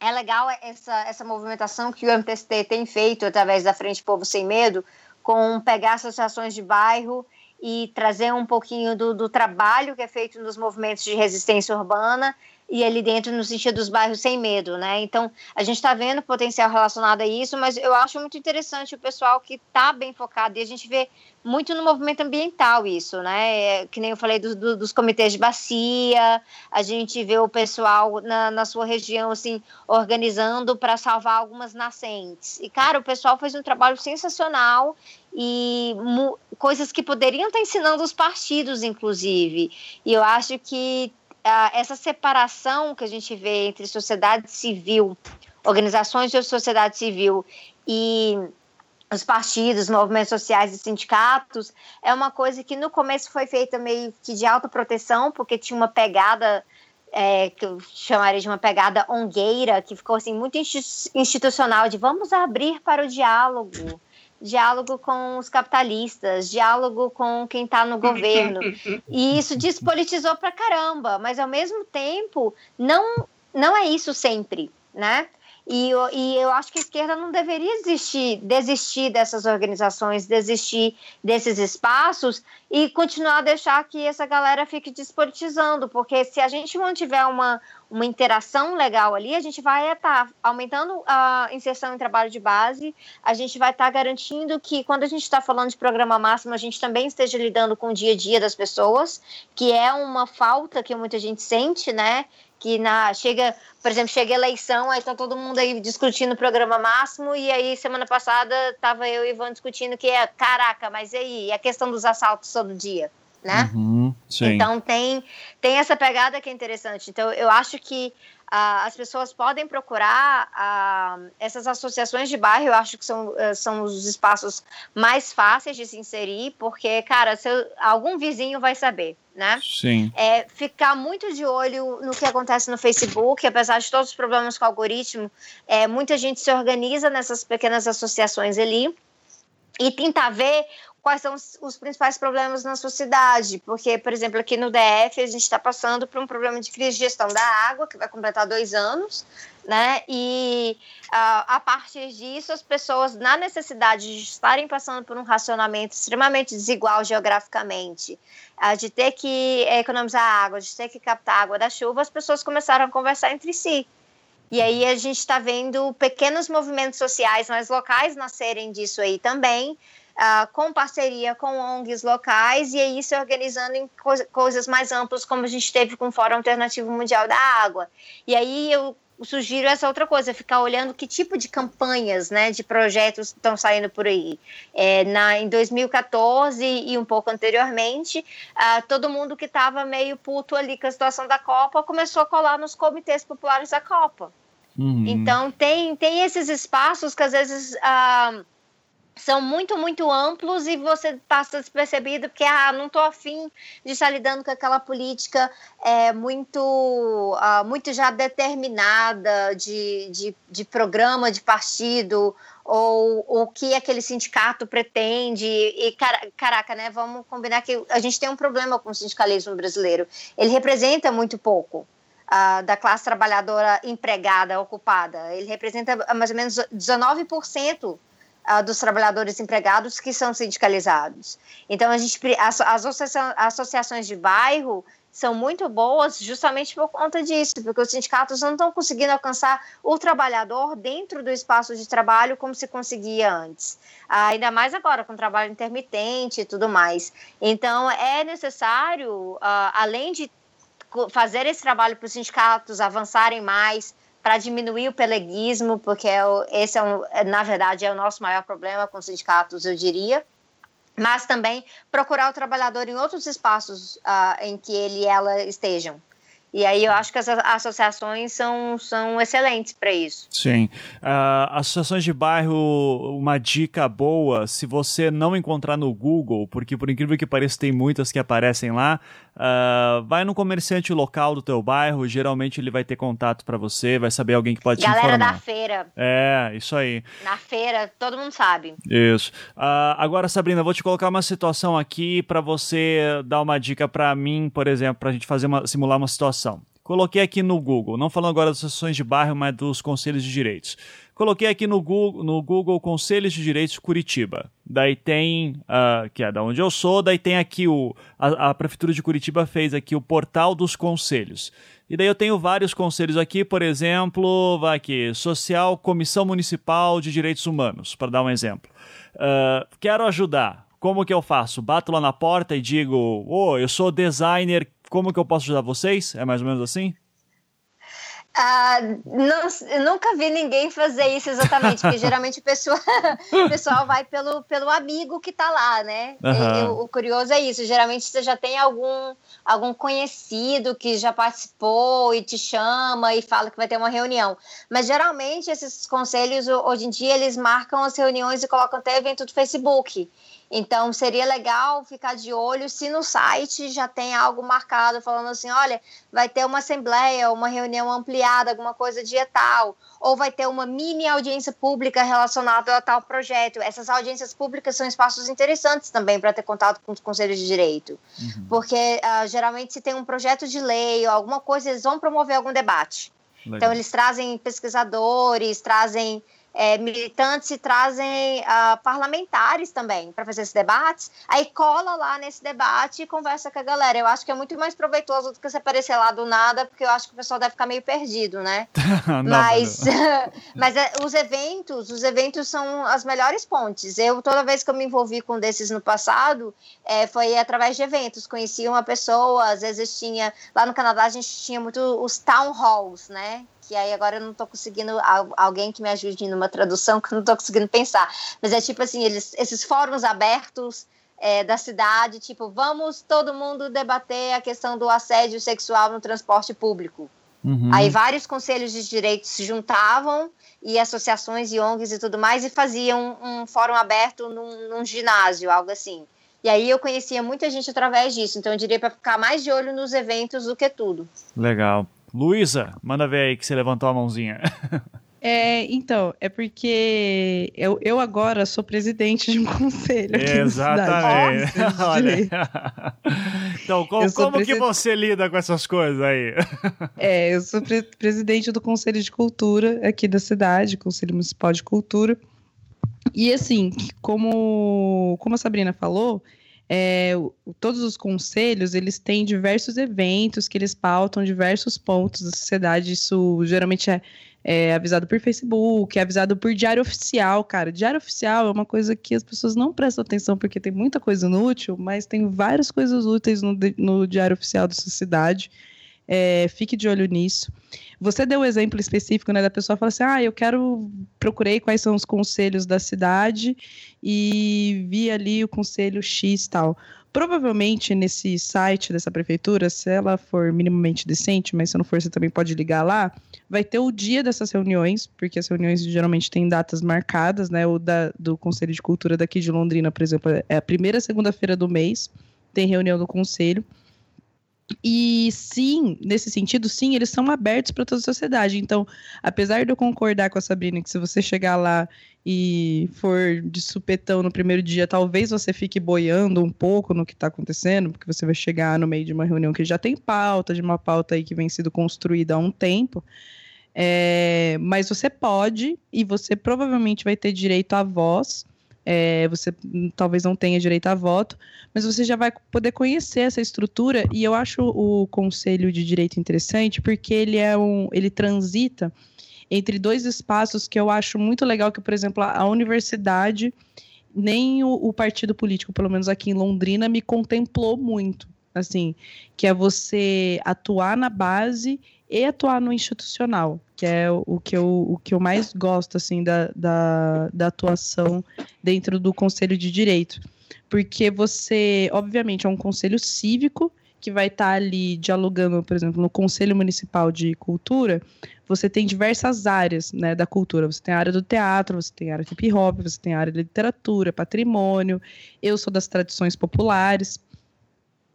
é legal essa, essa movimentação que o MTST tem feito através da Frente Povo Sem Medo, com pegar associações de bairro e trazer um pouquinho do, do trabalho que é feito nos movimentos de resistência urbana e ali dentro no sentido dos bairros sem medo, né? Então, a gente está vendo potencial relacionado a isso, mas eu acho muito interessante o pessoal que está bem focado, e a gente vê muito no movimento ambiental isso, né? É, que nem eu falei do, do, dos comitês de bacia, a gente vê o pessoal na, na sua região, assim, organizando para salvar algumas nascentes. E, cara, o pessoal fez um trabalho sensacional e coisas que poderiam estar ensinando os partidos, inclusive. E eu acho que essa separação que a gente vê entre sociedade civil, organizações de sociedade civil e os partidos, movimentos sociais e sindicatos, é uma coisa que no começo foi feita meio que de autoproteção, porque tinha uma pegada é, que eu chamaria de uma pegada ongueira, que ficou assim muito institucional, de vamos abrir para o diálogo, diálogo com os capitalistas, diálogo com quem está no governo. [LAUGHS] E isso despolitizou pra caramba, mas ao mesmo tempo não não é isso sempre, né? E, e eu acho que a esquerda não deveria desistir, desistir dessas organizações, desistir desses espaços e continuar a deixar que essa galera fique despolitizando, porque se a gente mantiver uma, uma interação legal ali, a gente vai estar tá aumentando a inserção em trabalho de base, a gente vai estar tá garantindo que quando a gente está falando de programa máximo, a gente também esteja lidando com o dia a dia das pessoas, que é uma falta que muita gente sente, né? que na chega, por exemplo, chega eleição, aí tá todo mundo aí discutindo o programa máximo, e aí semana passada tava eu e Ivan discutindo que é, caraca, mas e aí, a questão dos assaltos todo dia, né? Uhum, então tem, tem essa pegada que é interessante. Então eu acho que ah, as pessoas podem procurar ah, essas associações de bairro, eu acho que são, eh, são os espaços mais fáceis de se inserir, porque, cara, se algum vizinho vai saber, né? Sim. É, ficar muito de olho no que acontece no Facebook, apesar de todos os problemas com o algoritmo, é, muita gente se organiza nessas pequenas associações ali e tentar ver quais são os, os, principais problemas na sua cidade. Porque, por exemplo, aqui no DF, a gente está passando por um problema de crise de gestão da água, que vai completar dois anos, né? E uh, a partir disso, as pessoas, na necessidade de estarem passando por um racionamento extremamente desigual geograficamente, uh, de ter que economizar água, de ter que captar água da chuva, as pessoas começaram a conversar entre si. E aí a gente está vendo pequenos movimentos sociais mais locais nascerem disso aí também, uh, com parceria com ONGs locais e aí se organizando em co coisas mais amplas, como a gente teve com o Fórum Alternativo Mundial da Água. E aí eu sugiro essa outra coisa, ficar olhando que tipo de campanhas, né, de projetos estão saindo por aí. É, na, em 2014 e um pouco anteriormente, uh, todo mundo que estava meio puto ali com a situação da Copa começou a colar nos comitês populares da Copa. Uhum. Então, tem, tem esses espaços que às vezes... Uh, são muito, muito amplos e você passa despercebido porque, ah, não estou afim de estar lidando com aquela política é, muito, uh, muito já determinada de, de, de programa de partido ou o que aquele sindicato pretende. E, caraca, né, vamos combinar que a gente tem um problema com o sindicalismo brasileiro. Ele representa muito pouco. Uh, da classe trabalhadora empregada, ocupada. Ele representa mais ou menos 19% dos trabalhadores empregados que são sindicalizados. Então, a gente, as, as associações de bairro são muito boas justamente por conta disso, porque os sindicatos não estão conseguindo alcançar o trabalhador dentro do espaço de trabalho como se conseguia antes. Ah, ainda mais agora com trabalho intermitente e tudo mais. Então, é necessário, uh, além de fazer esse trabalho para os sindicatos avançarem mais, para diminuir o peleguismo, porque é esse é, um, é, na verdade, é o nosso maior problema com os sindicatos, eu diria. Mas também procurar o trabalhador em outros espaços uh, em que ele e ela estejam. E aí eu acho que as associações são, são excelentes para isso. Sim. Uh, associações de bairro, uma dica boa, se você não encontrar no Google, porque por incrível que pareça tem muitas que aparecem lá, uh, vai no comerciante local do teu bairro, geralmente ele vai ter contato para você, vai saber alguém que pode Galera te informar. Galera da feira. É, isso aí. Na feira, todo mundo sabe. Isso. Uh, agora, Sabrina, vou te colocar uma situação aqui para você dar uma dica para mim, por exemplo, para a gente fazer uma, simular uma situação. Coloquei aqui no Google, não falando agora das associações de bairro, mas dos conselhos de direitos. Coloquei aqui no Google, no Google Conselhos de Direitos Curitiba. Daí tem, uh, que é da onde eu sou, daí tem aqui o. A, a, Prefeitura de Curitiba fez aqui o portal dos conselhos. E daí eu tenho vários conselhos aqui, por exemplo, vai aqui, Social Comissão Municipal de Direitos Humanos, para dar um exemplo. Uh, quero ajudar. Como que eu faço? Bato lá na porta e digo: Ô, oh, eu sou designer como que eu posso ajudar vocês? É mais ou menos assim? Ah, não, nunca vi ninguém fazer isso exatamente, porque geralmente o pessoal, [LAUGHS] o pessoal vai pelo, pelo amigo que está lá, né? Uhum. E, o, o, curioso é isso, geralmente você já tem algum, algum conhecido que já participou e te chama e fala que vai ter uma reunião. Mas geralmente esses conselhos, hoje em dia, eles marcam as reuniões e colocam até evento do Facebook. Então, seria legal ficar de olho se no site já tem algo marcado falando assim: olha, vai ter uma assembleia, uma reunião ampliada, alguma coisa dia tal, ou vai ter uma mini audiência pública relacionada a tal projeto. Essas audiências públicas são espaços interessantes também para ter contato com os conselhos de direito, uhum. porque uh, geralmente, se tem um projeto de lei ou alguma coisa, eles vão promover algum debate. Legal. Então, eles trazem pesquisadores, trazem é, militantes e trazem uh, parlamentares também para fazer esses debates. Aí cola lá nesse debate e conversa com a galera. Eu acho que é muito mais proveitoso do que você aparecer lá do nada, porque eu acho que o pessoal deve ficar meio perdido, né? [LAUGHS] não, mas [LAUGHS] mas é, os eventos, os eventos são as melhores pontes. Eu, toda vez que eu me envolvi com desses no passado, é, foi através de eventos. Conheci uma pessoa, às vezes tinha. Lá no Canadá a gente tinha muito os town halls, né? Que aí agora eu não estou conseguindo alguém que me ajude numa tradução que eu não estou conseguindo pensar. Mas é tipo assim, eles, esses fóruns abertos é, da cidade, tipo, vamos todo mundo debater a questão do assédio sexual no transporte público. Uhum. Aí vários conselhos de direitos se juntavam e associações e ONGs e tudo mais e faziam um, um fórum aberto num, num ginásio, algo assim. E aí eu conhecia muita gente através disso, então eu diria para ficar mais de olho nos eventos do que tudo. Legal. Luísa, manda ver aí que você levantou a mãozinha. É, então, é porque eu, eu agora sou presidente de um [LAUGHS] conselho. Exatamente. [LAUGHS] Olha. então, como, como que você lida com essas coisas aí? É, eu sou pre presidente do Conselho de Cultura aqui da cidade, Conselho Municipal de Cultura. E assim, como, como a Sabrina falou, é, todos os conselhos eles têm diversos eventos que eles pautam diversos pontos da sociedade. Isso geralmente é, é, avisado por Facebook, é avisado por diário oficial, cara. Diário oficial é uma coisa que as pessoas não prestam atenção porque tem muita coisa inútil, mas tem várias coisas úteis no, no diário oficial da sociedade. É, fique de olho nisso. Você deu o um exemplo específico, né, da pessoa falar assim: "Ah, eu quero procurei quais são os conselhos da cidade e vi ali o conselho X tal". Provavelmente nesse site dessa prefeitura, se ela for minimamente decente, mas se não for, você também pode ligar lá, vai ter o dia dessas reuniões, porque as reuniões geralmente têm datas marcadas, né? O da, do Conselho de Cultura daqui de Londrina, por exemplo, é a primeira segunda-feira do mês, tem reunião do conselho. E sim, nesse sentido, sim, eles são abertos para toda a sociedade. Então, apesar de eu concordar com a Sabrina que se você chegar lá e for de supetão no primeiro dia, talvez você fique boiando um pouco no que está acontecendo, porque você vai chegar no meio de uma reunião que já tem pauta, de uma pauta aí que vem sido construída há um tempo. É, mas você pode e você provavelmente vai ter direito à voz é, você talvez não tenha direito a voto, mas você já vai poder conhecer essa estrutura e eu acho o Conselho de Direito interessante porque ele é um, ele transita entre dois espaços que eu acho muito legal, que por exemplo a universidade nem o, o partido político, pelo menos aqui em Londrina, me contemplou muito, assim, que é você atuar na base e atuar no institucional, que é o que eu, o que eu mais gosto assim da, da, da atuação dentro do Conselho de Direito. Porque você, obviamente, é um conselho cívico que vai estar tá ali dialogando, por exemplo, no Conselho Municipal de Cultura, você tem diversas áreas né, da cultura. Você tem a área do teatro, você tem a área hip hop, você tem a área de literatura, patrimônio. Eu sou das tradições populares.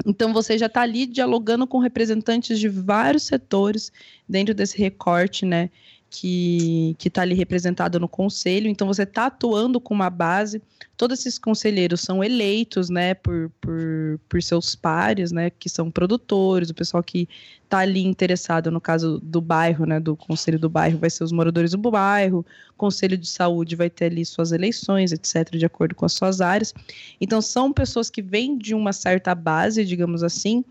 Então você já está ali dialogando com representantes de vários setores dentro desse recorte, né? Que está ali representado no conselho. Então você está atuando com uma base todos esses conselheiros são eleitos, né, por, por, por seus pares, né, que são produtores, o pessoal que está ali interessado, no caso do bairro, né, do conselho do bairro, vai ser os moradores do bairro, conselho de saúde vai ter ali suas eleições, etc., de acordo com as suas áreas. Então, são pessoas que vêm de uma certa base, digamos assim,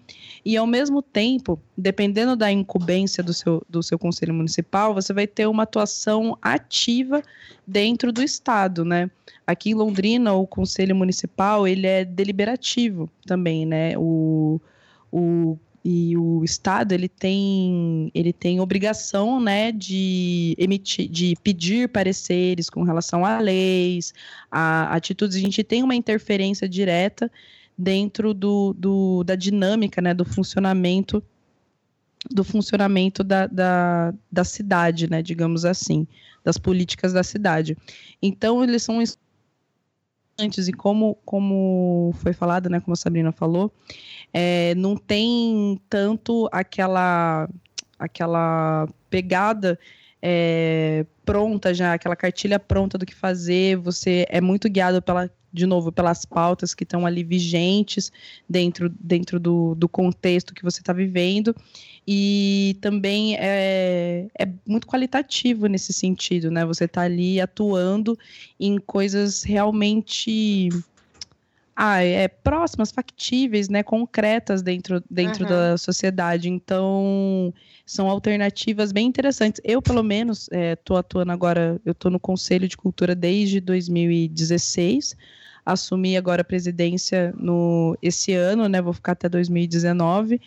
e ao mesmo tempo, dependendo da incumbência do seu, do seu conselho municipal, você vai ter uma atuação ativa dentro do Estado, né? Aqui em Londrina, o Conselho Municipal, ele é deliberativo também, né? O, o, e o Estado, ele tem, ele tem obrigação, né, de emitir, de pedir pareceres com relação a leis, a atitudes. A gente tem uma interferência direta dentro do, do da dinâmica, né, do funcionamento do funcionamento da, da, da cidade, né, digamos assim, das políticas da cidade. Então, eles são antes e como, como foi falado, né, como a Sabrina falou, é, não tem tanto aquela aquela pegada é, pronta já, aquela cartilha pronta do que fazer. Você é muito guiado pela, de novo, pelas pautas que estão ali vigentes dentro, dentro do, do contexto que você está vivendo e também é, é muito qualitativo nesse sentido, né? Você está ali atuando em coisas realmente ah, é, próximas, factíveis, né, concretas dentro, dentro uhum. da sociedade. Então, são alternativas bem interessantes. Eu, pelo menos, estou é, atuando agora, eu estou no Conselho de Cultura desde 2016. Assumi agora a presidência no esse ano, né? Vou ficar até 2019.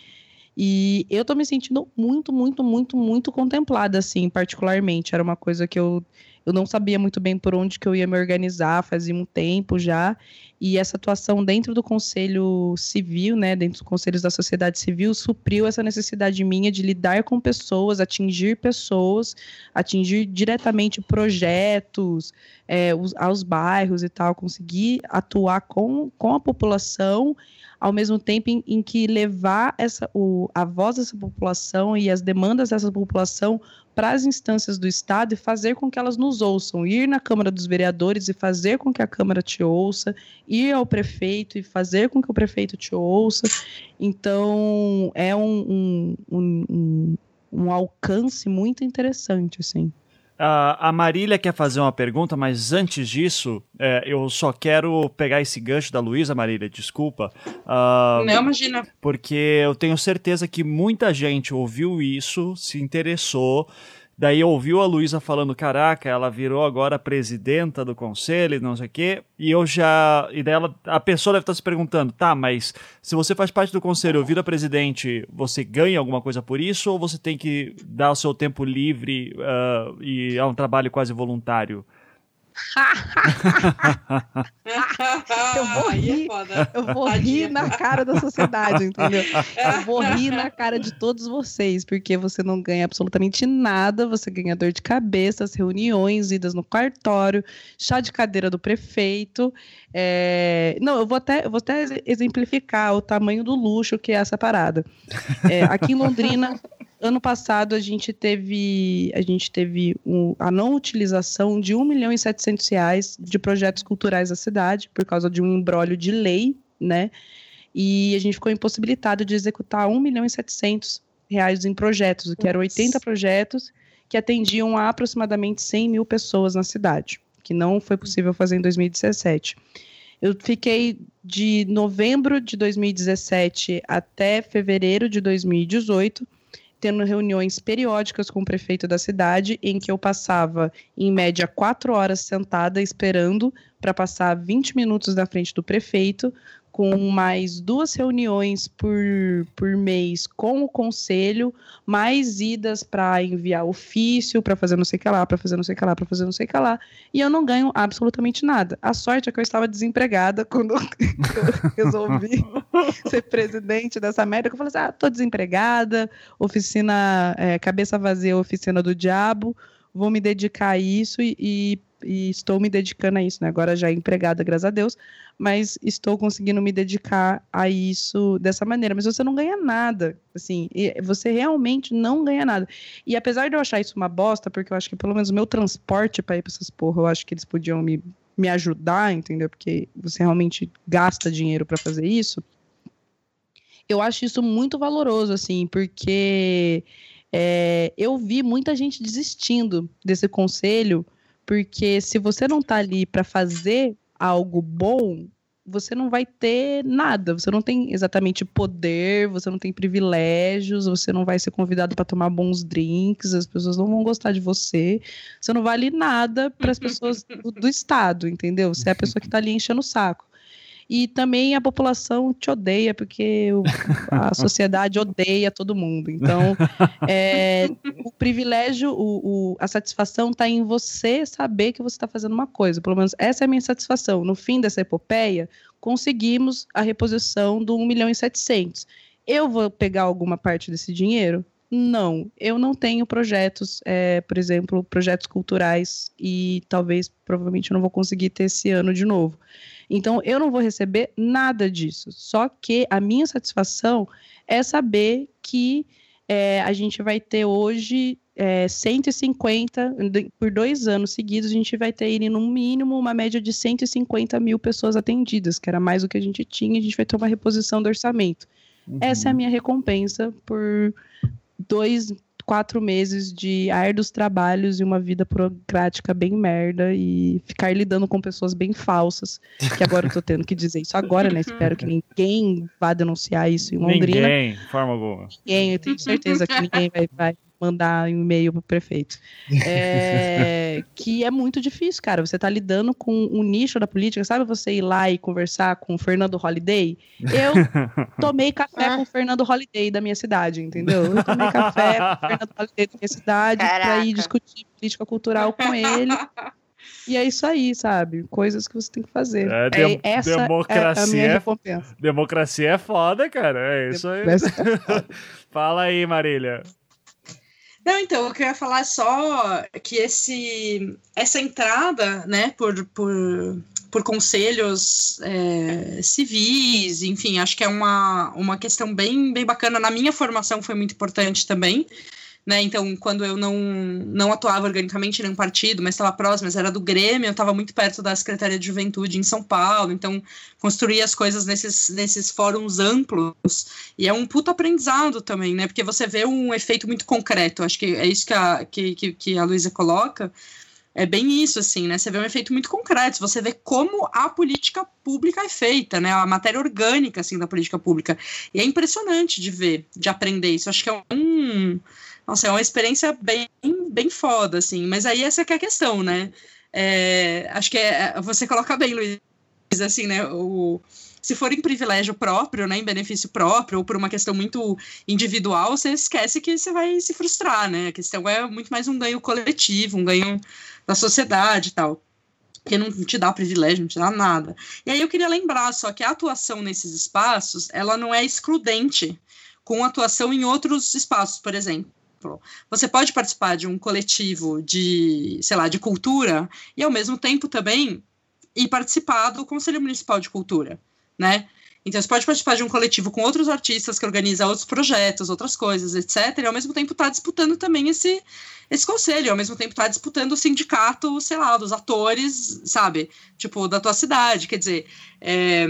E eu tô me sentindo muito, muito, muito, muito contemplada, assim, particularmente. Era uma coisa que eu, eu não sabia muito bem por onde que eu ia me organizar, fazia um tempo já. E essa atuação dentro do Conselho Civil, né, dentro dos conselhos da sociedade civil, supriu essa necessidade minha de lidar com pessoas, atingir pessoas, atingir diretamente projetos é, os, aos bairros e tal, conseguir atuar com, com a população ao mesmo tempo em, em que levar essa, o, a voz dessa população e as demandas dessa população para as instâncias do Estado e fazer com que elas nos ouçam, ir na Câmara dos Vereadores e fazer com que a Câmara te ouça, ir ao prefeito e fazer com que o prefeito te ouça. Então, é um, um, um, um alcance muito interessante, assim. Uh, a Marília quer fazer uma pergunta, mas antes disso, é, eu só quero pegar esse gancho da Luísa, Marília, desculpa. Uh, Não, imagina. Porque eu tenho certeza que muita gente ouviu isso, se interessou Daí ouviu a Luísa falando, caraca, ela virou agora presidenta do conselho, não sei o quê. E eu já. E daí ela, a pessoa deve estar se perguntando, tá, mas se você faz parte do conselho, vira presidente, você ganha alguma coisa por isso? Ou você tem que dar o seu tempo livre uh, e é um trabalho quase voluntário? Eu vou é rir, eu vou rir na cara da sociedade, entendeu? Eu vou rir na cara de todos vocês, porque você não ganha absolutamente nada, você ganha dor de cabeça, as reuniões, idas no cartório, chá de cadeira do prefeito. É... Não, eu vou até, eu vou até exemplificar o tamanho do luxo que é essa parada. É, aqui em Londrina, ano passado a gente teve a gente teve um, a não utilização de 1 milhão e 700 reais de projetos culturais da cidade por causa de um embrólio de lei, né? E a gente ficou impossibilitado de executar 1 milhão e 700 reais em projetos, o que eram 80 projetos que atendiam a aproximadamente 100 mil pessoas na cidade, que não foi possível fazer em 2017. Eu fiquei de novembro de 2017 até fevereiro de 2018 tendo reuniões periódicas com o prefeito da cidade, em que eu passava, em média, quatro horas sentada esperando para passar 20 minutos na frente do prefeito, com mais duas reuniões por, por mês com o conselho, mais idas para enviar ofício, para fazer não sei o que lá, para fazer não sei o que lá, para fazer não sei o que lá, e eu não ganho absolutamente nada. A sorte é que eu estava desempregada [LAUGHS] quando eu resolvi [LAUGHS] ser presidente dessa merda, que eu falei assim, ah, tô desempregada, oficina, é, cabeça vazia, oficina do diabo, vou me dedicar a isso e, e, e estou me dedicando a isso, né? Agora já empregada, graças a Deus, mas estou conseguindo me dedicar a isso dessa maneira. Mas você não ganha nada, assim, você realmente não ganha nada. E apesar de eu achar isso uma bosta, porque eu acho que pelo menos o meu transporte para ir para essas porra, eu acho que eles podiam me, me ajudar, entendeu? Porque você realmente gasta dinheiro para fazer isso. Eu acho isso muito valoroso, assim, porque é, eu vi muita gente desistindo desse conselho, porque se você não tá ali para fazer algo bom, você não vai ter nada. Você não tem exatamente poder, você não tem privilégios, você não vai ser convidado para tomar bons drinks, as pessoas não vão gostar de você. Você não vale nada para as [LAUGHS] pessoas do, do, Estado, entendeu? Você é a pessoa que está ali enchendo o saco. E também a população te odeia, porque o, a [LAUGHS] sociedade odeia todo mundo. Então, é, o privilégio, o, o a satisfação está em você saber que você está fazendo uma coisa. Pelo menos essa é a minha satisfação. No fim dessa epopeia, conseguimos a reposição do 1 milhão e 700. Eu vou pegar alguma parte desse dinheiro? Não, eu não tenho projetos, é, por exemplo, projetos culturais e talvez, provavelmente, eu não vou conseguir ter esse ano de novo. Então, eu não vou receber nada disso. Só que a minha satisfação é saber que é, a gente vai ter hoje é, 150, por dois anos seguidos, a gente vai ter no mínimo uma média de 150 mil pessoas atendidas, que era mais do que a gente tinha, a gente vai ter uma reposição do orçamento. Uhum. Essa é a minha recompensa por dois quatro meses de árduos trabalhos e uma vida burocrática bem merda e ficar lidando com pessoas bem falsas, que agora eu tô tendo que dizer isso agora, né? Espero que ninguém vá denunciar isso em Londrina. Ninguém, forma alguma. Ninguém, eu tenho certeza que ninguém vai, vai mandar um e-mail pro prefeito. [LAUGHS] É, que é muito difícil, cara. Você tá lidando com o um nicho da política. Sabe você ir lá e conversar com o Fernando Holliday? Eu [LAUGHS] tomei café com o Fernando Holliday da minha cidade, entendeu? Eu tomei café com o Fernando Holliday da minha cidade para ir discutir política cultural com ele. [LAUGHS] E é isso aí, sabe? Coisas que você tem que fazer. É, de é, essa democracia é a minha recompensa. Democracia é foda, cara. É isso aí. É Fala aí, Marília. Não, então, eu queria falar só que esse, essa entrada, né, por, por, por conselhos é, civis, enfim, acho que é uma, uma questão bem, bem bacana. Na minha formação foi muito importante também, né? Então, quando eu não, não atuava organicamente em nenhum partido, mas estava próximo, mas era do Grêmio, eu estava muito perto da Secretaria de Juventude em São Paulo, então construí as coisas nesses, nesses fóruns amplos, e é um puto aprendizado também, né? Porque você vê um efeito muito concreto, acho que é isso que a, que, que, que a Luísa coloca, é bem isso, assim, né? Você vê um efeito muito concreto, você vê como a política pública é feita, né? A matéria orgânica, assim, da política pública. E é impressionante de ver, de aprender isso. Acho que é um nossa, é uma experiência bem, bem foda, assim. Mas aí essa é a questão, né? É, acho que é, você coloca bem, Luiz, assim, né? O, se for em privilégio próprio, né, em benefício próprio, ou por uma questão muito individual, você esquece que você vai se frustrar, né? A questão é muito mais um ganho coletivo, um ganho da sociedade e tal. Que não te dá privilégio, não te dá nada. E aí eu queria lembrar só que a atuação nesses espaços, ela não é excludente com atuação em outros espaços, por exemplo exemplo, você pode participar de um coletivo de, sei lá, de cultura e ao mesmo tempo também ir participar do Conselho Municipal de Cultura, né? Então você pode participar de um coletivo com outros artistas que organizam outros projetos, outras coisas, etc. E ao mesmo tempo estar tá disputando também esse, esse conselho, ao mesmo tempo estar tá disputando o sindicato, sei lá, dos atores, sabe? Tipo, da tua cidade. Quer dizer, é,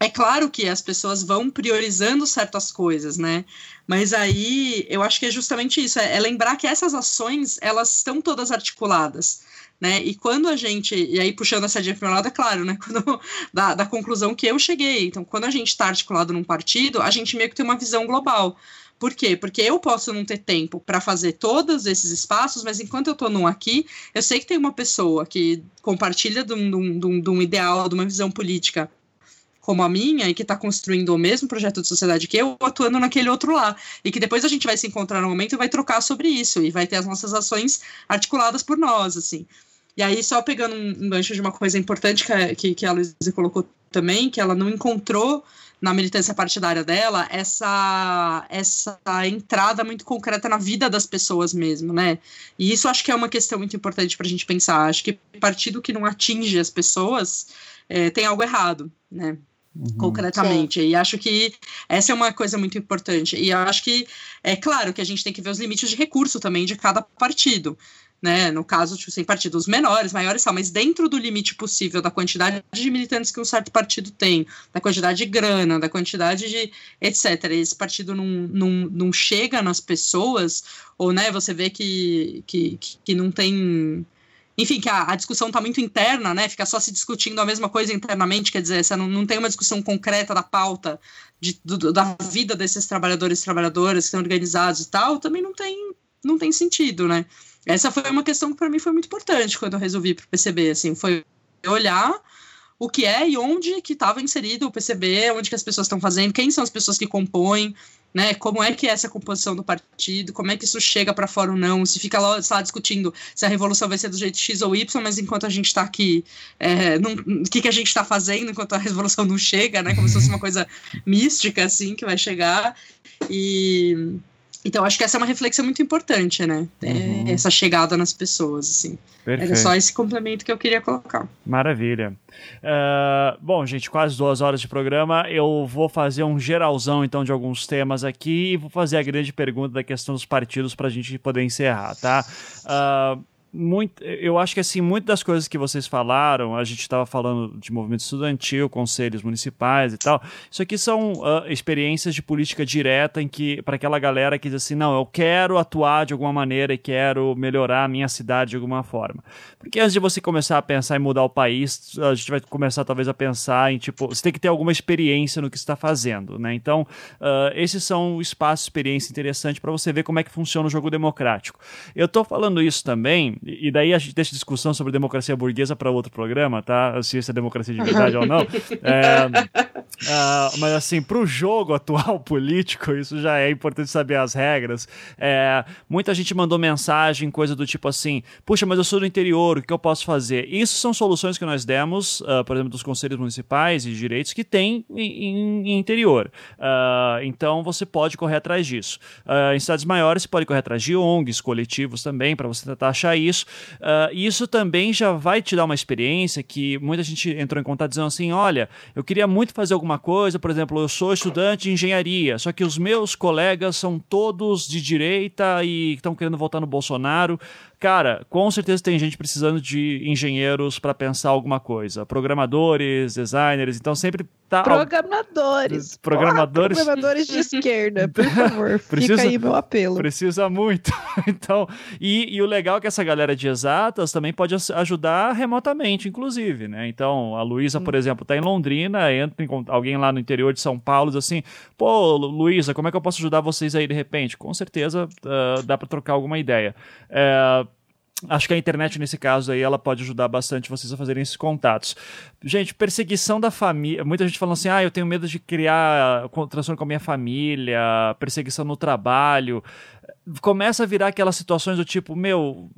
é claro que as pessoas vão priorizando certas coisas, né? Mas aí eu acho que é justamente isso, é, é lembrar que essas ações elas estão todas articuladas. Né? E quando a gente, e aí puxando essa dia para meu lado, é claro, né? [LAUGHS] Quando, da, da conclusão que eu cheguei. Então, quando a gente está articulado num partido, a gente meio que tem uma visão global. Por quê? Porque eu posso não ter tempo para fazer todos esses espaços, mas enquanto eu estou num aqui, eu sei que tem uma pessoa que compartilha de um, de um, de um ideal, de uma visão política como a minha e que está construindo o mesmo projeto de sociedade que eu, atuando naquele outro lá. E que depois a gente vai se encontrar no momento e vai trocar sobre isso, e vai ter as nossas ações articuladas por nós, assim. E aí, só pegando um, gancho de uma coisa importante que a, que, que a Luísa colocou também, que ela não encontrou na militância partidária dela essa essa entrada muito concreta na vida das pessoas mesmo, né? E isso acho que é uma questão muito importante para a gente pensar. Acho que partido que não atinge as pessoas é, tem algo errado, né? Uhum. concretamente. Sim. E acho que essa é uma coisa muito importante. E acho que é claro que a gente tem que ver os limites de recurso também de cada partido. Né, no caso, tipo, sem partidos menores, maiores, tal, mas dentro do limite possível da quantidade de militantes que um certo partido tem, da quantidade de grana, da quantidade de etc. Esse partido não, não, não chega nas pessoas, ou né, você vê que, que, que não tem enfim, que a, a discussão está muito interna, né? Fica só se discutindo a mesma coisa internamente, quer dizer, você não, não tem uma discussão concreta da pauta de, do, da vida desses trabalhadores e trabalhadoras que estão organizados e tal, também não tem, não tem sentido, né? Essa foi uma questão que para mim foi muito importante quando eu resolvi para o PCB, assim, foi olhar o que é e onde que estava inserido o PCB, onde que as pessoas estão fazendo, quem são as pessoas que compõem, né? Como é que é essa composição do partido, como é que isso chega para fora ou não, se fica lá, lá, discutindo se a revolução vai ser do jeito X ou Y, mas enquanto a gente está aqui, é, o que, que a gente está fazendo enquanto a revolução não chega, né? Como se fosse uma coisa [LAUGHS] mística, assim, que vai chegar. E então, acho que essa é uma reflexão muito importante, né? É, uhum. essa chegada nas pessoas, assim. Perfeito. Era só esse complemento que eu queria colocar. Maravilha. Uh, bom, gente, quase duas horas de programa. Eu vou fazer um geralzão, então, de alguns temas aqui e vou fazer a grande pergunta da questão dos partidos para a gente poder encerrar, tá? Uh, muito, eu acho que assim, muitas das coisas que vocês falaram, a gente estava falando de movimento estudantil, conselhos municipais e tal. Isso aqui são uh, experiências de política direta em que para aquela galera que diz assim, não, eu quero atuar de alguma maneira e quero melhorar a minha cidade de alguma forma. Porque antes de você começar a pensar em mudar o país, a gente vai começar talvez a pensar em tipo, você tem que ter alguma experiência no que está fazendo, né? Então, uh, esses são espaços de experiência interessante para você ver como é que funciona o jogo democrático. Eu estou falando isso também e daí a gente deixa discussão sobre democracia burguesa para outro programa, tá? Se isso é democracia de verdade ou não. [LAUGHS] É, uh, mas assim, para o jogo atual [LAUGHS] político, isso já é importante saber as regras. É, muita gente mandou mensagem, coisa do tipo assim: puxa, mas eu sou do interior, o que eu posso fazer? Isso são soluções que nós demos, uh, por exemplo, dos conselhos municipais e direitos que tem em, em, interior. Uh, então você pode correr atrás disso. em cidades maiores, você pode correr atrás de ONGs, coletivos também, para você tentar achar isso isso. Uh, isso também já vai te dar uma experiência que muita gente entrou em contato dizendo assim: olha, eu queria muito fazer alguma coisa, por exemplo, eu sou estudante de engenharia, só que os meus colegas são todos de direita e estão querendo votar no Bolsonaro. Cara, com certeza tem gente precisando de engenheiros para pensar alguma coisa. Programadores, designers, então sempre tá. Programadores. Programadores. programadores de esquerda, por favor. [LAUGHS] precisa, fica aí meu apelo. Precisa muito. [LAUGHS] então, e, e o legal é que essa galera de exatas também pode ajudar remotamente, inclusive, né? Então, a Luísa, por exemplo, está em Londrina, entra em, alguém lá no interior de São Paulo diz assim: pô, Luísa, como é que eu posso ajudar vocês aí de repente? Com certeza uh, dá para trocar alguma ideia. Uh, acho que a internet nesse caso aí ela pode ajudar bastante vocês a fazerem esses contatos. Gente, perseguição da família, muita gente falando assim: "Ah, eu tenho medo de criar transtorno com a minha família, perseguição no trabalho". Começa a virar aquelas situações do tipo, meu,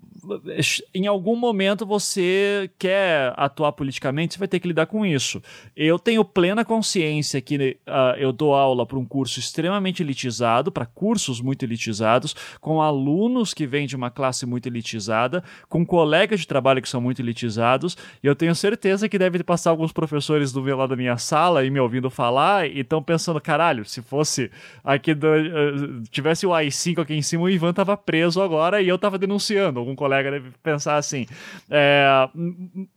em algum momento você quer atuar politicamente, você vai ter que lidar com isso. Eu tenho plena consciência que uh, eu dou aula para um curso extremamente elitizado, para cursos muito elitizados, com alunos que vêm de uma classe muito elitizada, com colegas de trabalho que são muito elitizados, e eu tenho certeza que deve passar alguns professores do meu lado da minha sala e me ouvindo falar e estão pensando, caralho, se fosse aqui do, uh, tivesse o AI5 aqui em cima, o Ivan tava preso agora e eu tava denunciando algum colega deve pensar assim. É,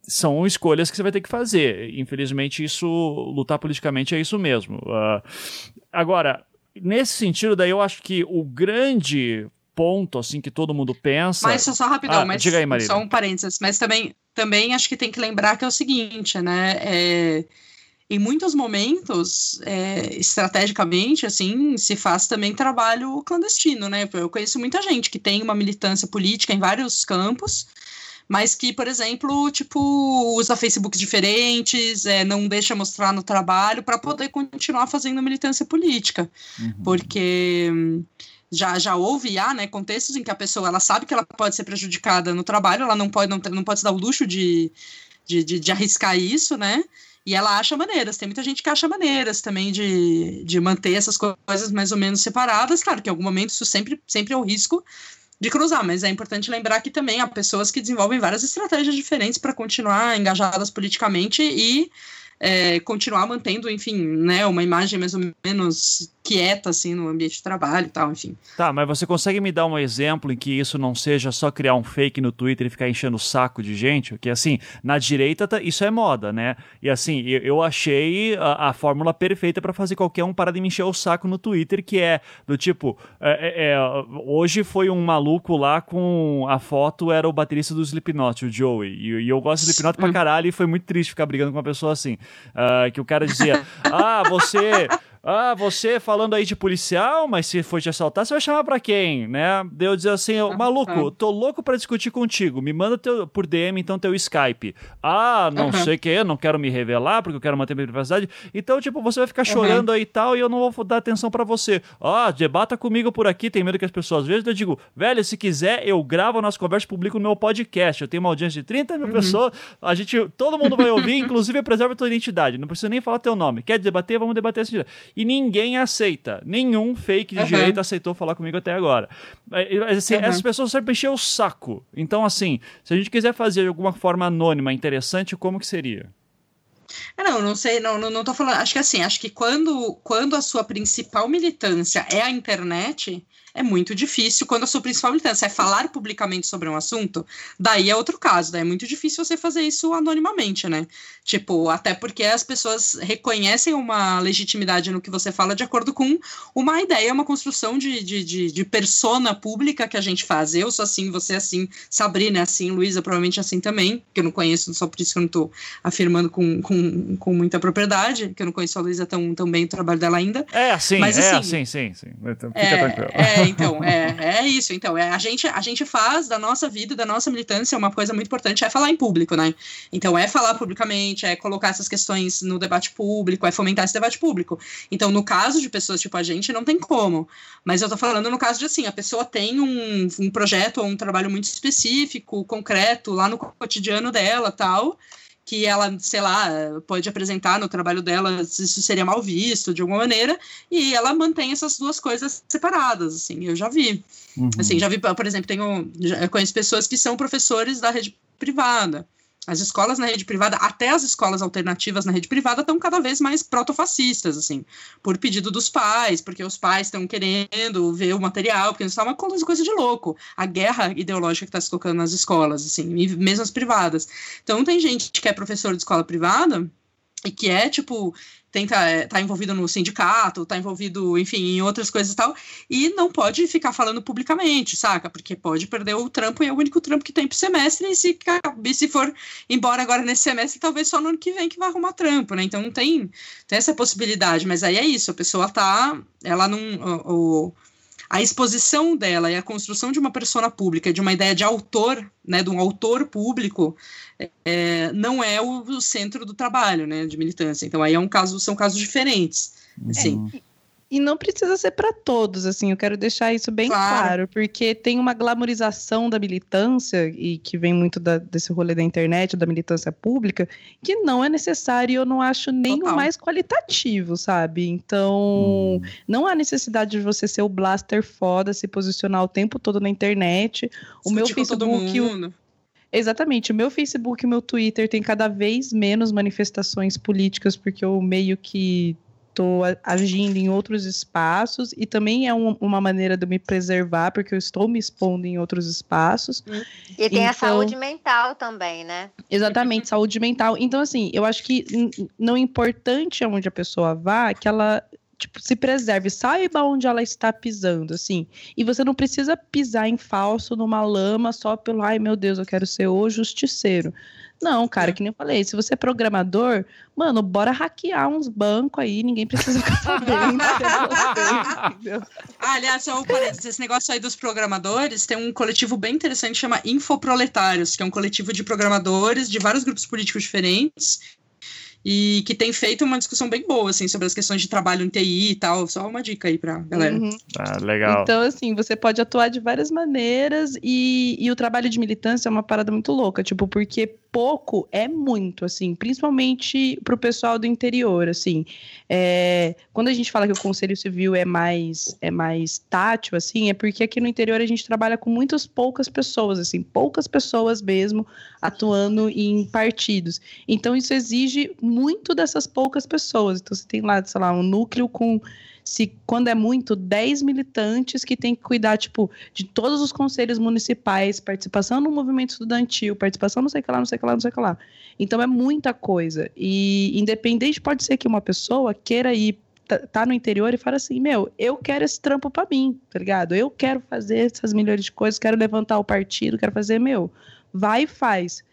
são escolhas que você vai ter que fazer. Infelizmente, isso, lutar politicamente é isso mesmo. Uh, agora, nesse sentido, daí eu acho que o grande ponto assim que todo mundo pensa. Mas só, só rapidão, ah, mas diga aí, só um parênteses, mas também, também acho que tem que lembrar que é o seguinte, né? É, em muitos momentos, é, estrategicamente, assim, se faz também trabalho clandestino, né? Eu conheço muita gente que tem uma militância política em vários campos, mas que, por exemplo, tipo, usa Facebooks diferentes, é, não deixa mostrar no trabalho para poder continuar fazendo militância política. Uhum. Porque hum, já, já houve há, né, contextos em que a pessoa ela sabe que ela pode ser prejudicada no trabalho, ela não pode, não, não pode se dar o luxo de, de, de, de arriscar isso, né? E ela acha maneiras, tem muita gente que acha maneiras também de, de manter essas coisas mais ou menos separadas. Claro que em algum momento isso sempre, sempre é o risco de cruzar, mas é importante lembrar que também há pessoas que desenvolvem várias estratégias diferentes para continuar engajadas politicamente e é, continuar mantendo, enfim, né, uma imagem mais ou menos quieta, assim, no ambiente de trabalho e tal, enfim. Tá, mas você consegue me dar um exemplo em que isso não seja só criar um fake no Twitter e ficar enchendo o saco de gente? Porque, assim, na direita tá, isso é moda, né? E, assim, eu, eu achei a, a fórmula perfeita para fazer qualquer um parar de me encher o saco no Twitter, que é do tipo, é, é, é, hoje foi um maluco lá com a foto, era o baterista do Slipknot, o Joey, e, e eu gosto do Slipknot pra caralho e foi muito triste ficar brigando com uma pessoa assim, uh, que o cara dizia, ah, você... Ah, você falando aí de policial, mas se for te assaltar, você vai chamar pra quem, né? Deu dizer assim, maluco, tô louco pra discutir contigo, me manda teu, por DM então teu Skype. Ah, não uhum. sei o que, não quero me revelar porque eu quero manter minha privacidade. Então, tipo, você vai ficar chorando uhum. aí e tal e eu não vou dar atenção para você. Ah, debata comigo por aqui, tem medo que as pessoas vejam. Eu digo, velho, se quiser, eu gravo a nossa conversa e publico no meu podcast. Eu tenho uma audiência de 30 mil uhum. pessoas, a gente, todo mundo vai ouvir, [LAUGHS] inclusive preserva a tua identidade. Não precisa nem falar teu nome. Quer debater? Vamos debater essa e ninguém aceita. Nenhum fake de uhum. direita aceitou falar comigo até agora. Assim, uhum. Essas pessoas sempre encheram o saco. Então, assim, se a gente quiser fazer de alguma forma anônima, interessante, como que seria? É, não, não sei, não, não, não tô falando. Acho que assim, acho que quando, quando a sua principal militância é a internet, é muito difícil quando a sua principal militância é falar publicamente sobre um assunto, daí é outro caso, daí é muito difícil você fazer isso anonimamente, né? Tipo, até porque as pessoas reconhecem uma legitimidade no que você fala de acordo com uma ideia, uma construção de, de, de, de persona pública que a gente faz. Eu sou assim, você é assim, Sabrina é assim, Luísa provavelmente é assim também, que eu não conheço, só por isso que eu não tô afirmando com, com, com muita propriedade, que eu não conheço a Luísa tão, tão bem o trabalho dela ainda. É assim, Mas, é assim, sim, sim, sim. Fica é, tranquilo. É, então, é, é isso. Então, é, a, gente, a gente faz da nossa vida, da nossa militância, uma coisa muito importante é falar em público, né? Então, é falar publicamente, é colocar essas questões no debate público, é fomentar esse debate público. Então, no caso de pessoas tipo a gente, não tem como. Mas eu tô falando no caso de assim, a pessoa tem um, um projeto ou um trabalho muito específico, concreto, lá no cotidiano dela tal que ela, sei lá, pode apresentar no trabalho dela, se isso seria mal visto de alguma maneira, e ela mantém essas duas coisas separadas, assim, eu já vi. Uhum. Assim, já vi, por exemplo, tenho, já conheço pessoas que são professores da rede privada, as escolas na rede privada, até as escolas alternativas na rede privada, estão cada vez mais protofascistas, assim, por pedido dos pais, porque os pais estão querendo ver o material, porque isso é uma coisa, de louco. A guerra ideológica que está se colocando nas escolas, assim, mesmo as privadas. Então, tem gente que é professor de escola privada e que é, tipo, tenta é, tá envolvido no sindicato, tá envolvido, enfim, em outras coisas e tal, e não pode ficar falando publicamente, saca? Porque pode perder o trampo e é o único trampo que tem pro semestre, e se, e se for embora agora nesse semestre, talvez só no ano que vem que vai arrumar trampo, né? Então não tem, tem essa possibilidade, mas aí é isso, a pessoa tá, ela não, o, o a exposição dela e a construção de uma persona pública, de uma ideia de autor, né, de um autor público, é, não é o, o, centro do trabalho, né, de militância. Então aí é um caso, são casos diferentes. Assim. É, e não precisa ser para todos, assim, eu quero deixar isso bem claro. claro. porque tem uma glamorização da militância, e que vem muito da, desse rolê da internet, da militância pública, que não é necessário e eu não acho nem Total. o mais qualitativo, sabe? Então, hum. não há necessidade de você ser o blaster foda, se posicionar o tempo todo na internet. O meu Facebook. O... Exatamente. O meu Facebook e o meu Twitter tem cada vez menos manifestações políticas, porque eu meio que estou agindo em outros espaços e também é um, uma maneira de me preservar, porque eu estou me expondo em outros espaços. E tem então, a saúde mental também, né? Exatamente, [LAUGHS] saúde mental. Então, assim, eu acho que não importante aonde a pessoa vá, que ela tipo, se preserve, saiba onde ela está pisando, assim. E você não precisa pisar em falso numa lama só pelo, ai meu Deus, eu quero ser o justiceiro. Não, cara, que nem eu falei, se você é programador, mano, bora hackear uns bancos aí, ninguém precisa ficar sabendo. [LAUGHS] ah, aliás, só um parênteses, esse negócio aí dos programadores, tem um coletivo bem interessante que chama Infoproletários, que é um coletivo de programadores de vários grupos políticos diferentes, e que tem feito uma discussão bem boa, assim, sobre as questões de trabalho em TI e tal. Só uma dica aí pra galera. Uhum. Ah, legal. Então, assim, você pode atuar de várias maneiras e, e o trabalho de militância é uma parada muito louca, tipo, porque pouco é muito, assim, principalmente para o pessoal do interior, assim. É, quando a gente fala que o Conselho Civil é mais é mais tátil, assim, é porque aqui no interior a gente trabalha com muitas poucas pessoas, assim, poucas pessoas mesmo atuando em partidos. Então isso exige muito dessas poucas pessoas. Então você tem lá, sei lá, um núcleo com se quando é muito 10 militantes que tem que cuidar, tipo, de todos os conselhos municipais, participação no movimento estudantil, participação não sei o que lá, não sei o que lá, não sei o que lá. Então é muita coisa. E independente pode ser que uma pessoa queira ir tá, tá no interior e fala assim, meu, eu quero esse trampo para mim, tá ligado? Eu quero fazer essas milhões de coisas, quero levantar o partido, quero fazer, meu, vai e faz.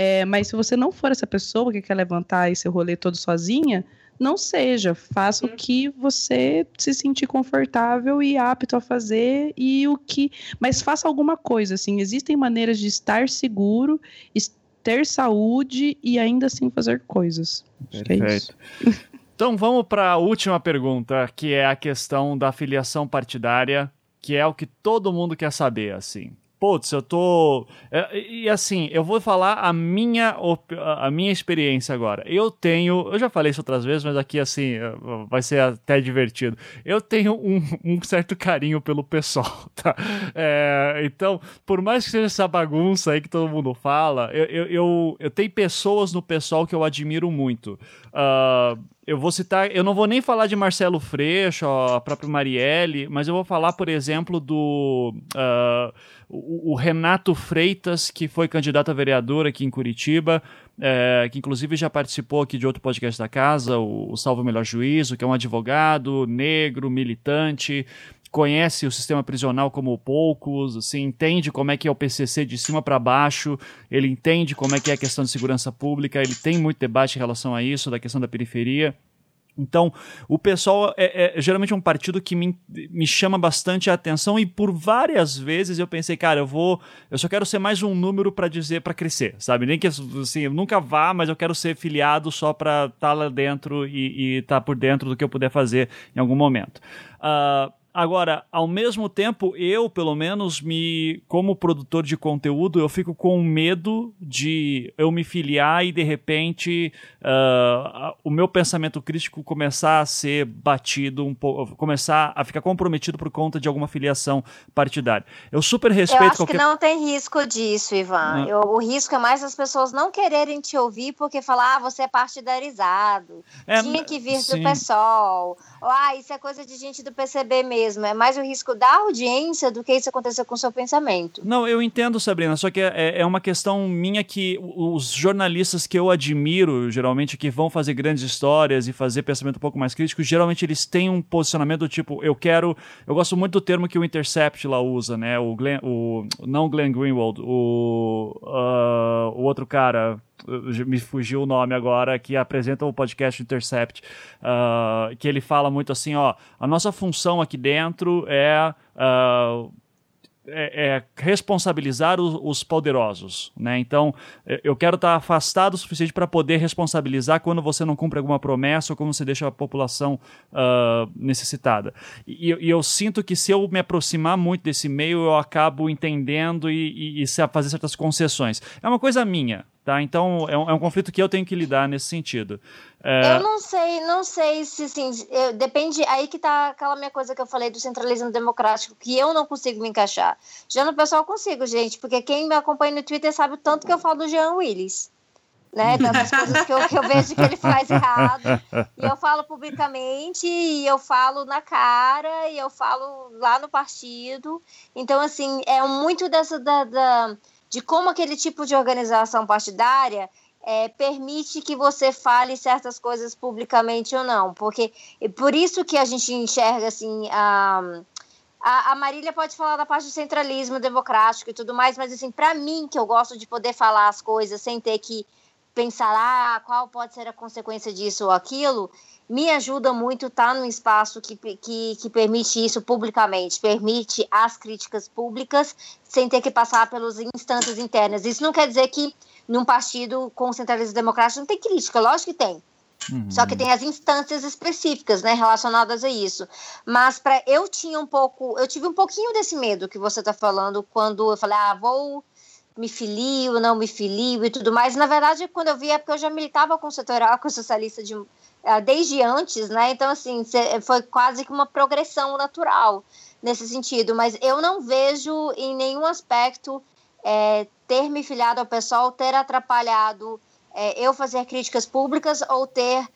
É, mas se você não for essa pessoa que quer levantar esse rolê todo sozinha, não seja. Faça o que você se sentir confortável e apto a fazer e o que. Mas faça alguma coisa, assim. Existem maneiras de estar seguro, ter saúde e ainda assim fazer coisas. É Perfeito. É então vamos para a última pergunta, que é a questão da filiação partidária, que é o que todo mundo quer saber, assim putz, eu tô. É, e assim, eu vou falar a minha, a minha experiência agora. Eu tenho. Eu já falei isso outras vezes, mas aqui, assim, é, vai ser até divertido. Eu tenho um, um certo carinho pelo pessoal, [LAUGHS] tá? É, então, por mais que seja essa bagunça aí que todo mundo fala, eu, eu, eu, eu tenho pessoas no pessoal que eu admiro muito. Uh, eu vou citar, eu não vou nem falar de Marcelo Freixo, a própria Marielle, mas eu vou falar, por exemplo, do. Uh, o, o, Renato Freitas, que foi candidato a vereador aqui em Curitiba, é, que inclusive já participou aqui de outro podcast da casa, o, o Salvo Melhor Juízo, que é um advogado negro, militante, conhece o sistema prisional como poucos, assim, entende como é que é o PCC de cima para baixo, ele entende como é que é a questão de segurança pública, ele tem muito debate em relação a isso, da questão da periferia. Então, o pessoal é, é, geralmente um partido que me, me chama bastante a atenção e por várias vezes eu pensei, cara, eu vou, eu só quero ser mais um número para dizer, para crescer, sabe? Nem que assim, eu nunca vá, mas eu quero ser filiado só para estar tá lá dentro e estar tá por dentro do que eu puder fazer em algum momento. Uh, Agora, ao mesmo tempo, eu, pelo menos, me, como produtor de conteúdo, eu fico com medo de eu me filiar e de repente uh, o meu pensamento crítico começar a ser batido um pouco, começar a ficar comprometido por conta de alguma filiação partidária. Eu super respeito. Eu acho qualquer... que não tem risco disso, Ivan. Eu, o risco é mais as pessoas não quererem te ouvir porque falar, ah, você é partidarizado, é, tinha que vir sim. do PSOL, ou, ah, isso é coisa de gente do PCB mesmo mesmo, é mais o risco da audiência do que isso acontecer com o seu pensamento. Não, eu entendo, Sabrina, só que é, é uma questão minha que os jornalistas que eu admiro, geralmente, que vão fazer grandes histórias e fazer pensamento um pouco mais crítico, geralmente eles têm um posicionamento do tipo, eu quero. Eu gosto muito do termo que o Intercept lá usa, né? O, Glenn, o não Glenn Greenwald, o, uh, o outro cara me fugiu o nome agora, que apresenta o podcast Intercept, uh, que ele fala muito assim, ó, a nossa função aqui dentro é uh, é, é responsabilizar os, os, poderosos, né? Então, é, eu quero estar afastado o suficiente para poder responsabilizar quando você não cumpre alguma promessa ou quando você deixa a população uh, necessitada. E, e, eu sinto que se eu me aproximar muito desse meio, eu acabo entendendo e, e, e fazer certas concessões. É uma coisa minha, Tá? Então é um, é um, conflito que eu tenho que lidar nesse sentido. É... Eu não sei, não sei se assim, eu, depende. Aí que tá aquela minha coisa que eu falei do centralismo democrático, que eu não consigo me encaixar. Já no pessoal consigo, gente, porque quem me acompanha no Twitter sabe o tanto que eu falo do Jean Willis. Né, [LAUGHS] das coisas que eu, que eu vejo que ele faz errado. E eu falo publicamente, e eu falo na cara, e eu falo lá no partido. Então, assim, é muito dessa da, da de como aquele tipo de organização partidária é, permite que você fale certas coisas publicamente ou não. Porque por isso que a gente enxerga assim. A, a, Marília pode falar da parte do centralismo democrático e tudo mais, mas assim, para mim, que eu gosto de poder falar as coisas sem ter que pensar ah, qual pode ser a consequência disso ou aquilo, me ajuda muito estar tá num espaço que, que, que permite isso publicamente, permite as críticas públicas sem ter que passar pelas instâncias internas. Isso não quer dizer que num partido com centralismo democrático não tem crítica, lógico que tem. Uhum. Só que tem as instâncias específicas, né, relacionadas a isso. Mas para eu tinha um pouco, eu tive um pouquinho desse medo que você está falando quando eu falei, ah, vou me filio, não me filio e tudo mais. Na verdade, quando eu vi é porque eu já militava com o com o socialista de, desde antes, né? Então, assim, foi quase que uma progressão natural nesse sentido. Mas eu não vejo em nenhum aspecto é, ter me filiado ao pessoal ter atrapalhado é, eu fazer críticas públicas ou ter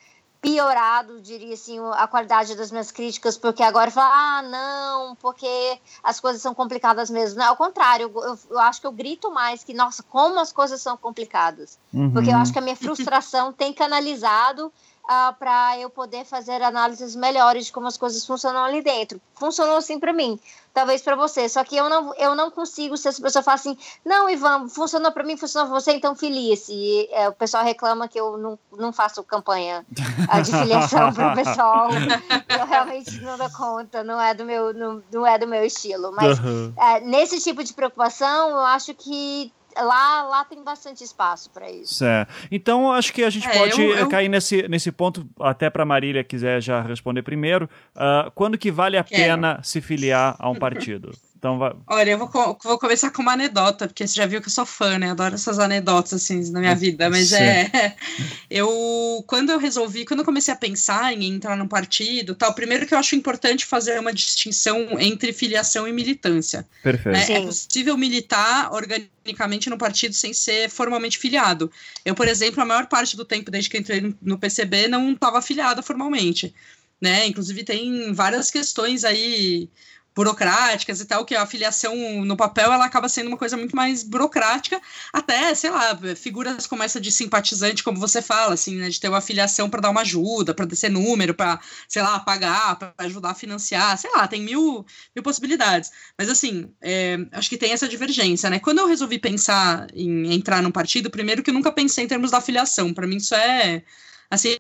piorado, diria assim, a qualidade das minhas críticas, porque agora fala, ah, não, porque as coisas são complicadas mesmo. Não, ao contrário, eu, eu acho que eu grito mais que, nossa, como as coisas são complicadas. Uhum. Porque eu acho que a minha frustração tem canalizado uh, para eu poder fazer análises melhores de como as coisas funcionam ali dentro. Funcionou assim para mim, talvez para você. Só que eu não, eu não consigo se essa pessoa fala assim, não, Ivan, funcionou para mim, funcionou para você, então filie-se. E é, o pessoal reclama que eu não, não faço campanha uh, [LAUGHS] de filiação para o pessoal. eu realmente não dou conta, não é do meu, não, não é do meu estilo. Mas uhum. uh, nesse tipo de preocupação, eu acho que lá, lá tem bastante espaço para isso. Certo. Então, acho que a gente é, pode eu, eu... cair nesse, nesse ponto, até para Marília quiser já responder primeiro. Uh, quando que vale a Quero. pena se filiar a um partido? [LAUGHS] Então vai. Olha, eu vou, vou começar com uma anedota, porque você já viu que eu sou fã, né? Adoro essas anedotas assim na minha vida. Mas Sim. é. [LAUGHS] Eu, quando eu resolvi, quando eu comecei a pensar em entrar num partido, tal, primeiro que eu acho importante fazer uma distinção entre filiação e militância. Perfeito. Né? É possível militar organicamente no partido sem ser formalmente filiado. Eu, por exemplo, a maior parte do tempo desde que entrei no PCB não estava afiliada formalmente. Né? Inclusive tem várias questões aí burocráticas e tal, que a afiliação no papel ela acaba sendo uma coisa muito mais burocrática, até, sei lá, figuras como essa de simpatizante, como você fala, assim, né, de ter uma afiliação para dar uma ajuda, para descer número, para, sei lá, pagar, para ajudar a financiar, sei lá, tem mil, mil possibilidades. Mas, assim, é, acho que tem essa divergência, né? Quando eu resolvi pensar em entrar num partido, primeiro que eu nunca pensei em termos da afiliação, para mim isso é assim,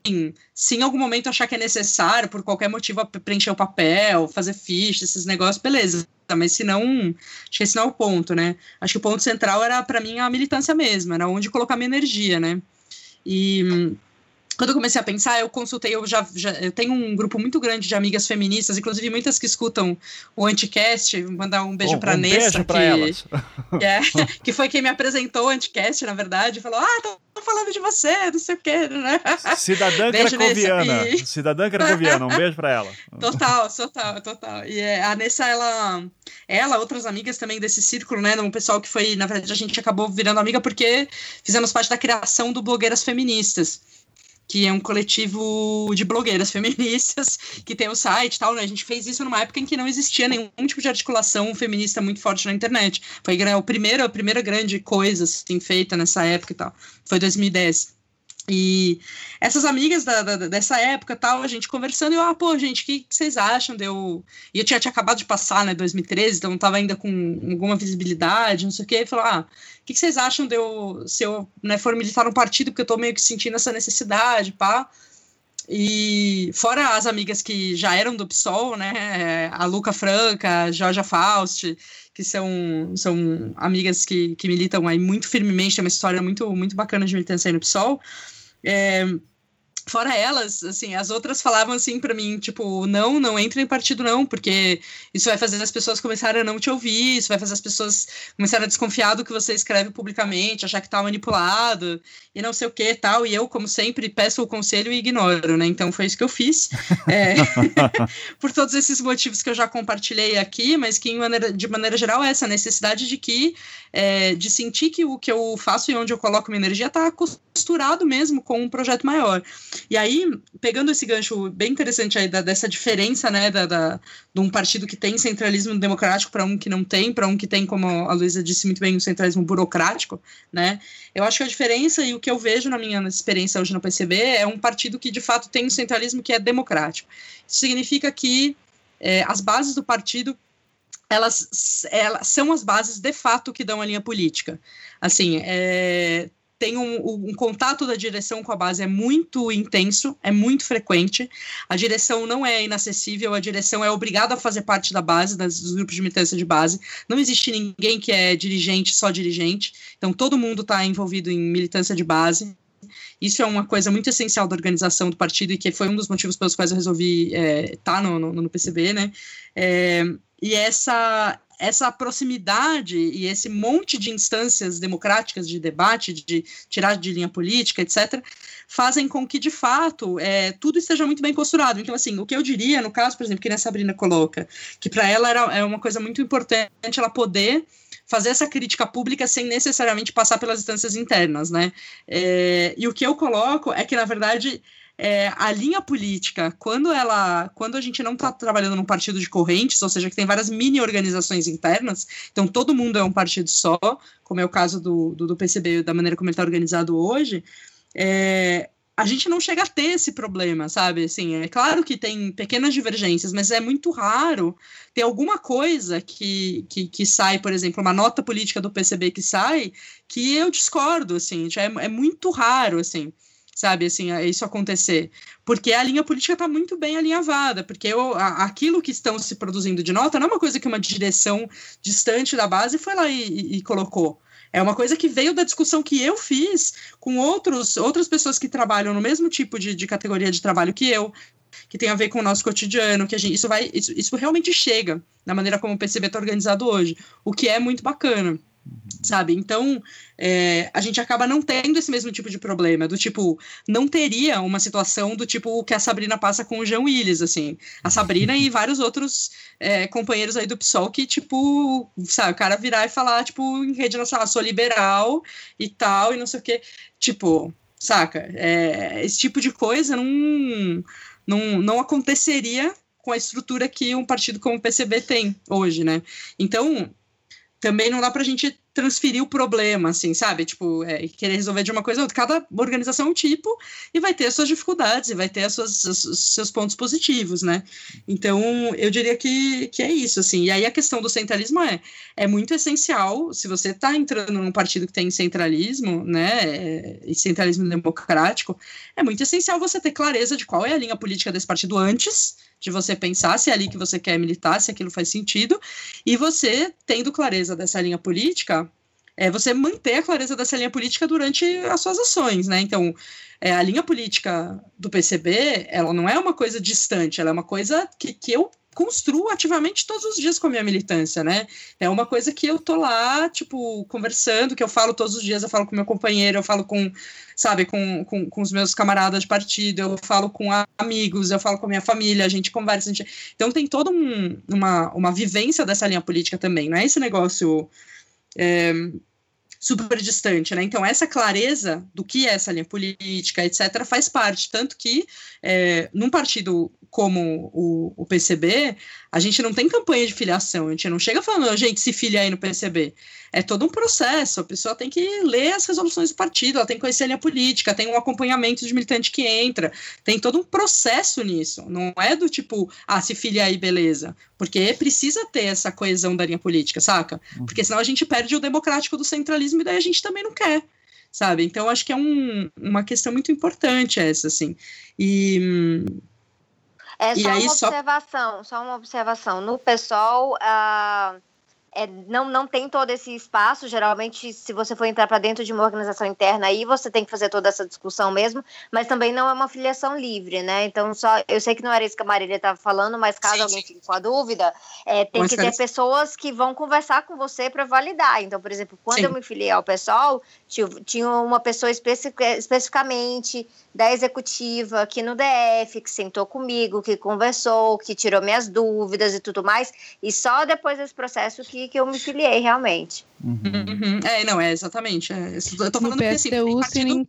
se em algum momento achar que é necessário, por qualquer motivo, preencher o papel, fazer ficha, esses negócios, beleza. Mas se não, acho que esse não é o ponto, né? Acho que o ponto central era, para mim, a militância mesmo, era onde colocar minha energia, né? E quando eu comecei a pensar, eu consultei, eu já, já, eu tenho um grupo muito grande de amigas feministas, inclusive muitas que escutam o Anticast, mandar um beijo pra um Nessa, beijo pra que, elas. Que, é, [LAUGHS] que foi quem me apresentou o Anticast, na verdade, falou, ah, tô falando de você, não sei o quê, né? Cidadã cracoviana, e... [LAUGHS] cidadã cracoviana, um beijo pra ela. Total, total, total. E é, a Nessa, ela, ela, outras amigas também desse círculo, né, um pessoal que foi, na verdade, a gente acabou virando amiga porque fizemos parte da criação do Blogueiras Feministas que é um coletivo de blogueiras feministas que tem o site e tal, né? A gente fez isso numa época em que não existia nenhum tipo de articulação feminista muito forte na internet. Foi o primeiro, a primeira grande coisa assim, feita nessa época e tal. Foi 2010. E essas amigas da, da, dessa época tal, a gente conversando, e eu, ah, pô, gente, o que, que, vocês acham? Deu. E eu tinha, tinha acabado de passar, né, 2013, então não tava ainda com alguma visibilidade, não sei o quê. E falou, ah, o que, que, vocês acham de eu, se eu né, for militar um partido, porque eu tô meio que sentindo essa necessidade, pá. E fora as amigas que já eram do PSOL, né, a Luca Franca, a Georgia Faust, que são, são amigas que, que militam aí muito firmemente, tem uma história muito, muito bacana de militância aí no PSOL. É, fora elas, assim, as outras falavam assim para mim, tipo, não, não entre em partido não, porque isso vai fazer as pessoas começarem a não te ouvir, isso vai fazer as pessoas começarem a desconfiar do que você escreve publicamente, achar que tá manipulado e não sei o que tal, e eu, como sempre, peço o conselho e ignoro, né, então foi isso que eu fiz, é, [LAUGHS] por todos esses motivos que eu já compartilhei aqui, mas que maneira, de maneira geral é essa necessidade de que, é, de sentir que o que eu faço e onde eu coloco minha energia tá costurado mesmo com um projeto maior. E aí, pegando esse gancho bem interessante aí da, dessa diferença, né, da, da, de um partido que tem centralismo democrático para um que não tem, para um que tem, como a Luísa disse muito bem, um centralismo burocrático, né, eu acho que a diferença e o que eu vejo na minha experiência hoje no PCB é um partido que, de fato, tem um centralismo que é democrático. Isso significa que é, as bases do partido elas, elas são as bases de fato que dão a linha política. Assim, é, tem um, um, contato da direção com a base é muito intenso, é muito frequente. A direção não é inacessível, a direção é obrigada a fazer parte da base, das, dos grupos de militância de base. Não existe ninguém que é dirigente, só dirigente. Então, todo mundo está envolvido em militância de base. Isso é uma coisa muito essencial da organização do partido e que foi um dos motivos pelos quais eu resolvi estar é, tá no, no, no, PCB, né? É, e essa, essa proximidade e esse monte de instâncias democráticas de debate, de tirar de linha política, etc., fazem com que, de fato, é, tudo esteja muito bem costurado. Então, assim, o que eu diria, no caso, por exemplo, que a Sabrina coloca, que para ela era, é uma coisa muito importante ela poder fazer essa crítica pública sem necessariamente passar pelas instâncias internas, né? É, e o que eu coloco é que, na verdade, é, a linha política, quando ela, quando a gente não está trabalhando num partido de correntes, ou seja, que tem várias mini organizações internas, então todo mundo é um partido só, como é o caso do, do, do PCB, da maneira como ele está organizado hoje, é, a gente não chega a ter esse problema, sabe? Assim, é claro que tem pequenas divergências, mas é muito raro ter alguma coisa que, que, que sai, por exemplo, uma nota política do PCB que sai, que eu discordo, assim, é, é muito raro, assim sabe, assim, isso acontecer. Porque a linha política está muito bem alinhavada, porque eu, a, aquilo que estão se produzindo de nota não é uma coisa que uma direção distante da base foi lá e, e, e colocou. É uma coisa que veio da discussão que eu fiz com outros, outras pessoas que trabalham no mesmo tipo de, de categoria de trabalho que eu, que tem a ver com o nosso cotidiano, que a gente, isso vai, isso, isso realmente chega na maneira como o PCB está organizado hoje, o que é muito bacana. Sabe? Então, é, a gente acaba não tendo esse mesmo tipo de problema, do tipo, não teria uma situação do tipo que a Sabrina passa com o Jean Willis, assim. A Sabrina e vários outros é, companheiros aí do PSOL que, tipo, sabe, o cara virar e falar, tipo, em rede nacional, sou liberal e tal, e não sei o quê. Tipo, saca? É, esse tipo de coisa não, não, não aconteceria com a estrutura que um partido como o PCB tem hoje, né? Então, também não dá para a gente transferir o problema, assim, sabe? Tipo, é, querer resolver de uma coisa ou outra. Cada organização é um tipo e vai ter as suas dificuldades e vai ter as suas, os seus pontos positivos, né? Então, eu diria que, que é isso, assim. E aí a questão do centralismo é, é muito essencial, se você está entrando num partido que tem centralismo, né, é, e centralismo democrático, é muito essencial você ter clareza de qual é a linha política desse partido antes de você pensar se é ali que você quer militar, se aquilo faz sentido, e você, tendo clareza dessa linha política, é você manter a clareza dessa linha política durante as suas ações, né? Então, é, a linha política do PCB, ela não é uma coisa distante, ela é uma coisa que, que eu construo ativamente todos os dias com a minha militância, né? É uma coisa que eu tô lá, tipo, conversando, que eu falo todos os dias, eu falo com meu companheiro, eu falo com, sabe, com, com, com os meus camaradas de partido, eu falo com amigos, eu falo com a minha família, a gente conversa, a gente... então tem toda um, uma, uma vivência dessa linha política também, não é esse negócio... É, super distante, né? Então, essa clareza do que é essa linha política, etc., faz parte. Tanto que, é, num partido como o, o, PCB, a gente não tem campanha de filiação, a gente não chega falando, a gente se filia aí no PCB. É todo um processo, a pessoa tem que ler as resoluções do partido, ela tem que conhecer a linha política, tem um acompanhamento de militante que entra, tem todo um processo nisso. Não é do tipo, ah, se filia aí, beleza. Porque precisa ter essa coesão da linha política, saca? Uhum. Porque senão a gente perde o democrático do centralismo e daí a gente também não quer sabe? Então, acho que é um, uma questão muito importante essa, assim. E, é só uma observação, só... só... uma observação. No PSOL, uh, é, não, não tem todo esse espaço. Geralmente, se você for entrar para dentro de uma organização interna, aí você tem que fazer toda essa discussão mesmo, mas também não é uma filiação livre, né? Então, só eu sei que não era isso que a Marília estava falando, mas caso sim, alguém fique com a dúvida, é, tem que ter pessoas que vão conversar com você para validar. Então, por exemplo, quando sim. eu me filiei ao PSOL, tinha uma pessoa especificamente da executiva aqui no DF, que sentou comigo, que conversou, que tirou minhas dúvidas e tudo mais, e só depois desse processo que, que eu me filiei realmente. Uhum. Uhum. É, não, é exatamente. É, eu tô falando no PSTU, que, assim,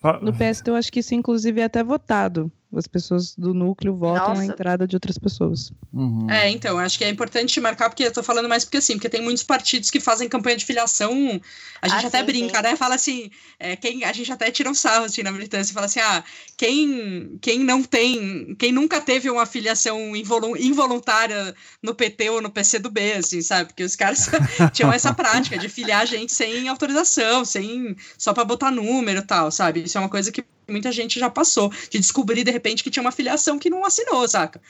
se, No PST eu acho que isso inclusive é até votado. As pessoas do núcleo votam Nossa. a entrada de outras pessoas. Uhum. É, então, acho que é importante marcar, porque eu tô falando mais porque assim, porque tem muitos partidos que fazem campanha de filiação. A gente ah, até sim, brinca, sim. né? Fala assim, é, quem, a gente até tira um sarro assim na militância, fala assim: ah, quem, quem não tem, quem nunca teve uma filiação involuntária no PT ou no PCdoB, assim, sabe? Porque os caras [LAUGHS] tinham essa prática de filiar gente sem autorização, sem só para botar número e tal, sabe? Isso é uma coisa que muita gente já passou, de descobrir de repente que tinha uma filiação que não assinou, saca?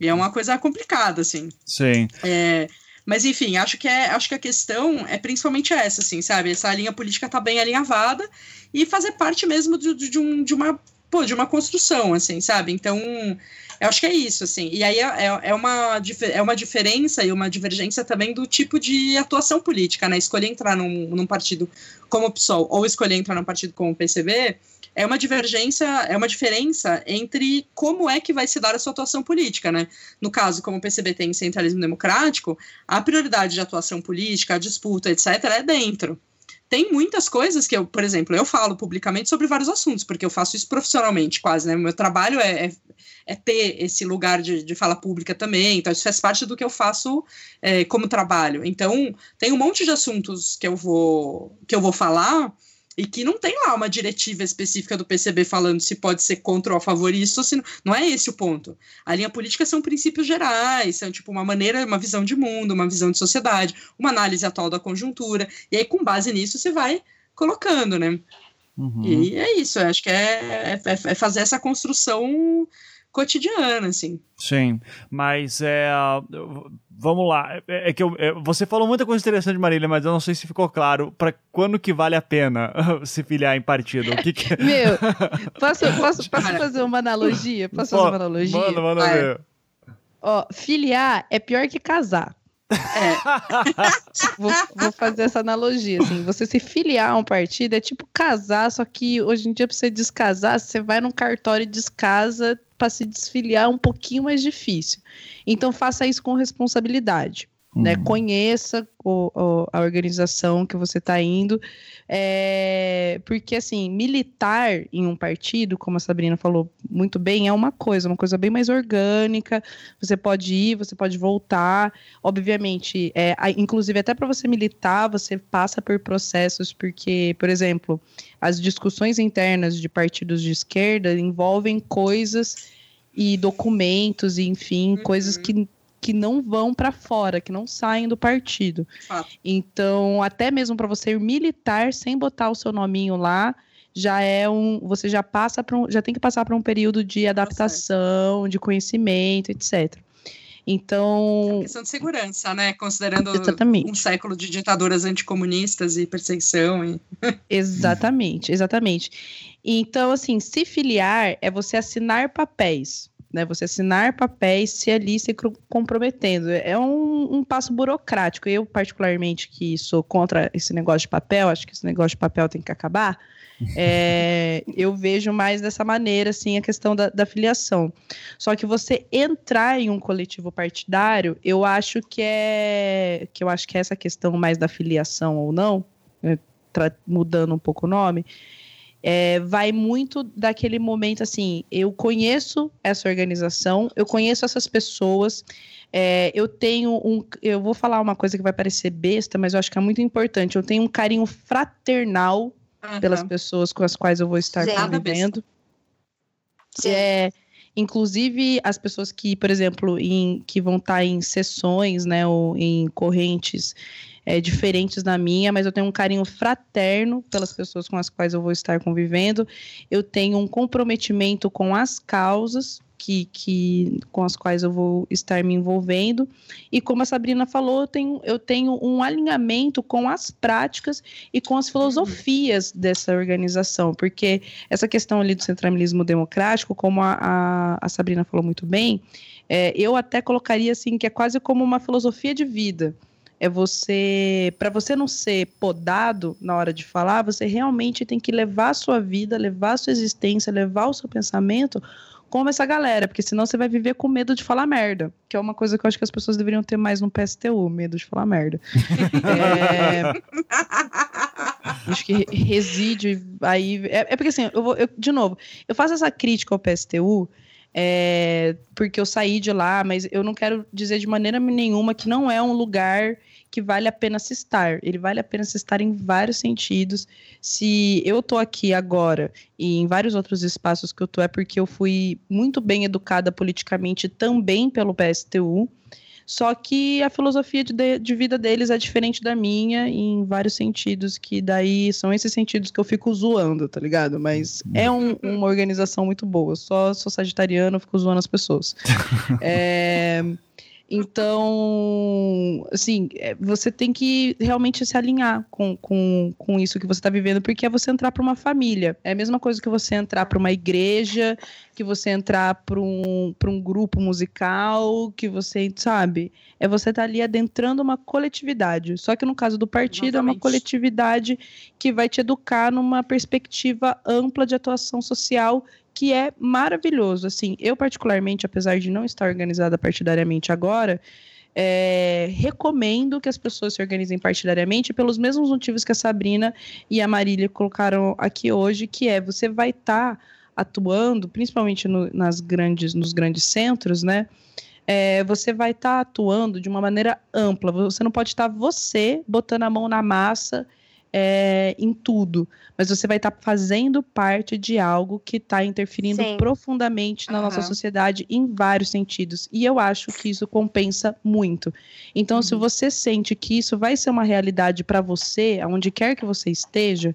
E é uma coisa complicada, assim. Sim. É, mas enfim, acho que, é, acho que a questão é principalmente essa, assim, sabe? Essa linha política tá bem alinhavada e fazer parte mesmo de, de, um, de uma pô, de uma construção, assim, sabe? Então, eu acho que é isso, assim. E aí é, é, é, uma, é uma diferença e uma divergência também do tipo de atuação política, né? Escolher entrar num, num partido como o PSOL ou escolher entrar num partido como o PCB é uma divergência, é uma diferença entre como é que vai se dar a sua atuação política, né? No caso, como o PCB tem centralismo democrático, a prioridade de atuação política, a disputa, etc., é dentro tem muitas coisas que eu, por exemplo, eu falo publicamente sobre vários assuntos, porque eu faço isso profissionalmente quase, né? Meu trabalho é, é, é ter esse lugar de, de fala pública também, então isso faz parte do que eu faço é, como trabalho. Então, tem um monte de assuntos que eu vou, que eu vou falar e que não tem lá uma diretiva específica do PCB falando se pode ser contra ou a favor isso, se não, não é esse o ponto. A linha política são princípios gerais, são tipo uma maneira, uma visão de mundo, uma visão de sociedade, uma análise atual da conjuntura, e aí com base nisso você vai colocando, né? Uhum. E é isso, acho que é, é, é fazer essa construção cotidiana, assim. Sim, mas é. Vamos lá. É, é que eu, é, você falou muita coisa interessante, Marília, mas eu não sei se ficou claro para quando que vale a pena [LAUGHS] se filiar em partido. O que, que... [LAUGHS] Meu, posso, [LAUGHS] posso, posso fazer uma analogia? Posso fazer uma analogia? Manda, manda ah, ver. Ó, filiar é pior que casar. É. vou, vou, fazer essa analogia, assim. Você se filiar a um partido é tipo casar, só que hoje em dia, pra você descasar, você vai num cartório e descasa para se desfiliar é um pouquinho mais difícil. Então faça isso com responsabilidade. Né? Uhum. Conheça o, o, a organização que você está indo. É, porque, assim, militar em um partido, como a Sabrina falou muito bem, é uma coisa, uma coisa bem mais orgânica. Você pode ir, você pode voltar. Obviamente, é, inclusive, até para você militar, você passa por processos, porque, por exemplo, as discussões internas de partidos de esquerda envolvem coisas e documentos, e, enfim, uhum. coisas que que não vão para fora, que não saem do partido. Ah. Então, até mesmo para você ir militar sem botar o seu nominho lá, já é um, você já passa para um, já tem que passar para um período de adaptação, de conhecimento, etc. Então, é questão de segurança, né? Considerando exatamente. um século de ditaduras anticomunistas e perseguição. E... [LAUGHS] exatamente, exatamente. Então, assim, se filiar é você assinar papéis né? Você assinar papéis, se ali se comprometendo. É um, um, passo burocrático. Eu, particularmente, que sou contra esse negócio de papel, acho que esse negócio de papel tem que acabar. [LAUGHS] É, eu vejo mais dessa maneira, assim, a questão da, da filiação. Só que você entrar em um coletivo partidário, eu acho que é que eu acho que é essa questão mais da filiação ou não, né, mudando um pouco o nome, é, vai muito daquele momento assim: eu conheço essa organização, eu conheço essas pessoas, é, eu tenho um. Eu vou falar uma coisa que vai parecer besta, mas eu acho que é muito importante. Eu tenho um carinho fraternal uhum. pelas pessoas com as quais eu vou estar Sim. convivendo. É, inclusive as pessoas que, por exemplo, em, que vão estar em sessões, né, ou em correntes é, diferentes da minha, mas eu tenho um carinho fraterno pelas pessoas com as quais eu vou estar convivendo. Eu tenho um comprometimento com as causas que, que, com as quais eu vou estar me envolvendo. E como a Sabrina falou, eu tenho, eu tenho um alinhamento com as práticas e com as filosofias dessa organização, porque essa questão ali do centralismo democrático, como a, a, a Sabrina falou muito bem, é, eu até colocaria assim que é quase como uma filosofia de vida é você, para você não ser podado na hora de falar, você realmente tem que levar a sua vida, levar a sua existência, levar o seu pensamento como essa galera, porque senão você vai viver com medo de falar merda, que é uma coisa que eu acho que as pessoas deveriam ter mais no PSTU, medo de falar merda. é... Acho que reside aí. É, é porque assim, eu vou, eu, de novo, eu faço essa crítica ao PSTU. É, porque eu saí de lá, mas eu não quero dizer de maneira nenhuma que não é um lugar que vale a pena se estar. Ele vale a pena se estar em vários sentidos. Se eu tô aqui agora e em vários outros espaços que eu tô, é porque eu fui muito bem educada politicamente também pelo PSTU. Só que a filosofia de, de vida deles é diferente da minha em vários sentidos, que daí são esses sentidos que eu fico zoando, tá ligado? Mas é um, uma organização muito boa. Só sou sagitariano, fico zoando as pessoas. [LAUGHS] é. Então, assim, é, você tem que realmente se alinhar com, com, com isso que você está vivendo, porque é você entrar para uma família. É a mesma coisa que você entrar para uma igreja, que você entrar para um, um grupo musical, que você, sabe? É você estar tá ali adentrando uma coletividade. Só que no caso do partido, Exatamente. é uma coletividade que vai te educar numa perspectiva ampla de atuação social que é maravilhoso. Assim, eu particularmente, apesar de não estar organizada partidariamente agora, é, recomendo que as pessoas se organizem partidariamente pelos mesmos motivos que a Sabrina e a Marília colocaram aqui hoje, que é você vai estar tá atuando, principalmente no, nas grandes, nos grandes centros, né? É, você vai estar tá atuando de uma maneira ampla. Você não pode estar tá você botando a mão na massa é, em tudo, mas você vai estar tá fazendo parte de algo que está interferindo Sim. profundamente na uhum. nossa sociedade em vários sentidos. E eu acho que isso compensa muito. Então, uhum. se você sente que isso vai ser uma realidade para você, aonde quer que você esteja,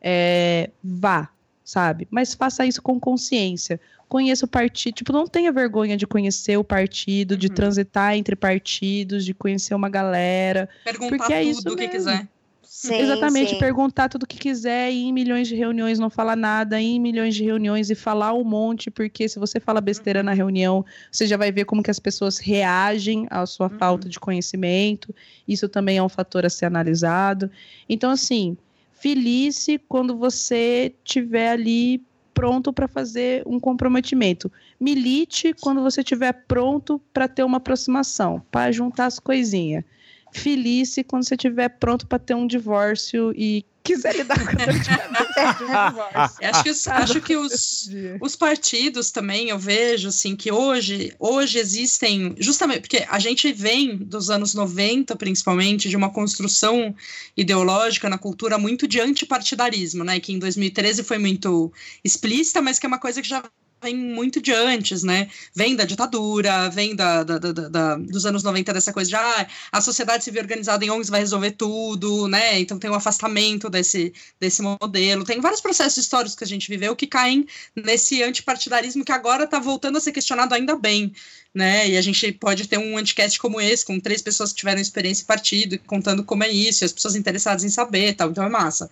é, vá, sabe? Mas faça isso com consciência. Conheça o partido, tipo, não tenha vergonha de conhecer o partido, uhum. de transitar entre partidos, de conhecer uma galera. Perguntar porque é tudo isso que quiser. Sim, Exatamente, sim. perguntar tudo o que quiser, ir em milhões de reuniões, não falar nada, ir em milhões de reuniões e falar um monte, porque se você fala besteira na reunião, você já vai ver como que as pessoas reagem à sua uhum. falta de conhecimento. Isso também é um fator a ser analisado. Então, assim, feliz quando você tiver ali pronto para fazer um comprometimento. Milite quando você estiver pronto para ter uma aproximação, para juntar as coisinhas feliz quando você estiver pronto para ter um divórcio e quiser lidar com [LAUGHS] divórcio. acho que, os, acho que os, os partidos também, eu vejo assim, que hoje, hoje existem, justamente porque a gente vem dos anos 90, principalmente, de uma construção ideológica na cultura muito de antipartidarismo, né? Que em 2013 foi muito explícita, mas que é uma coisa que já vem muito de antes, né? Vem da ditadura, vem da, da, da, da, dos anos 90 dessa coisa de ah, a sociedade civil organizada em ONGs vai resolver tudo, né? Então tem um afastamento desse, desse modelo. Tem vários processos históricos que a gente viveu que caem nesse antipartidarismo que agora está voltando a ser questionado ainda bem, né? E a gente pode ter um anticast como esse, com três pessoas que tiveram experiência em partido, contando como é isso, e as pessoas interessadas em saber tal, então é massa.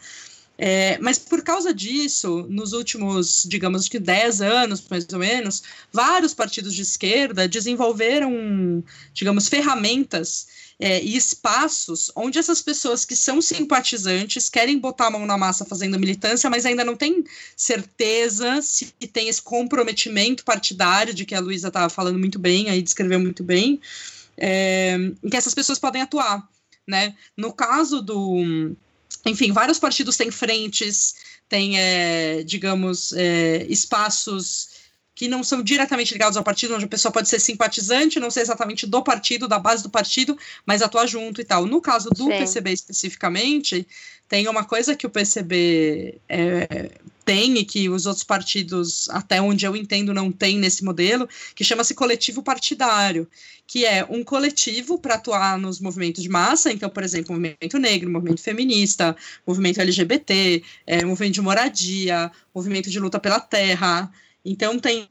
É, mas por causa disso, nos últimos, digamos que 10 anos, mais ou menos, vários partidos de esquerda desenvolveram, digamos, ferramentas é, e espaços onde essas pessoas que são simpatizantes querem botar a mão na massa fazendo militância, mas ainda não tem certeza se tem esse comprometimento partidário de que a Luísa estava falando muito bem, aí descreveu muito bem, é, em que essas pessoas podem atuar. Né? No caso do enfim, vários partidos têm frentes, têm, é, digamos, é, espaços que não são diretamente ligados ao partido, onde a pessoa pode ser simpatizante, não ser exatamente do partido, da base do partido, mas atuar junto e tal. No caso do Sim. PCB especificamente, tem uma coisa que o PCB é, tem e que os outros partidos, até onde eu entendo, não tem nesse modelo, que chama-se coletivo partidário, que é um coletivo para atuar nos movimentos de massa, então, por exemplo, movimento negro, movimento feminista, movimento LGBT, é, movimento de moradia, movimento de luta pela terra, então tem,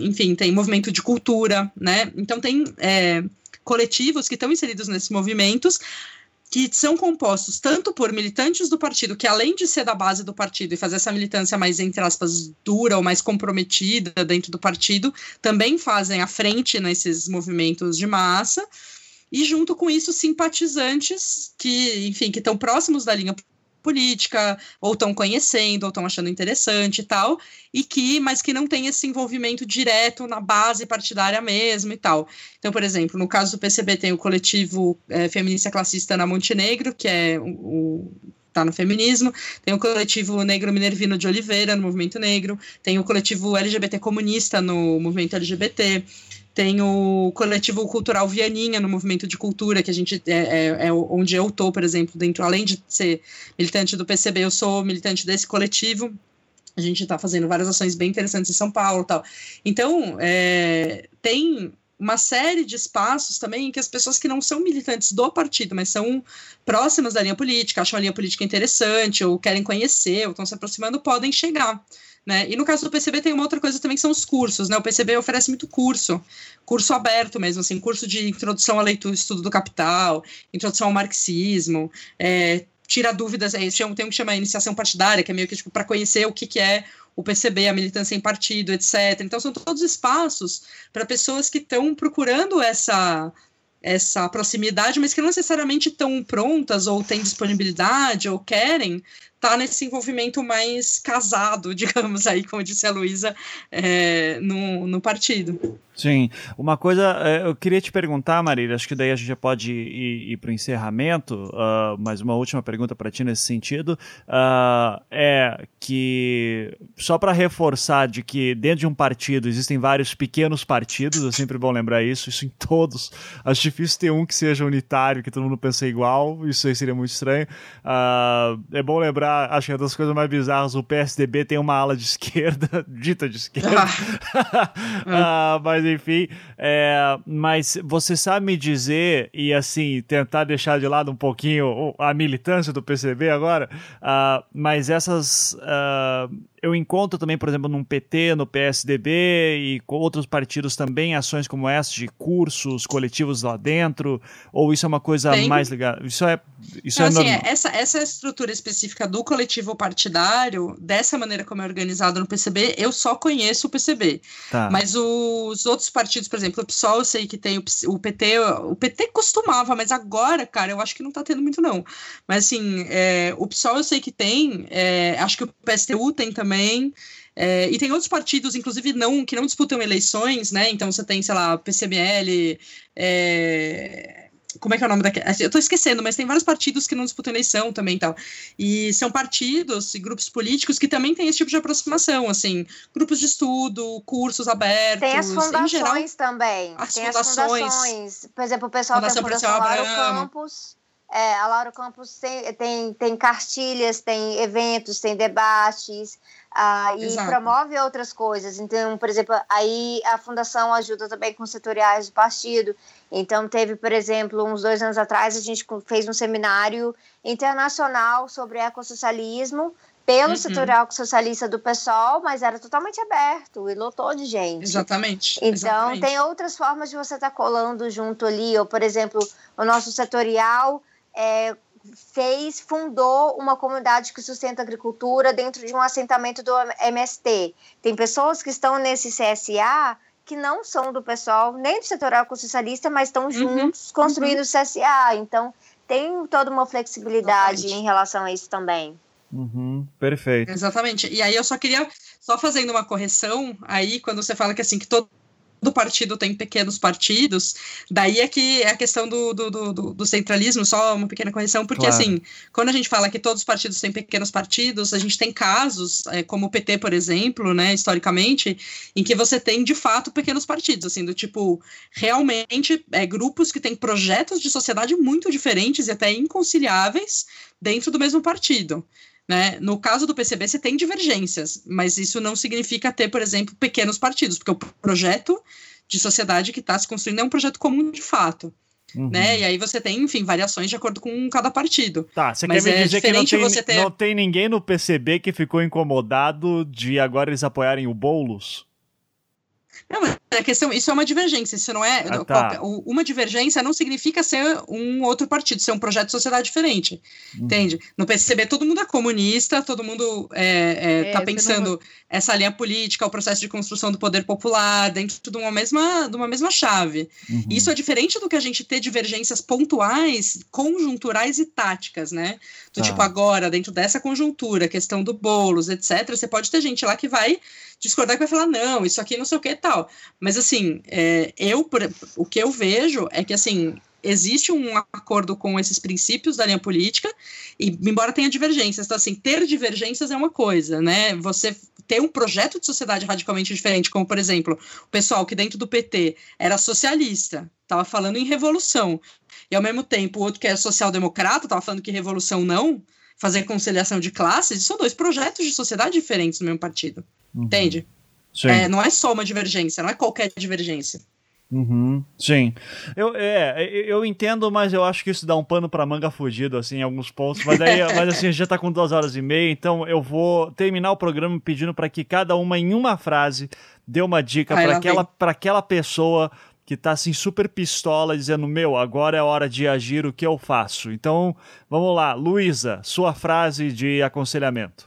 enfim, tem movimento de cultura, né? Então tem é, coletivos que estão inseridos nesses movimentos que são compostos tanto por militantes do partido, que além de ser da base do partido e fazer essa militância mais, entre aspas, dura ou mais comprometida dentro do partido, também fazem a frente nesses movimentos de massa, e junto com isso, simpatizantes que, enfim, que estão próximos da linha política, ou estão conhecendo, ou estão achando interessante e tal, e que, mas que não tem esse envolvimento direto na base partidária mesmo e tal. Então, por exemplo, no caso do PCB tem o coletivo é, feminista classista na Montenegro, que é o, está no feminismo, tem o coletivo negro Minervino de Oliveira, no movimento negro, tem o coletivo LGBT comunista no movimento LGBT, tem o coletivo cultural Vianinha no movimento de cultura, que a gente é, é, é onde eu tô, por exemplo, dentro, além de ser militante do PCB, eu sou militante desse coletivo. A gente está fazendo várias ações bem interessantes em São Paulo tal. Então, é, tem uma série de espaços também em que as pessoas que não são militantes do partido, mas são próximas da linha política, acham a linha política interessante, ou querem conhecer, ou estão se aproximando, podem chegar. Né? E no caso do PCB tem uma outra coisa também que são os cursos, né? O PCB oferece muito curso, curso aberto mesmo, assim, curso de introdução à leitura, estudo do capital, introdução ao marxismo, é, tira dúvidas, é, tem um que chama iniciação partidária, que é meio que tipo, para conhecer o que, que é o PCB, a militância em partido, etc. Então são todos espaços para pessoas que estão procurando essa essa proximidade, mas que não necessariamente estão prontas ou têm disponibilidade ou querem tá nesse envolvimento mais casado, [LAUGHS] digamos aí, como disse a Luísa, é, no, no partido. Sim. Uma coisa, é, eu queria te perguntar, Marília, acho que daí a gente já pode ir, ir para o encerramento, uh, mas uma última pergunta para ti nesse sentido, uh, é que, só para reforçar de que dentro de um partido existem vários pequenos partidos, é sempre bom lembrar isso, isso em todos, acho difícil ter um que seja unitário, que todo mundo pense igual, isso aí seria muito estranho. Uh, é bom lembrar, acho que é das coisas mais bizarras, o PSDB tem uma ala de esquerda, [LAUGHS] dita de esquerda, uh, [LAUGHS] mas enfim. É, mas você sabe me dizer, e assim, tentar deixar de lado um pouquinho a militância do PCB agora, uh, mas essas. Uh, eu encontro também, por exemplo, no PT, no PSDB e com outros partidos também ações como essa de cursos coletivos lá dentro, ou isso é uma coisa Tem. mais ligada? Isso é isso então, é assim, normal. essa essa estrutura específica do coletivo partidário, dessa maneira como é organizado no PCB, eu só conheço o PCB. Tá. Mas os outros partidos, por exemplo, o PSOL, eu sei que tem o, o PT, o PT costumava, mas agora, cara, eu acho que não tá tendo muito não. Mas assim, é, o PSOL eu sei que tem, é, acho que o PSTU tem também também. É, e tem outros partidos, inclusive, não que não disputam eleições, né? Então você tem, sei lá, PCML, é, como é que é o nome daquele? Eu tô esquecendo, mas tem vários partidos que não disputam eleição também e tal. E são partidos e grupos políticos que também têm esse tipo de aproximação, assim, grupos de estudo, cursos abertos. Tem as fundações geral, também. As tem fundações, as fundações. Por exemplo, o pessoal Fundação tem a Fundação Lauro Campos. É, a Laura Campos tem, tem, tem cartilhas, tem eventos, tem debates, ah, e Exato. promove outras coisas. Então, por exemplo, aí a fundação ajuda também com setoriais do partido. Então, teve, por exemplo, uns dois anos atrás, a gente fez um seminário internacional sobre ecossocialismo pelo uhum. setorial socialista do PSOL, mas era totalmente aberto e lotou de gente. Exatamente. Então, Exatamente. tem outras formas de você estar tá colando junto ali, ou, por exemplo, o nosso setorial é, fez, fundou uma comunidade que sustenta a agricultura dentro de um assentamento do MST. Tem pessoas que estão nesse CSA que não são do pessoal, nem do setor socialista, mas estão uhum, juntos uhum, construindo uhum. o CSA. Então, tem toda uma flexibilidade Exatamente. em relação a isso também. Uhum, perfeito. Exatamente. E aí eu só queria, só fazendo uma correção, aí quando você fala que assim, que todo do partido tem pequenos partidos, daí é que é a questão do, do, do, do centralismo, só uma pequena correção, porque claro. assim, quando a gente fala que todos os partidos têm pequenos partidos, a gente tem casos, é, como o PT, por exemplo, né, historicamente, em que você tem de fato pequenos partidos, assim, do tipo, realmente é, grupos que têm projetos de sociedade muito diferentes e até inconciliáveis dentro do mesmo partido. Né? No caso do PCB, você tem divergências, mas isso não significa ter, por exemplo, pequenos partidos, porque o projeto de sociedade que está se construindo é um projeto comum de fato. Uhum. Né? E aí você tem, enfim, variações de acordo com cada partido. Tá, você Mas quer me é dizer que não tem, ter... não tem ninguém no PCB que ficou incomodado de agora eles apoiarem o Boulos? Não, mas a questão, isso é uma divergência, isso não é. Ah, tá. Uma divergência não significa ser um outro partido, ser um projeto de sociedade diferente. Uhum. Entende? No PCB todo mundo é comunista, todo mundo é, é, é tá pensando não... essa linha política, o processo de construção do poder popular, dentro de uma mesma, de uma mesma chave. Uhum. Isso é diferente do que a gente ter divergências pontuais, conjunturais e táticas, né? Do tá. tipo, agora, dentro dessa conjuntura, questão do bolos, etc., você pode ter gente lá que vai discordar que vai falar, não, isso aqui não sei o que e tal. Mas assim, é, eu, o que eu vejo é que assim, existe um acordo com esses princípios da linha política, e embora tenha divergências, então assim, ter divergências é uma coisa, né? Você ter um projeto de sociedade radicalmente diferente, como por exemplo, o pessoal que dentro do PT era socialista, estava falando em revolução, e ao mesmo tempo o outro que é social-democrata estava falando que revolução não, fazer conciliação de classes, são dois projetos de sociedade diferentes no mesmo partido. Uhum. Entende? É, não é só uma divergência, não é qualquer divergência. Uhum, sim. Eu, é, eu entendo, mas eu acho que isso dá um pano pra manga fugido, assim, em alguns pontos. Mas, aí, [LAUGHS] mas assim, já tá com duas horas e meia, então eu vou terminar o programa pedindo para que cada uma, em uma frase, dê uma dica para aquela, pra aquela pessoa que tá assim super pistola, dizendo: Meu, agora é hora de agir, o que eu faço? Então, vamos lá, Luísa, sua frase de aconselhamento.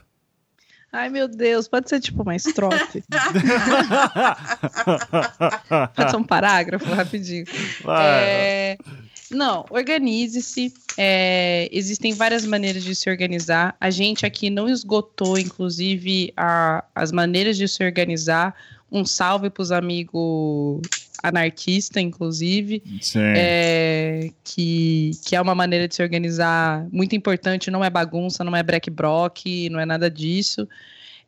Ai, meu Deus, pode ser tipo uma estrofe? [LAUGHS] pode ser um parágrafo, rapidinho. É... Não, organize-se. É... Existem várias maneiras de se organizar. A gente aqui não esgotou, inclusive, a... as maneiras de se organizar. Um salve para os amigos anarquista, inclusive, é, que, que é uma maneira de se organizar muito importante, não é bagunça, não é break broc, não é nada disso.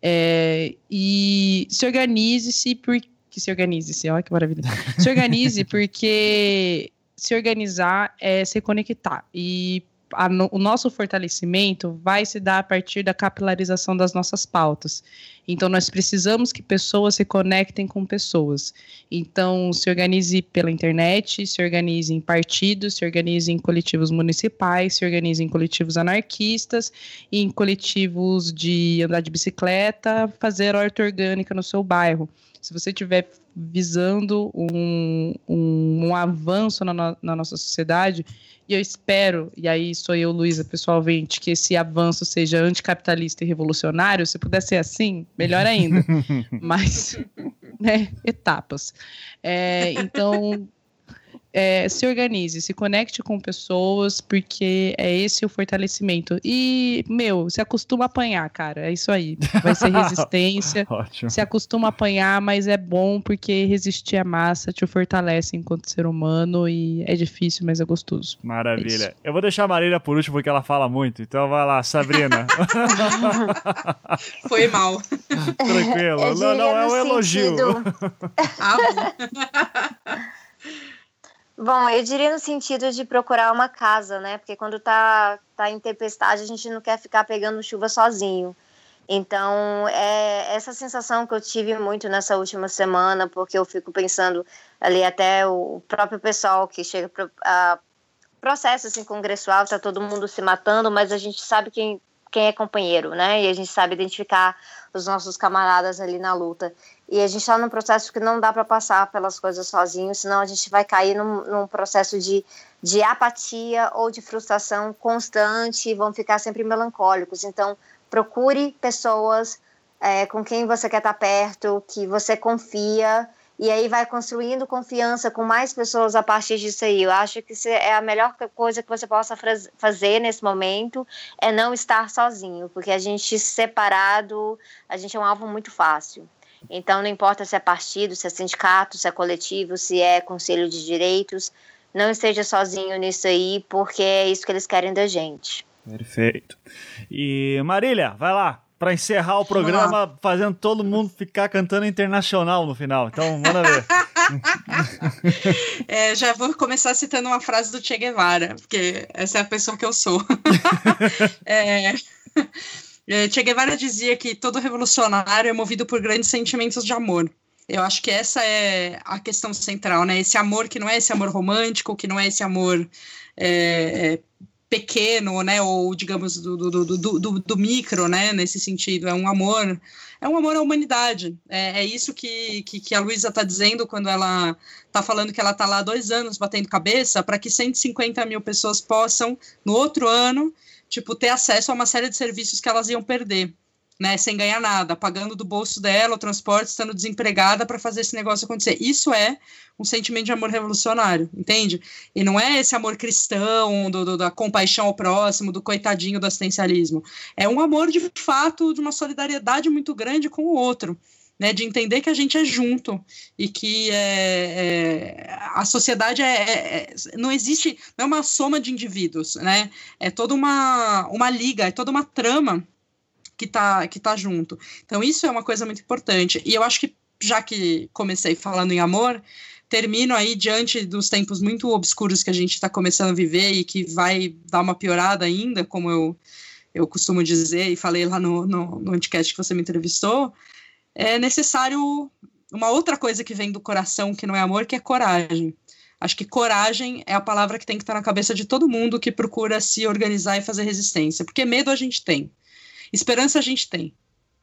É, e se organize-se porque se organize-se, olha que maravilha. Se organize [LAUGHS] porque se organizar é se conectar. E a, o nosso fortalecimento vai se dar a partir da capilarização das nossas pautas. Então, nós precisamos que pessoas se conectem com pessoas. Então, se organize pela internet, se organize em partidos, se organize em coletivos municipais, se organize em coletivos anarquistas, em coletivos de andar de bicicleta, fazer horta orgânica no seu bairro. Se você estiver visando um, um, um avanço na, no, na nossa sociedade, e eu espero, e aí sou eu, Luísa, pessoalmente, que esse avanço seja anticapitalista e revolucionário. Se puder ser assim, melhor ainda. [LAUGHS] Mas, né, etapas. É, então, é, se organize, se conecte com pessoas, porque é esse o fortalecimento. E, meu, se acostuma a apanhar, cara. É isso aí. Vai ser [LAUGHS] resistência. Ótimo. Se acostuma a apanhar, mas é bom porque resistir à massa te fortalece enquanto ser humano e é difícil, mas é gostoso. Maravilha. É eu vou deixar a Marília por último porque ela fala muito. Então vai lá, Sabrina. [LAUGHS] Foi mal. [LAUGHS] Tranquilo. Não, não, é um elogio. ah, Bom, eu diria no sentido de procurar uma casa, né? Porque quando tá, tá em tempestade, a gente não quer ficar pegando chuva sozinho. Então, é essa sensação que eu tive muito nessa última semana, porque eu fico pensando ali até o próprio pessoal que chega para processo assim congressual, tá todo mundo se matando, mas a gente sabe quem quem é companheiro, né? E a gente sabe identificar os nossos camaradas ali na luta. E a gente está num processo que não dá para passar pelas coisas sozinho, senão a gente vai cair num, num, processo de, de apatia ou de frustração constante e vão ficar sempre melancólicos. Então, procure pessoas é, com quem você quer estar tá perto, que você confia e aí vai construindo confiança com mais pessoas a partir disso aí. Eu acho que é a melhor coisa que você possa fazer nesse momento é não estar sozinho, porque a gente separado, a gente é um alvo muito fácil. Então não importa se é partido, se é sindicato, se é coletivo, se é conselho de direitos, não esteja sozinho nisso aí, porque é isso que eles querem da gente. Perfeito. E Marília, vai lá, para encerrar o programa, fazendo todo mundo ficar cantando internacional no final. Então, manda ver. [LAUGHS] é, já vou começar citando uma frase do Che Guevara, porque essa é a pessoa que eu sou. [LAUGHS] é, é, che Guevara dizia que todo revolucionário é movido por grandes sentimentos de amor. Eu acho que essa é a questão central, né? Esse amor que não é esse amor romântico, que não é esse amor é, é pequeno, né, ou digamos do, do, do, do, do micro, né, nesse sentido, é um amor, é um amor à humanidade, é, é isso que, que, que a Luísa está dizendo quando ela está falando que ela está lá há dois anos batendo cabeça para que 150 mil pessoas possam, no outro ano, tipo, ter acesso a uma série de serviços que elas iam perder, né, sem ganhar nada, pagando do bolso dela o transporte, estando desempregada para fazer esse negócio acontecer. Isso é um sentimento de amor revolucionário, entende? E não é esse amor cristão, do, do, da compaixão ao próximo, do coitadinho do assistencialismo. É um amor de fato, de uma solidariedade muito grande com o outro. Né, de entender que a gente é junto e que é, é, a sociedade é, é, é não existe, não é uma soma de indivíduos, né, é toda uma, uma liga, é toda uma trama que está que tá junto. Então isso é uma coisa muito importante. E eu acho que já que comecei falando em amor, termino aí diante dos tempos muito obscuros que a gente está começando a viver e que vai dar uma piorada ainda, como eu, eu costumo dizer e falei lá no, no, no podcast que você me entrevistou, é necessário uma outra coisa que vem do coração, que não é amor, que é coragem. Acho que coragem é a palavra que tem que estar na cabeça de todo mundo que procura se organizar e fazer resistência. Porque medo a gente tem. Esperança a gente tem.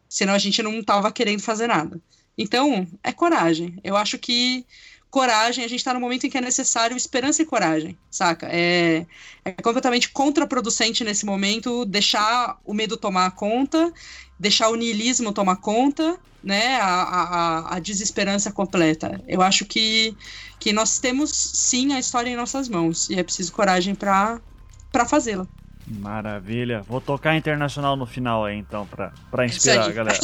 Senão a gente não estava querendo fazer nada. Então, é coragem. Eu acho que coragem, a gente está no momento em que é necessário esperança e coragem, saca? É, é completamente contraproducente nesse momento deixar o medo tomar conta, deixar o niilismo tomar conta, né? A, a, a desesperança completa. Eu acho que, que nós temos sim a história em nossas mãos e é preciso coragem para fazê-la. Maravilha. Vou tocar internacional no final aí, então, para inspirar a galera.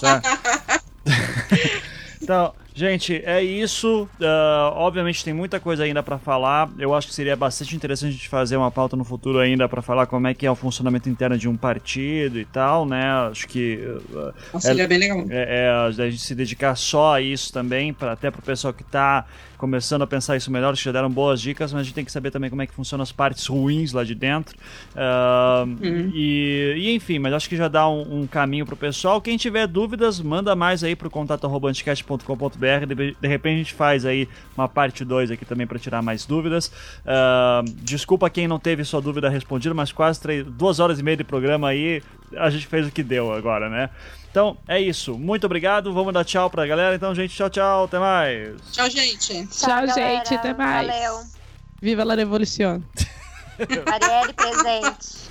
Tá? [LAUGHS] [LAUGHS] então, Gente, é isso. Uh, obviamente tem muita coisa ainda para falar. Eu acho que seria bastante interessante a gente fazer uma pauta no futuro ainda para falar como é que é o funcionamento interno de um partido e tal, né? Acho que uh, Nossa, é, bem legal. É, é, a gente se dedicar só a isso também, para até pro pessoal que tá começando a pensar isso melhor, já deram boas dicas, mas a gente tem que saber também como é que funcionam as partes ruins lá de dentro. Uh, uhum. e, e, enfim, mas acho que já dá um, um caminho pro pessoal. Quem tiver dúvidas, manda mais aí pro contato anticast.com.br. De, de repente a gente faz aí uma parte 2 aqui também para tirar mais dúvidas. Uh, desculpa quem não teve sua dúvida respondida, mas quase três, duas horas e meia de programa aí, a gente fez o que deu agora, né? Então é isso. Muito obrigado. Vamos dar tchau pra galera. Então, gente, tchau, tchau. Até mais. Tchau, gente. Tchau, tchau gente. Até mais. Valeu. Viva la revolução. Marielle [LAUGHS] presente.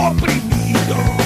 canibal.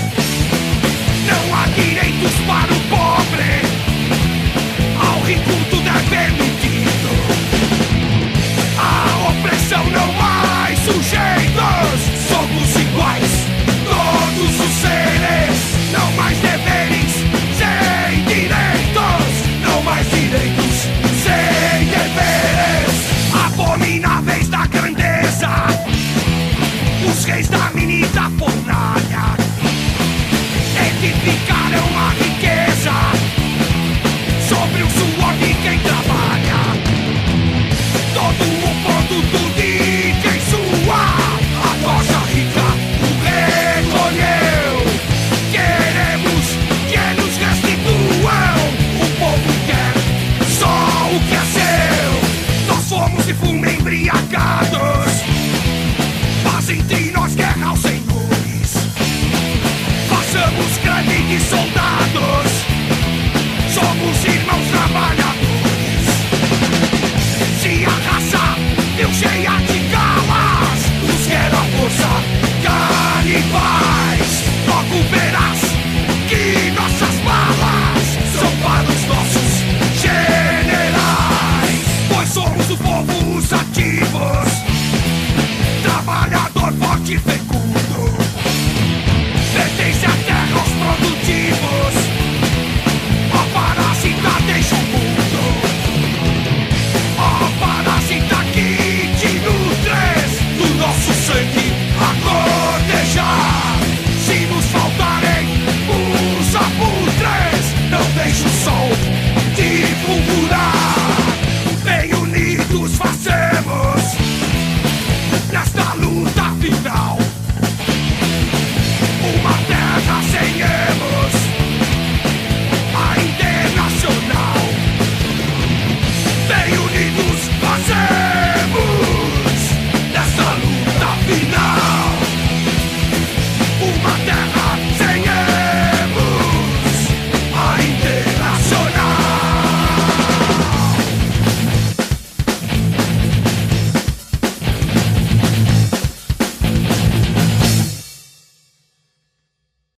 te fecundo. Pertence a terra aos produtivos. A parasita deixa o mundo. A parasita que te nutres do nosso sangue a cortejar